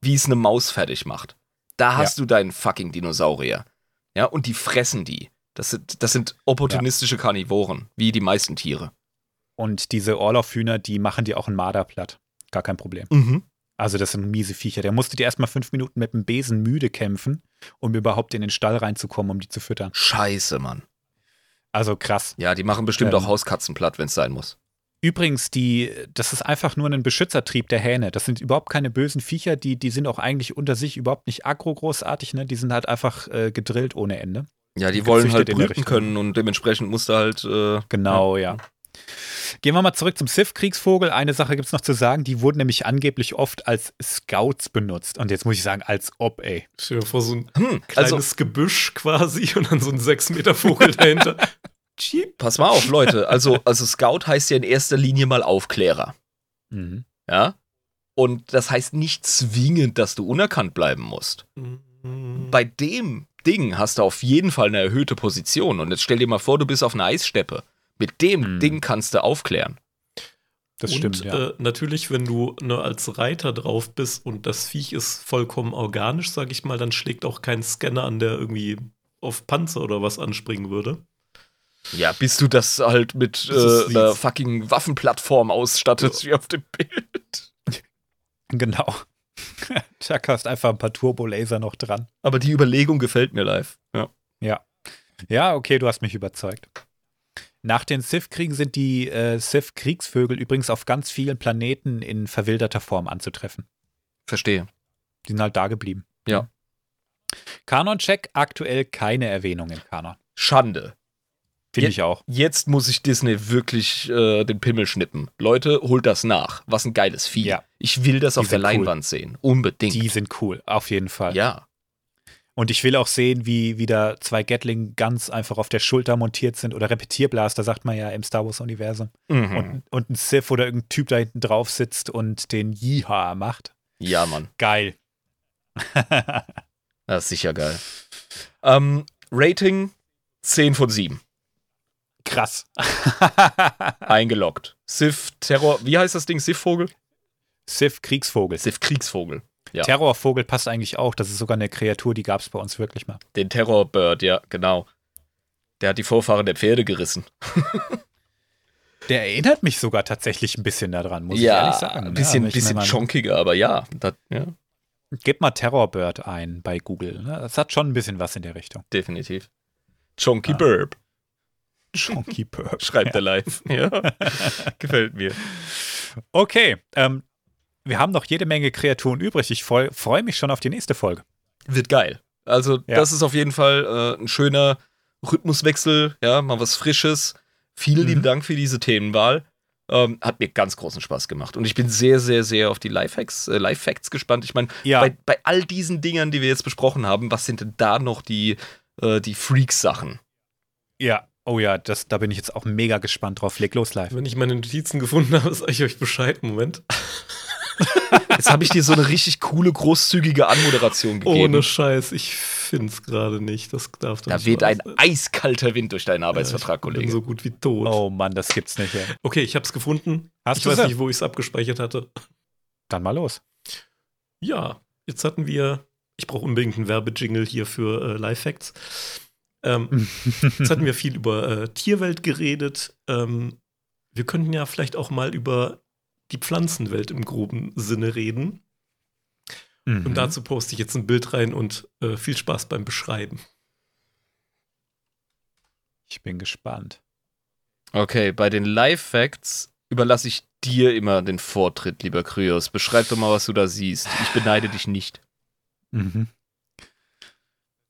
wie es eine Maus fertig macht. Da hast du deinen fucking Dinosaurier. Ja, und die fressen die. Das sind, das sind opportunistische Karnivoren, wie die meisten Tiere.
Und diese Orloff-Hühner, die machen dir auch ein Marder platt. Gar kein Problem.
Mhm.
Also das sind miese Viecher. Der musste dir erstmal fünf Minuten mit dem Besen müde kämpfen, um überhaupt in den Stall reinzukommen, um die zu füttern.
Scheiße, Mann.
Also krass.
Ja, die machen bestimmt
Ähm.
auch Hauskatzen platt, wenn es sein muss.
Übrigens, die, das ist einfach nur ein Beschützertrieb der Hähne. Das sind überhaupt keine bösen Viecher, die, die sind auch eigentlich unter sich überhaupt nicht aggro großartig, ne? Die sind halt einfach äh, gedrillt ohne Ende.
Ja, die
die
wollen halt brüten können und dementsprechend musst du halt. Äh,
Genau, ja. Gehen wir mal zurück zum Sith-Kriegsvogel. Eine Sache gibt es noch zu sagen, die wurden nämlich angeblich oft als Scouts benutzt. Und jetzt muss ich sagen, als ob, ey.
Stell dir vor, so ein
Hm,
kleines
also,
Gebüsch quasi <laughs> und dann so ein 6-Meter-Vogel <laughs> dahinter. Cheap.
pass mal auf, Leute. Also, also Scout heißt ja in erster Linie mal Aufklärer.
Mhm.
Ja? Und das heißt nicht zwingend, dass du unerkannt bleiben musst. Bei dem Ding hast du auf jeden Fall eine erhöhte Position. Und jetzt stell dir mal vor, du bist auf einer Eissteppe. Mit dem
Hm.
Ding kannst du aufklären.
Das
und,
stimmt, ja.
Äh, natürlich, wenn du ne, als Reiter drauf bist und das Viech ist vollkommen organisch, sag ich mal, dann schlägt auch kein Scanner an, der irgendwie auf Panzer oder was anspringen würde.
Ja, bis du das halt mit äh, einer fucking Waffenplattform ausstattest, wie auf dem Bild. <laughs>
Genau. <laughs> Chuck hast einfach ein paar Turbolaser noch dran.
Aber die Überlegung gefällt mir live. Ja.
Ja, okay, du hast mich überzeugt. Nach den Sith-Kriegen sind die äh, Sith-Kriegsvögel übrigens auf ganz vielen Planeten in verwilderter Form anzutreffen.
Verstehe.
Die sind halt da geblieben.
Ja.
Kanon-Check, aktuell keine Erwähnung im Kanon.
Schande.
Finde ich auch.
Jetzt muss ich Disney wirklich äh, den Pimmel schnippen. Leute, holt das nach. Was ein geiles Vieh.
Ja.
Ich will das
Die
auf der
cool.
Leinwand sehen. Unbedingt.
Die sind cool, auf jeden Fall.
ja.
Und ich will auch sehen, wie wieder zwei Gatling ganz einfach auf der Schulter montiert sind oder Repetierblaster, sagt man ja im Star Wars-Universum.
Mhm.
Und, und ein Sith oder irgendein Typ da hinten drauf sitzt und den Yeehaw macht.
Ja, Mann.
Geil. <laughs>
Das ist sicher geil. Ähm, Rating 10 von 7.
Krass. <laughs> <laughs>
Eingeloggt. Sith Terror. Wie heißt das Ding? Sith-Vogel?
Sith Kriegsvogel.
Sith Kriegsvogel. Ja.
Terrorvogel passt eigentlich auch. Das ist sogar eine Kreatur, die gab es bei uns wirklich mal.
Den Terrorbird, ja, genau. Der hat die Vorfahren der Pferde gerissen. <laughs>
Der erinnert mich sogar tatsächlich ein bisschen daran, muss ich ehrlich sagen.
ein bisschen,
Ja, mir
bisschen chonkiger, aber ja. Das, ja,
Gib mal Terrorbird ein bei Google. ne? Das hat schon ein bisschen was in der Richtung.
definitiv. Chonky
Ah.
Burb,
Chonky Bird. <laughs>
schreibt er live. Ja. <laughs> Gefällt mir.
Okay, ähm, wir haben noch jede Menge Kreaturen übrig. Ich freue freu mich schon auf die nächste Folge.
Wird geil. Also,
Ja.
das ist auf jeden Fall äh, ein schöner Rhythmuswechsel, ja, mal was Frisches. Vielen
Mhm.
lieben Dank für diese Themenwahl. Ähm, hat mir ganz großen Spaß gemacht. Und ich bin sehr, sehr, sehr auf die Lifehacks, äh, Lifehacts gespannt. Ich meine,
Ja,
bei, bei all diesen Dingern, die wir jetzt besprochen haben, was sind denn da noch die, äh, die Freaks-Sachen?
ja. Oh ja, das, da bin ich jetzt auch mega gespannt drauf. Leg los live.
Wenn ich meine Notizen gefunden habe, sage ich euch Bescheid. Moment.
Jetzt habe ich dir so eine richtig coole, großzügige Anmoderation gegeben.
Ohne Scheiß, ich finde es gerade nicht. Das darf doch
da
nicht
weht ein eiskalter Wind durch deinen
Ja,
Arbeitsvertrag,
ich bin
Kollege.
so gut wie tot.
Oh Mann, das gibt's nicht. Ey.
Okay, ich habe es gefunden.
Hast
ich
du
weiß
sie?
nicht, wo ich es abgespeichert hatte.
Dann mal los.
Ja, jetzt hatten wir, ich brauche unbedingt einen Werbejingle hier für äh, Lifehacks. Ähm, <laughs> jetzt hatten wir viel über äh, Tierwelt geredet. Ähm, wir könnten ja vielleicht auch mal über die Pflanzenwelt im groben Sinne reden.
Mhm.
Und dazu poste ich jetzt ein Bild rein und äh, viel Spaß beim Beschreiben.
Ich bin gespannt.
Okay, bei den Live-Facts überlasse ich dir immer den Vortritt, lieber Kryos. Beschreib doch mal, was du da siehst. Ich beneide dich nicht.
Mhm.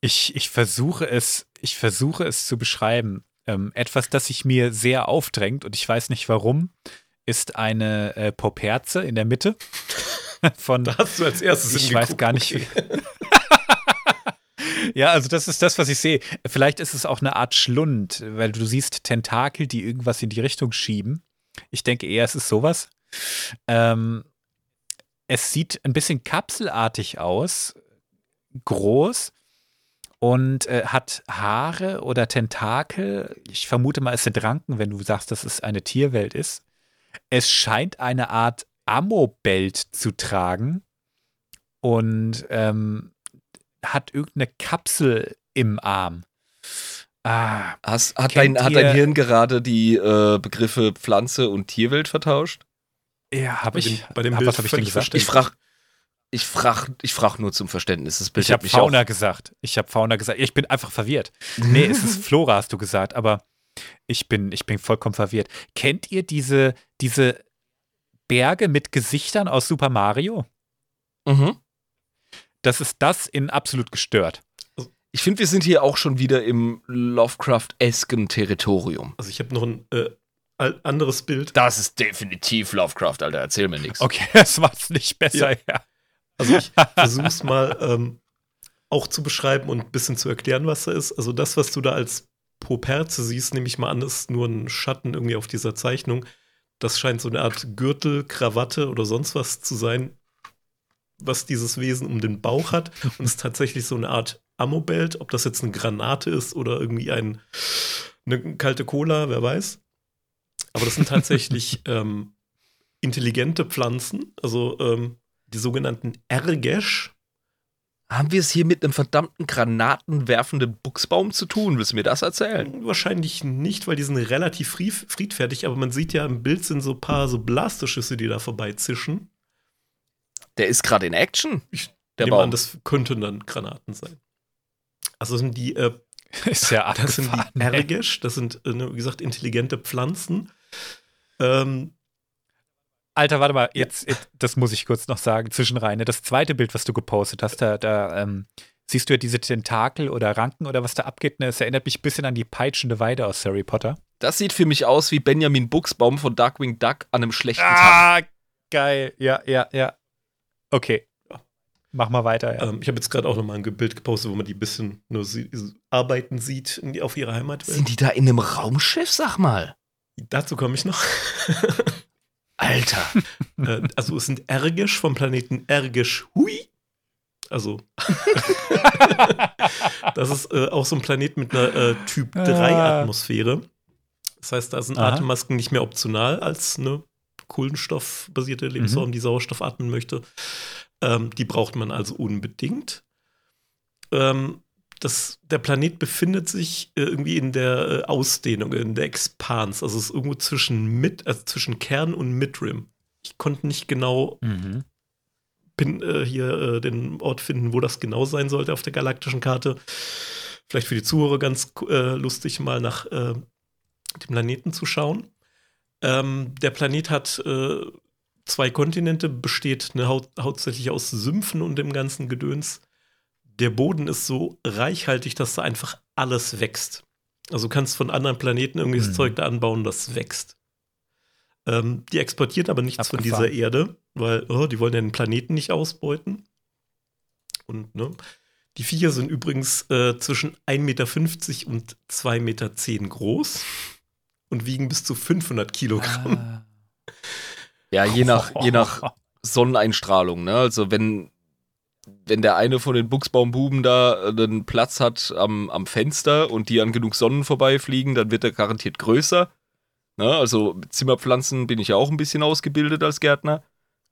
Ich, ich versuche es, ich versuche es zu beschreiben. Ähm, etwas, das sich mir sehr aufdrängt und ich weiß nicht warum, ist eine äh, Poperze in der Mitte <laughs> von.
Da hast du als erstes
ich weiß gar nicht.
Okay. <laughs>
ja, also das ist das, was ich sehe. Vielleicht ist es auch eine Art Schlund, weil du siehst Tentakel, die irgendwas in die Richtung schieben. Ich denke eher, es ist sowas. Ähm, es sieht ein bisschen kapselartig aus, groß und äh, hat Haare oder Tentakel. Ich vermute mal, es sind Ranken, wenn du sagst, dass es eine Tierwelt ist. Es scheint eine Art Ammobelt zu tragen und ähm, hat irgendeine Kapsel im Arm. Ah,
Hast, hat, dein, hat dein Hirn gerade die äh, Begriffe Pflanze und Tierwelt vertauscht?
ja, habe
dem-
ich.
bei dem
hab-
Bild
was habe ich denn gesagt?
Ich frag, ich frag, ich frag nur zum Verständnis. Das Bild
Ich habe Fauna
auch-
gesagt. Ich habe Fauna gesagt. Ich bin einfach verwirrt. Nee, es ist <laughs> Flora, hast du gesagt, aber ich bin, ich bin vollkommen verwirrt. Kennt ihr diese, diese Berge mit Gesichtern aus Super Mario?
Mhm.
Das ist das in absolut gestört.
Ich finde, wir sind hier auch schon wieder im Lovecraft-esken Territorium.
Also ich habe noch ein äh, anderes Bild.
Das ist definitiv Lovecraft, Alter. Erzähl mir nichts.
Okay, <laughs> das macht's nicht besser, ja.
Also ich versuche es mal ähm, auch zu beschreiben und ein bisschen zu erklären, was da ist. Also das, was du da als Poperze siehst, nehme ich mal an, ist nur ein Schatten irgendwie auf dieser Zeichnung. Das scheint so eine Art Gürtel, Krawatte oder sonst was zu sein, was dieses Wesen um den Bauch hat. Und es ist tatsächlich so eine Art Ammobelt, ob das jetzt eine Granate ist oder irgendwie ein, eine kalte Cola, wer weiß. Aber das sind tatsächlich <laughs> ähm, intelligente Pflanzen, also ähm, die sogenannten Ergesch.
Haben wir es hier mit einem verdammten granatenwerfenden Buchsbaum zu tun? Willst du mir das erzählen?
Wahrscheinlich nicht, weil die sind relativ friedfertig, aber man sieht ja im Bild sind so ein paar so Blasterschüsse, die da vorbeizischen.
Der ist gerade in Action.
Ich der nehme Baum. an, das könnten dann Granaten sein. Also sind die, äh, <laughs>
ist ja
das sind die Ergisch, das sind, äh, ne, wie gesagt, intelligente Pflanzen. Ähm,
Alter, warte mal, jetzt, jetzt, das muss ich kurz noch sagen, zwischenrein. Das zweite Bild, was du gepostet hast, da, da ähm, siehst du ja diese Tentakel oder Ranken oder was da abgeht. Ne? Es erinnert mich ein bisschen an die peitschende Weide aus Harry Potter.
Das sieht für mich aus wie Benjamin Buchsbaum von Darkwing Duck an einem schlechten
ah, Tag. Ah, geil. Ja, ja, ja. Okay. Mach mal weiter.
Ja. Ähm, ich habe jetzt gerade auch noch mal ein Bild gepostet, wo man die ein bisschen nur sie, arbeiten sieht in, auf ihrer Heimatwelt.
Sind die da in einem Raumschiff, sag mal?
Dazu komme ich noch. <laughs>
Alter. <laughs>
äh, also es sind Ergisch vom Planeten Ergisch Hui. Also <laughs> das ist äh, auch so ein Planet mit einer äh, Typ 3 ah. Atmosphäre. Das heißt, da sind Aha. Atemmasken nicht mehr optional als eine kohlenstoffbasierte Lebensform, mhm. die Sauerstoff atmen möchte. Ähm, die braucht man also unbedingt. Ähm, das, der Planet befindet sich äh, irgendwie in der äh, Ausdehnung, in der Expans. Also es ist irgendwo zwischen, Mid, also zwischen Kern und Midrim. Ich konnte nicht genau mhm. pin, äh, hier äh, den Ort finden, wo das genau sein sollte auf der galaktischen Karte. Vielleicht für die Zuhörer ganz lustig, mal nach dem Planeten zu schauen. Ähm, der Planet hat zwei Kontinente, besteht ne, hau hauptsächlich aus Sümpfen und dem ganzen Gedöns der Boden ist so reichhaltig, dass da einfach alles wächst. Also du kannst von anderen Planeten irgendwie das mhm. Zeug da anbauen, das wächst. Ähm, die exportieren aber nichts Abgefahren. von dieser Erde, weil oh, die wollen ja den Planeten nicht ausbeuten. Und ne, die Viecher sind übrigens äh, zwischen 1,50 Meter und 2,10 Meter groß und wiegen bis zu 500 Kilogramm. Ah.
Ja, je nach, je nach <laughs> Sonneneinstrahlung. Ne? Also wenn wenn der eine von den Buchsbaumbuben da einen äh, Platz hat am, am Fenster und die an genug Sonnen vorbeifliegen, dann wird er garantiert größer. Na, ne, also Zimmerpflanzen bin ich ja auch ein bisschen ausgebildet als Gärtner.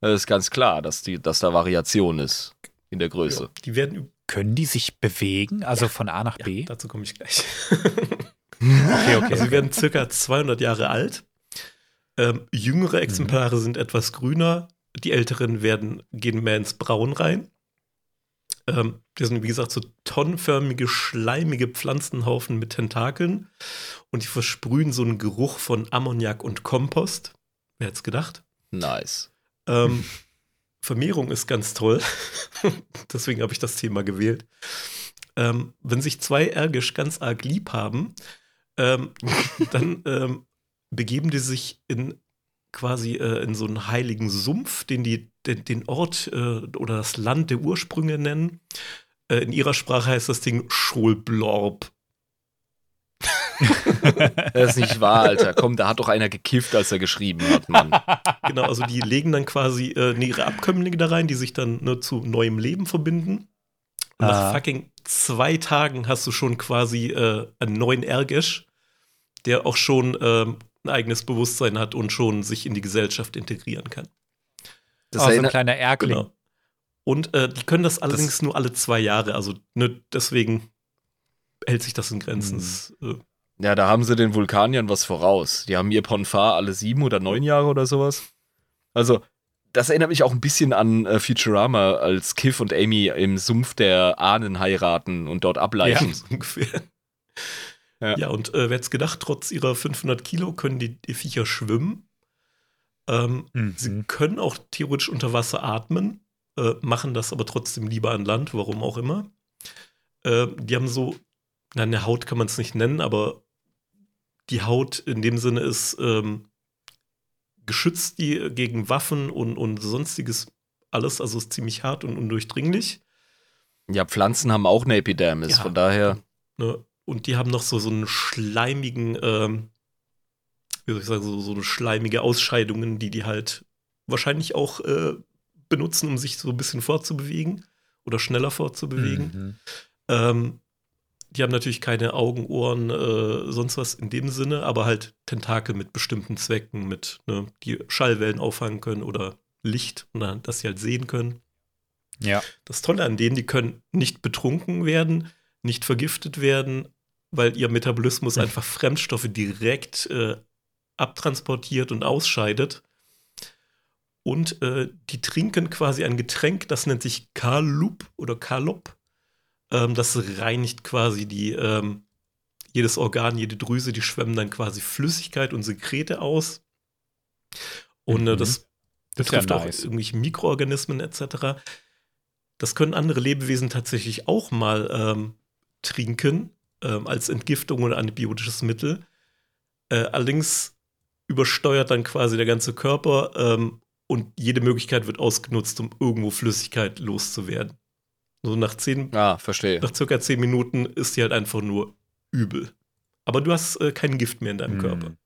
Das ist ganz klar, dass, die, dass da Variation ist in der Größe. Ja,
die werden können die sich bewegen, also ja, von A nach B?
Ja, dazu komme ich gleich. <laughs> okay, okay. Also sie werden circa 200 Jahre alt. Ähm, jüngere Exemplare mhm. sind etwas grüner, die älteren werden, gehen mehr ins Braun rein. Ähm, das sind, wie gesagt, so tonnenförmige, schleimige Pflanzenhaufen mit Tentakeln. Und die versprühen so einen Geruch von Ammoniak und Kompost. Wer hätte es gedacht?
Nice.
Ähm, <laughs> Vermehrung ist ganz toll. <laughs> Deswegen habe ich das Thema gewählt. Ähm, wenn sich zwei Ergisch ganz arg lieb haben, ähm, dann ähm, begeben die sich in quasi äh, in so einen heiligen Sumpf, den die den, den Ort äh, oder das Land der Ursprünge nennen. Äh, in ihrer Sprache heißt das Ding Scholblorb. <laughs>
das ist nicht wahr, Alter. Komm, da hat doch einer gekifft, als er geschrieben hat, Mann. <laughs>
Genau, also die legen dann quasi äh, ihre Abkömmlinge da rein, die sich dann ne, zu neuem Leben verbinden. Und nach ah. fucking zwei Tagen hast du schon quasi äh, einen neuen Ergesch, der auch schon ähm, ein eigenes Bewusstsein hat und schon sich in die Gesellschaft integrieren kann.
Das oh, so ein kleiner Erkling. Genau.
Und äh, die können das allerdings das nur alle zwei Jahre. Also ne, deswegen hält sich das in Grenzen.
Mhm. äh, ja, da haben sie den Vulkaniern was voraus. Die haben ihr Ponfar alle sieben oder neun Jahre oder sowas. Also, das erinnert mich auch ein bisschen an äh, Futurama, als Kiff und Amy im Sumpf der Ahnen heiraten und dort ableichen. Ja, <laughs> ungefähr.
Ja, ja und äh, wer hätte gedacht, trotz ihrer 500 Kilo können die, die Viecher schwimmen. Ähm, mhm. Sie können auch theoretisch unter Wasser atmen, äh, machen das aber trotzdem lieber an Land, warum auch immer. Äh, die haben so, na, eine Haut kann man es nicht nennen, aber die Haut in dem Sinne ist ähm, geschützt die gegen Waffen und, und sonstiges alles, also ist ziemlich hart und undurchdringlich.
Ja, Pflanzen haben auch eine Epidermis, ja, von daher.
Ne, und die haben noch so, so einen schleimigen, ähm, wie soll ich sagen, so, so schleimige Ausscheidungen, die die halt wahrscheinlich auch äh, benutzen, um sich so ein bisschen fortzubewegen oder schneller fortzubewegen. Mhm. Ähm, die haben natürlich keine Augen, Ohren, äh, sonst was in dem Sinne, aber halt Tentakel mit bestimmten Zwecken, mit, ne, die Schallwellen auffangen können oder Licht, na, dass sie halt sehen können.
Ja.
Das Tolle an denen, die können nicht betrunken werden, nicht vergiftet werden, weil ihr Metabolismus einfach Fremdstoffe direkt äh, abtransportiert und ausscheidet. Und äh, die trinken quasi ein Getränk, das nennt sich Kalup oder Kalop. Ähm, das reinigt quasi die, ähm, jedes Organ, jede Drüse, die schwemmen dann quasi Flüssigkeit und Sekrete aus. Und äh,
Mhm.
das
ist ja
betrifft auch
nice.
irgendwelche Mikroorganismen etc. Das können andere Lebewesen tatsächlich auch mal ähm, trinken, ähm, als Entgiftung oder antibiotisches Mittel. Äh, allerdings übersteuert dann quasi der ganze Körper ähm, und jede Möglichkeit wird ausgenutzt, um irgendwo Flüssigkeit loszuwerden. So nach, zehn,
Ah, verstehe.
nach circa zehn Minuten ist die halt einfach nur übel. Aber du hast äh, kein Gift mehr in deinem
Hm.
Körper.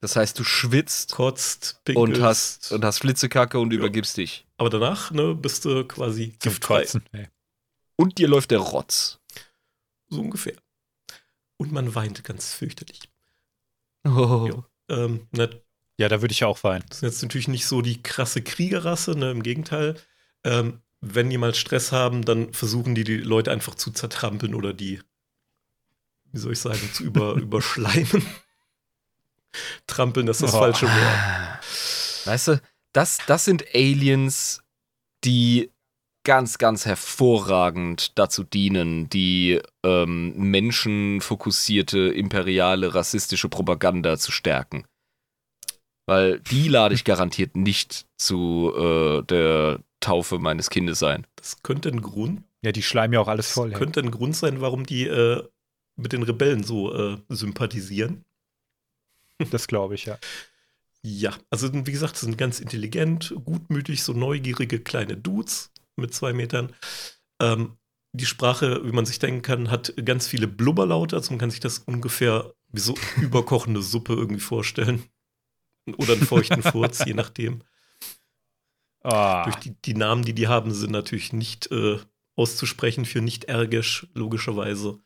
Das heißt, du schwitzt
Kotzt, pinkelst.
und hast, und hast Flitzekacke und übergibst dich.
aber danach ne, bist du quasi
Zum
giftfrei.
Kotzen.
Und dir läuft der Rotz.
So ungefähr. Und man weint ganz fürchterlich.
Oh.
Ja. Ähm, na,
Ja, da würde ich auch weinen.
das ist jetzt natürlich nicht so die krasse Kriegerrasse, ne, im Gegenteil. Ähm, wenn die mal Stress haben, dann versuchen die die Leute einfach zu zertrampeln oder die, wie soll ich sagen, zu über, <laughs> überschleimen. Trampeln, das ist das
Oh.
falsche Wort.
Weißt du, das, das sind Aliens, die ganz, ganz hervorragend dazu dienen, die ähm, menschenfokussierte, imperiale, rassistische Propaganda zu stärken. Weil die lade ich garantiert nicht zu äh, der Taufe meines Kindes ein.
Das könnte ein Grund,
Ja, die schleimen ja auch alles
das
voll. ey.
könnte ein Grund sein, warum die äh, mit den Rebellen so äh, sympathisieren.
Das glaube ich, ja.
Ja, also wie gesagt, sie sind ganz intelligent, gutmütig, so neugierige kleine Dudes mit zwei Metern. Ähm, die Sprache, wie man sich denken kann, hat ganz viele Blubberlaute, also man kann sich das ungefähr wie so <laughs> überkochende Suppe irgendwie vorstellen. Oder einen feuchten Furz, je <laughs> nachdem.
Ah,
Durch die, die Namen, die die haben, sind natürlich nicht äh, auszusprechen für nicht ärgisch, logischerweise.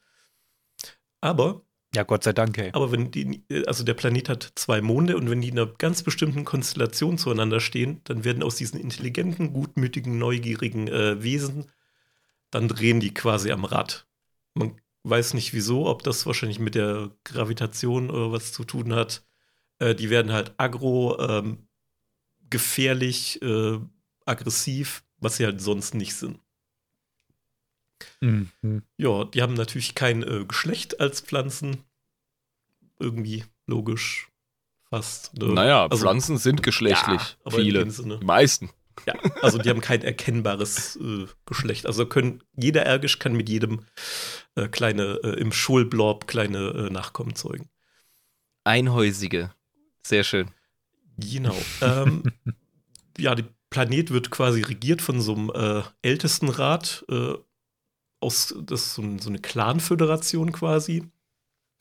Aber
ja, Gott sei Dank, ey.
aber wenn die, also der Planet hat zwei Monde und wenn die in einer ganz bestimmten Konstellation zueinander stehen, dann werden aus diesen intelligenten, gutmütigen, neugierigen äh, Wesen, dann drehen die quasi am Rad. Man weiß nicht wieso, ob das wahrscheinlich mit der Gravitation oder was zu tun hat. Äh, die werden halt aggro, ähm, gefährlich, äh, aggressiv, was sie halt sonst nicht sind.
Mhm.
Ja, die haben natürlich kein äh, Geschlecht als Pflanzen. Irgendwie logisch fast. ne?
Naja,
Also-
Pflanzen sind geschlechtlich.
Ja,
Viele. Die meisten.
Ja, also die haben kein erkennbares äh, Geschlecht. Also können jeder Ergisch kann mit jedem äh, kleine äh, im Schulblob kleine äh, Nachkommen zeugen.
Einhäusige. Sehr schön.
Genau. ähm, <laughs> ja, der Planet wird quasi regiert von so einem äh, Ältestenrat äh, aus, das ist so, ein, so eine Clan-Föderation quasi.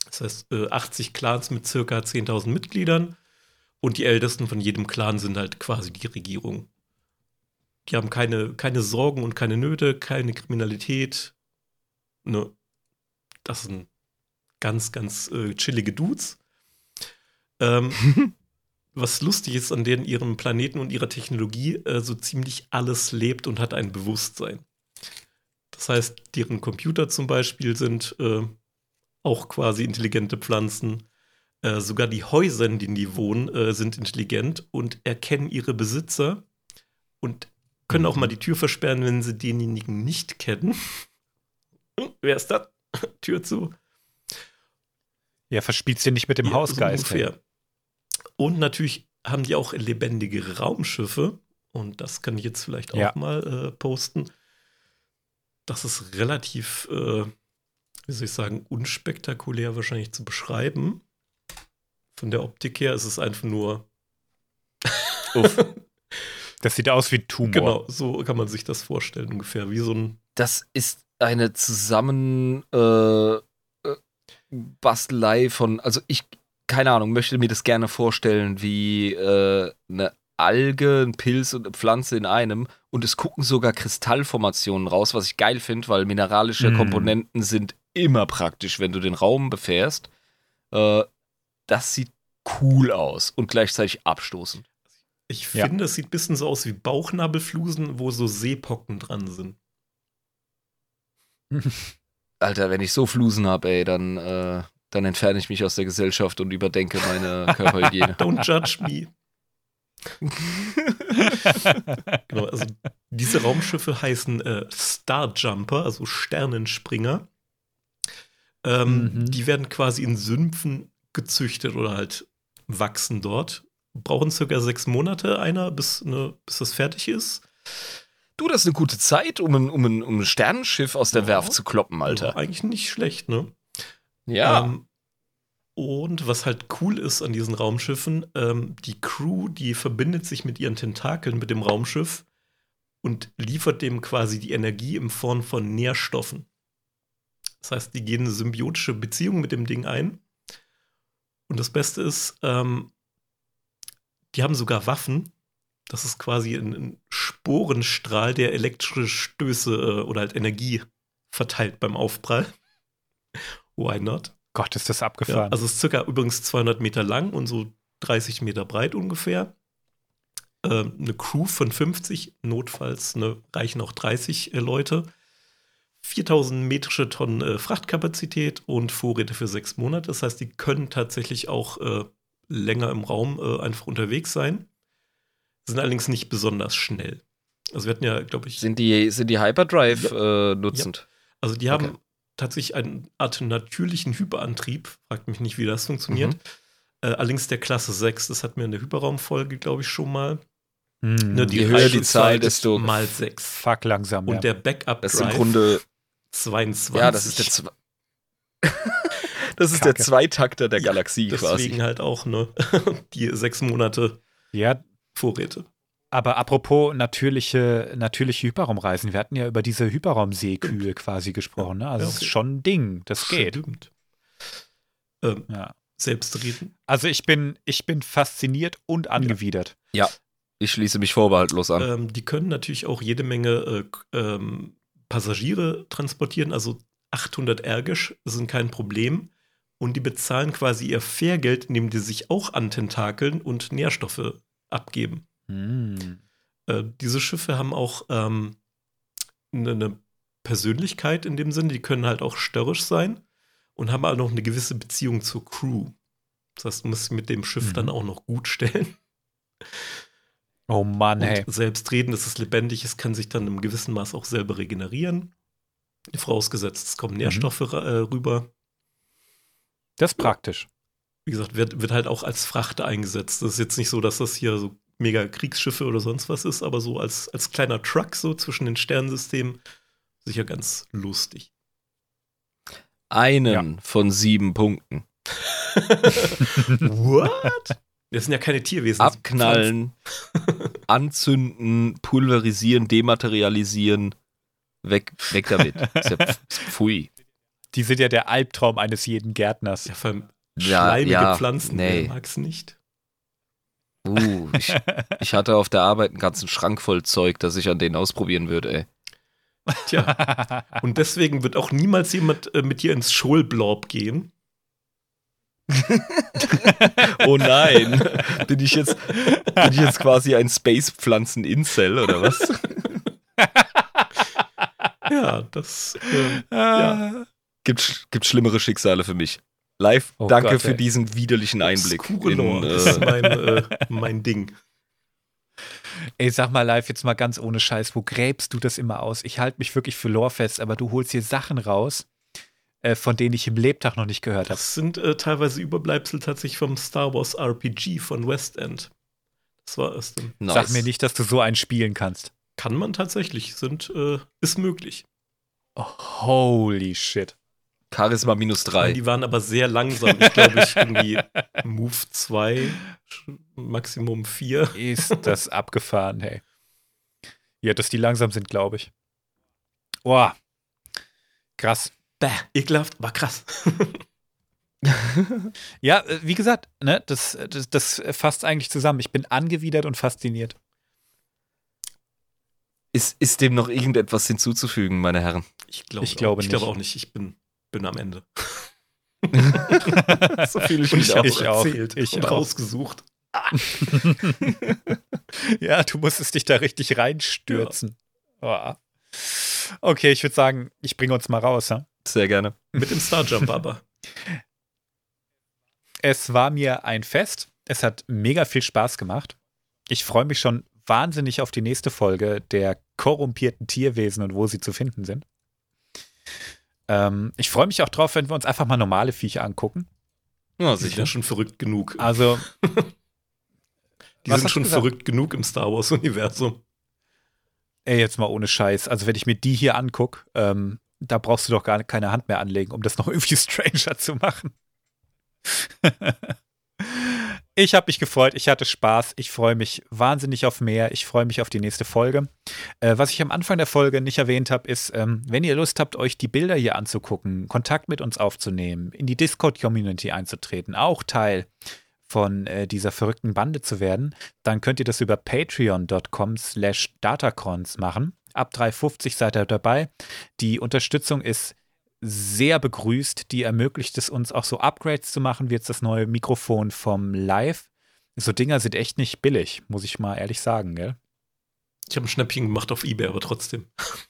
Das heißt, äh, 80 Clans mit circa 10.000 Mitgliedern und die Ältesten von jedem Clan sind halt quasi die Regierung. Die haben keine, keine Sorgen und keine Nöte, keine Kriminalität. Ne, das sind ganz, ganz äh, chillige Dudes. Ähm, <laughs> was lustig ist an denen ihrem Planeten und ihrer Technologie, äh, so ziemlich alles lebt und hat ein Bewusstsein. Das heißt, deren Computer zum Beispiel sind äh, auch quasi intelligente Pflanzen. Äh, sogar die Häuser, in denen die wohnen, äh, sind intelligent und erkennen ihre Besitzer und können auch mal die Tür versperren, wenn sie denjenigen nicht kennen. <laughs> Wer ist das? <laughs> Tür zu.
Ja, verspielst dir nicht mit dem
Ja,
Hausgeist.
So ungefähr. Und natürlich haben die auch lebendige Raumschiffe. Und das kann ich jetzt vielleicht auch
Ja.
mal äh, posten. Das ist relativ, äh, wie soll ich sagen, unspektakulär wahrscheinlich zu beschreiben. Von der Optik her ist es einfach nur. <laughs>
Uff.
Das sieht aus wie Tumor.
Genau, so kann man sich das vorstellen, ungefähr. Wie so ein.
Das ist eine Zusammen äh, äh, Bastelei von, also ich, keine Ahnung, möchte mir das gerne vorstellen wie äh, eine Alge, ein Pilz und eine Pflanze in einem und es gucken sogar Kristallformationen raus, was ich geil finde, weil mineralische
Mm.
Komponenten sind immer praktisch, wenn du den Raum befährst. Äh, das sieht cool aus und gleichzeitig abstoßend.
Ich
Ja.
finde, es sieht ein bisschen so aus wie Bauchnabelflusen, wo so Seepocken dran sind. <laughs>
Alter, wenn ich so Flusen habe, ey, dann, äh, dann entferne ich mich aus der Gesellschaft und überdenke meine <laughs> Körperhygiene.
Don't judge me. <laughs> genau, also diese Raumschiffe heißen äh, Starjumper, also Sternenspringer. Ähm,
Mhm.
Die werden quasi in Sümpfen gezüchtet oder halt wachsen dort. Brauchen circa sechs Monate einer, bis, ne, bis das fertig ist.
Du, das ist eine gute Zeit, um ein, um ein, um ein Sternenschiff aus der
Ja.
Werft zu kloppen,
Ja,
Alter.
eigentlich nicht schlecht, ne?
Ja.
Ähm, und was halt cool ist an diesen Raumschiffen, ähm, die Crew, die verbindet sich mit ihren Tentakeln mit dem Raumschiff und liefert dem quasi die Energie in Form von Nährstoffen. Das heißt, die gehen eine symbiotische Beziehung mit dem Ding ein. Und das Beste ist, ähm, die haben sogar Waffen. Das ist quasi ein, ein Sporenstrahl, der elektrische Stöße äh, oder halt Energie verteilt beim Aufprall. <laughs> Why not?
Gott, ist das
Ja,
abgefahren.
also es ist circa übrigens 200 Meter lang und so 30 Meter breit ungefähr. Ähm, eine Crew von 50, notfalls ne, reichen auch 30 äh, Leute. 4000 metrische Tonnen äh, Frachtkapazität und Vorräte für sechs Monate. Das heißt, die können tatsächlich auch äh, länger im Raum äh, einfach unterwegs sein. Sind allerdings nicht besonders schnell. Also wir hatten ja, glaube ich,
sind, die, sind die Hyperdrive äh, nutzend?
also die haben
Okay.
Tatsächlich eine Art natürlichen Hyperantrieb. Fragt mich nicht, wie das funktioniert.
Mhm.
Äh, allerdings der Klasse 6, das hatten wir in der Hyperraumfolge, glaube ich, schon mal.
Hm,
Ne,
je höher die Zahl, desto-
mal 6.
Fuck langsam,
Und
ja.
der Backup
Das ist im Grunde,
22.
ja, das ist der, Zwe <laughs> das ist der. Zweitakter der
Ja,
Galaxie
Deswegen
quasi.
halt auch, ne? <laughs> Die sechs Monate
ja,
Vorräte.
Aber apropos natürliche, natürliche Hyperraumreisen. Wir hatten ja über diese Hyperraumseekühe quasi gesprochen. Ne? Also
Ja,
das ist
okay.
schon ein Ding. Das geht.
Stimmt. Ähm,
Ja.
Selbstreden.
Also ich bin, ich bin fasziniert und angewidert.
Ich schließe mich vorbehaltlos an.
Ähm, die können natürlich auch jede Menge äh, ähm, Passagiere transportieren, also 800 Ergisch sind kein Problem. Und die bezahlen quasi ihr Fährgeld, indem die sich auch antentakeln und Nährstoffe abgeben.
Hm.
Äh, diese Schiffe haben auch ähm, eine, eine Persönlichkeit in dem Sinne, die können halt auch störrisch sein und haben halt noch eine gewisse Beziehung zur Crew. Das heißt, du musst mit dem Schiff
Mhm.
dann auch noch gut stellen. <laughs>
Oh Mann,
Und
hey.
selbstreden, es ist lebendig, es kann sich dann im gewissen Maß auch selber regenerieren. Vorausgesetzt, es kommen Nährstoffe ra- äh, rüber.
Das ist praktisch.
Wie gesagt, wird, wird halt auch als Frachter eingesetzt. Das ist jetzt nicht so, dass das hier so mega Kriegsschiffe oder sonst was ist, aber so als, als kleiner Truck so zwischen den Sternsystemen sicher ganz lustig.
Einen von sieben Punkten. <laughs>
What? Das sind ja keine Tierwesen.
Abknallen, <laughs> anzünden, pulverisieren, dematerialisieren. Weg, weg damit. Ist ja pf- <laughs> pfui.
Die sind ja der Albtraum eines jeden Gärtners.
Ja, vor allem
Ja,
schleimige
ja,
Pflanzen.
nee.
Wer mag's nicht?
Uh, ich, ich hatte auf der Arbeit einen ganzen Schrank voll Zeug, das ich an denen ausprobieren würde, ey.
Tja. Und deswegen wird auch niemals jemand äh, mit dir ins Schulblob gehen. <laughs>
Oh nein. bin ich jetzt, bin ich jetzt quasi ein Space-Pflanzen-Incel oder was?
Ja, das. Äh,
ja.
Gibt, gibt schlimmere Schicksale für mich. Live,
Oh
danke
Gott,
für
ey.
diesen widerlichen Einblick.
Obskure
In,
Lore ist
äh,
mein, äh, mein <laughs> Ding.
Ey, sag mal live jetzt mal ganz ohne Scheiß, wo gräbst du das immer aus? Ich halte mich wirklich für Lore fest, aber du holst hier Sachen raus, äh, von denen ich im Lebtag noch nicht gehört habe.
Das sind äh, teilweise Überbleibsel tatsächlich vom Star Wars RPG von West End. Das war es dann.
nice.
Sag mir nicht, dass du so einen spielen kannst.
Kann man tatsächlich, sind, äh, ist möglich.
Oh, holy shit.
Charisma minus drei.
Die waren aber sehr langsam. Ich glaube, ich irgendwie <laughs> Move 2, Maximum 4.
Ist das <laughs> abgefahren, hey. Ja, dass die langsam sind, glaube ich. Boah. Krass.
Bäh, ekelhaft, aber krass. <laughs>
Ja, äh, wie gesagt, ne, das, das, das fasst eigentlich zusammen. Ich bin angewidert und fasziniert.
Ist, ist dem noch irgendetwas hinzuzufügen, meine Herren?
Ich glaube,
Ich glaube
ich glaube auch nicht. Ich bin bin am Ende. <laughs>
so viel ich,
Und ich auch
auch.
erzählt
Ich
und
auch.
rausgesucht. <laughs>
ja, du musstest dich da richtig reinstürzen. Oh. Okay, ich würde sagen, ich bringe uns mal raus. Ja?
Sehr gerne.
Mit dem Starjump aber. <laughs>
Es war mir ein Fest. Es hat mega viel Spaß gemacht. Ich freue mich schon wahnsinnig auf die nächste Folge der korrumpierten Tierwesen und wo sie zu finden sind. Ähm, ich freue mich auch drauf, wenn wir uns einfach mal normale Viecher angucken.
Ja,
ja schon verrückt genug.
Also, <laughs>
Die sind schon verrückt genug im Star Wars-Universum.
ey, jetzt mal ohne Scheiß. Also, wenn ich mir die hier angucke, ähm, da brauchst du doch gar keine Hand mehr anlegen, um das noch <laughs> irgendwie stranger zu machen. Ich habe mich gefreut, ich hatte Spaß, ich freue mich wahnsinnig auf mehr, ich freue mich auf die nächste Folge. Äh, was ich am Anfang der Folge nicht erwähnt habe, ist, ähm, wenn ihr Lust habt, euch die Bilder hier anzugucken, Kontakt mit uns aufzunehmen, in die Discord-Community einzutreten, auch Teil von äh, dieser verrückten Bande zu werden, dann könnt ihr das über patreon.com slash datacrons machen. Ab 3,50 seid ihr dabei. Die Unterstützung ist sehr begrüßt. Die ermöglicht es uns auch so Upgrades zu machen, wie jetzt das neue Mikrofon vom Live. So Dinger sind echt nicht billig, muss ich mal ehrlich sagen, gell?
Ich habe ein Schnäppchen gemacht auf Ebay, aber trotzdem. <laughs>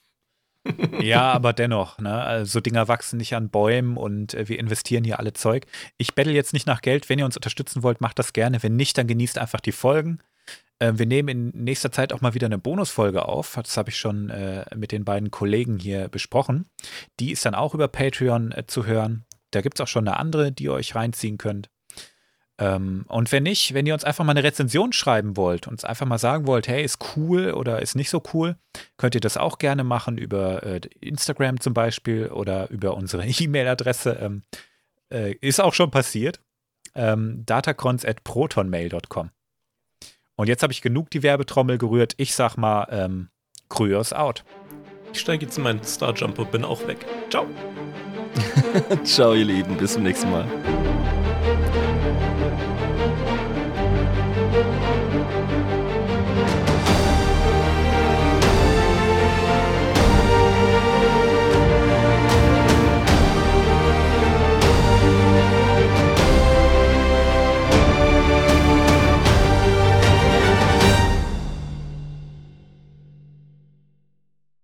Ja, aber dennoch, ne? Also so Dinger wachsen nicht an Bäumen und äh, wir investieren hier alle Zeug. Ich bettel jetzt nicht nach Geld. Wenn ihr uns unterstützen wollt, macht das gerne. Wenn nicht, dann genießt einfach die Folgen. Äh, wir nehmen in nächster Zeit auch mal wieder eine Bonusfolge auf. Das habe ich schon äh, mit den beiden Kollegen hier besprochen. Die ist dann auch über Patreon äh, zu hören. Da gibt es auch schon eine andere, die ihr euch reinziehen könnt. Ähm, und wenn nicht, wenn ihr uns einfach mal eine Rezension schreiben wollt, uns einfach mal sagen wollt, hey, ist cool oder ist nicht so cool, könnt ihr das auch gerne machen über äh, Instagram zum Beispiel oder über unsere <laughs> E-Mail-Adresse. Ähm, äh, ist auch schon passiert. Ähm, datacrons.protonmail.com. Und jetzt habe ich genug die Werbetrommel gerührt. Ich sag mal, ähm, Kryos out.
Ich steige jetzt in meinen Starjumper und bin auch weg. Ciao. <laughs>
Ciao, ihr Lieben. Bis zum nächsten Mal.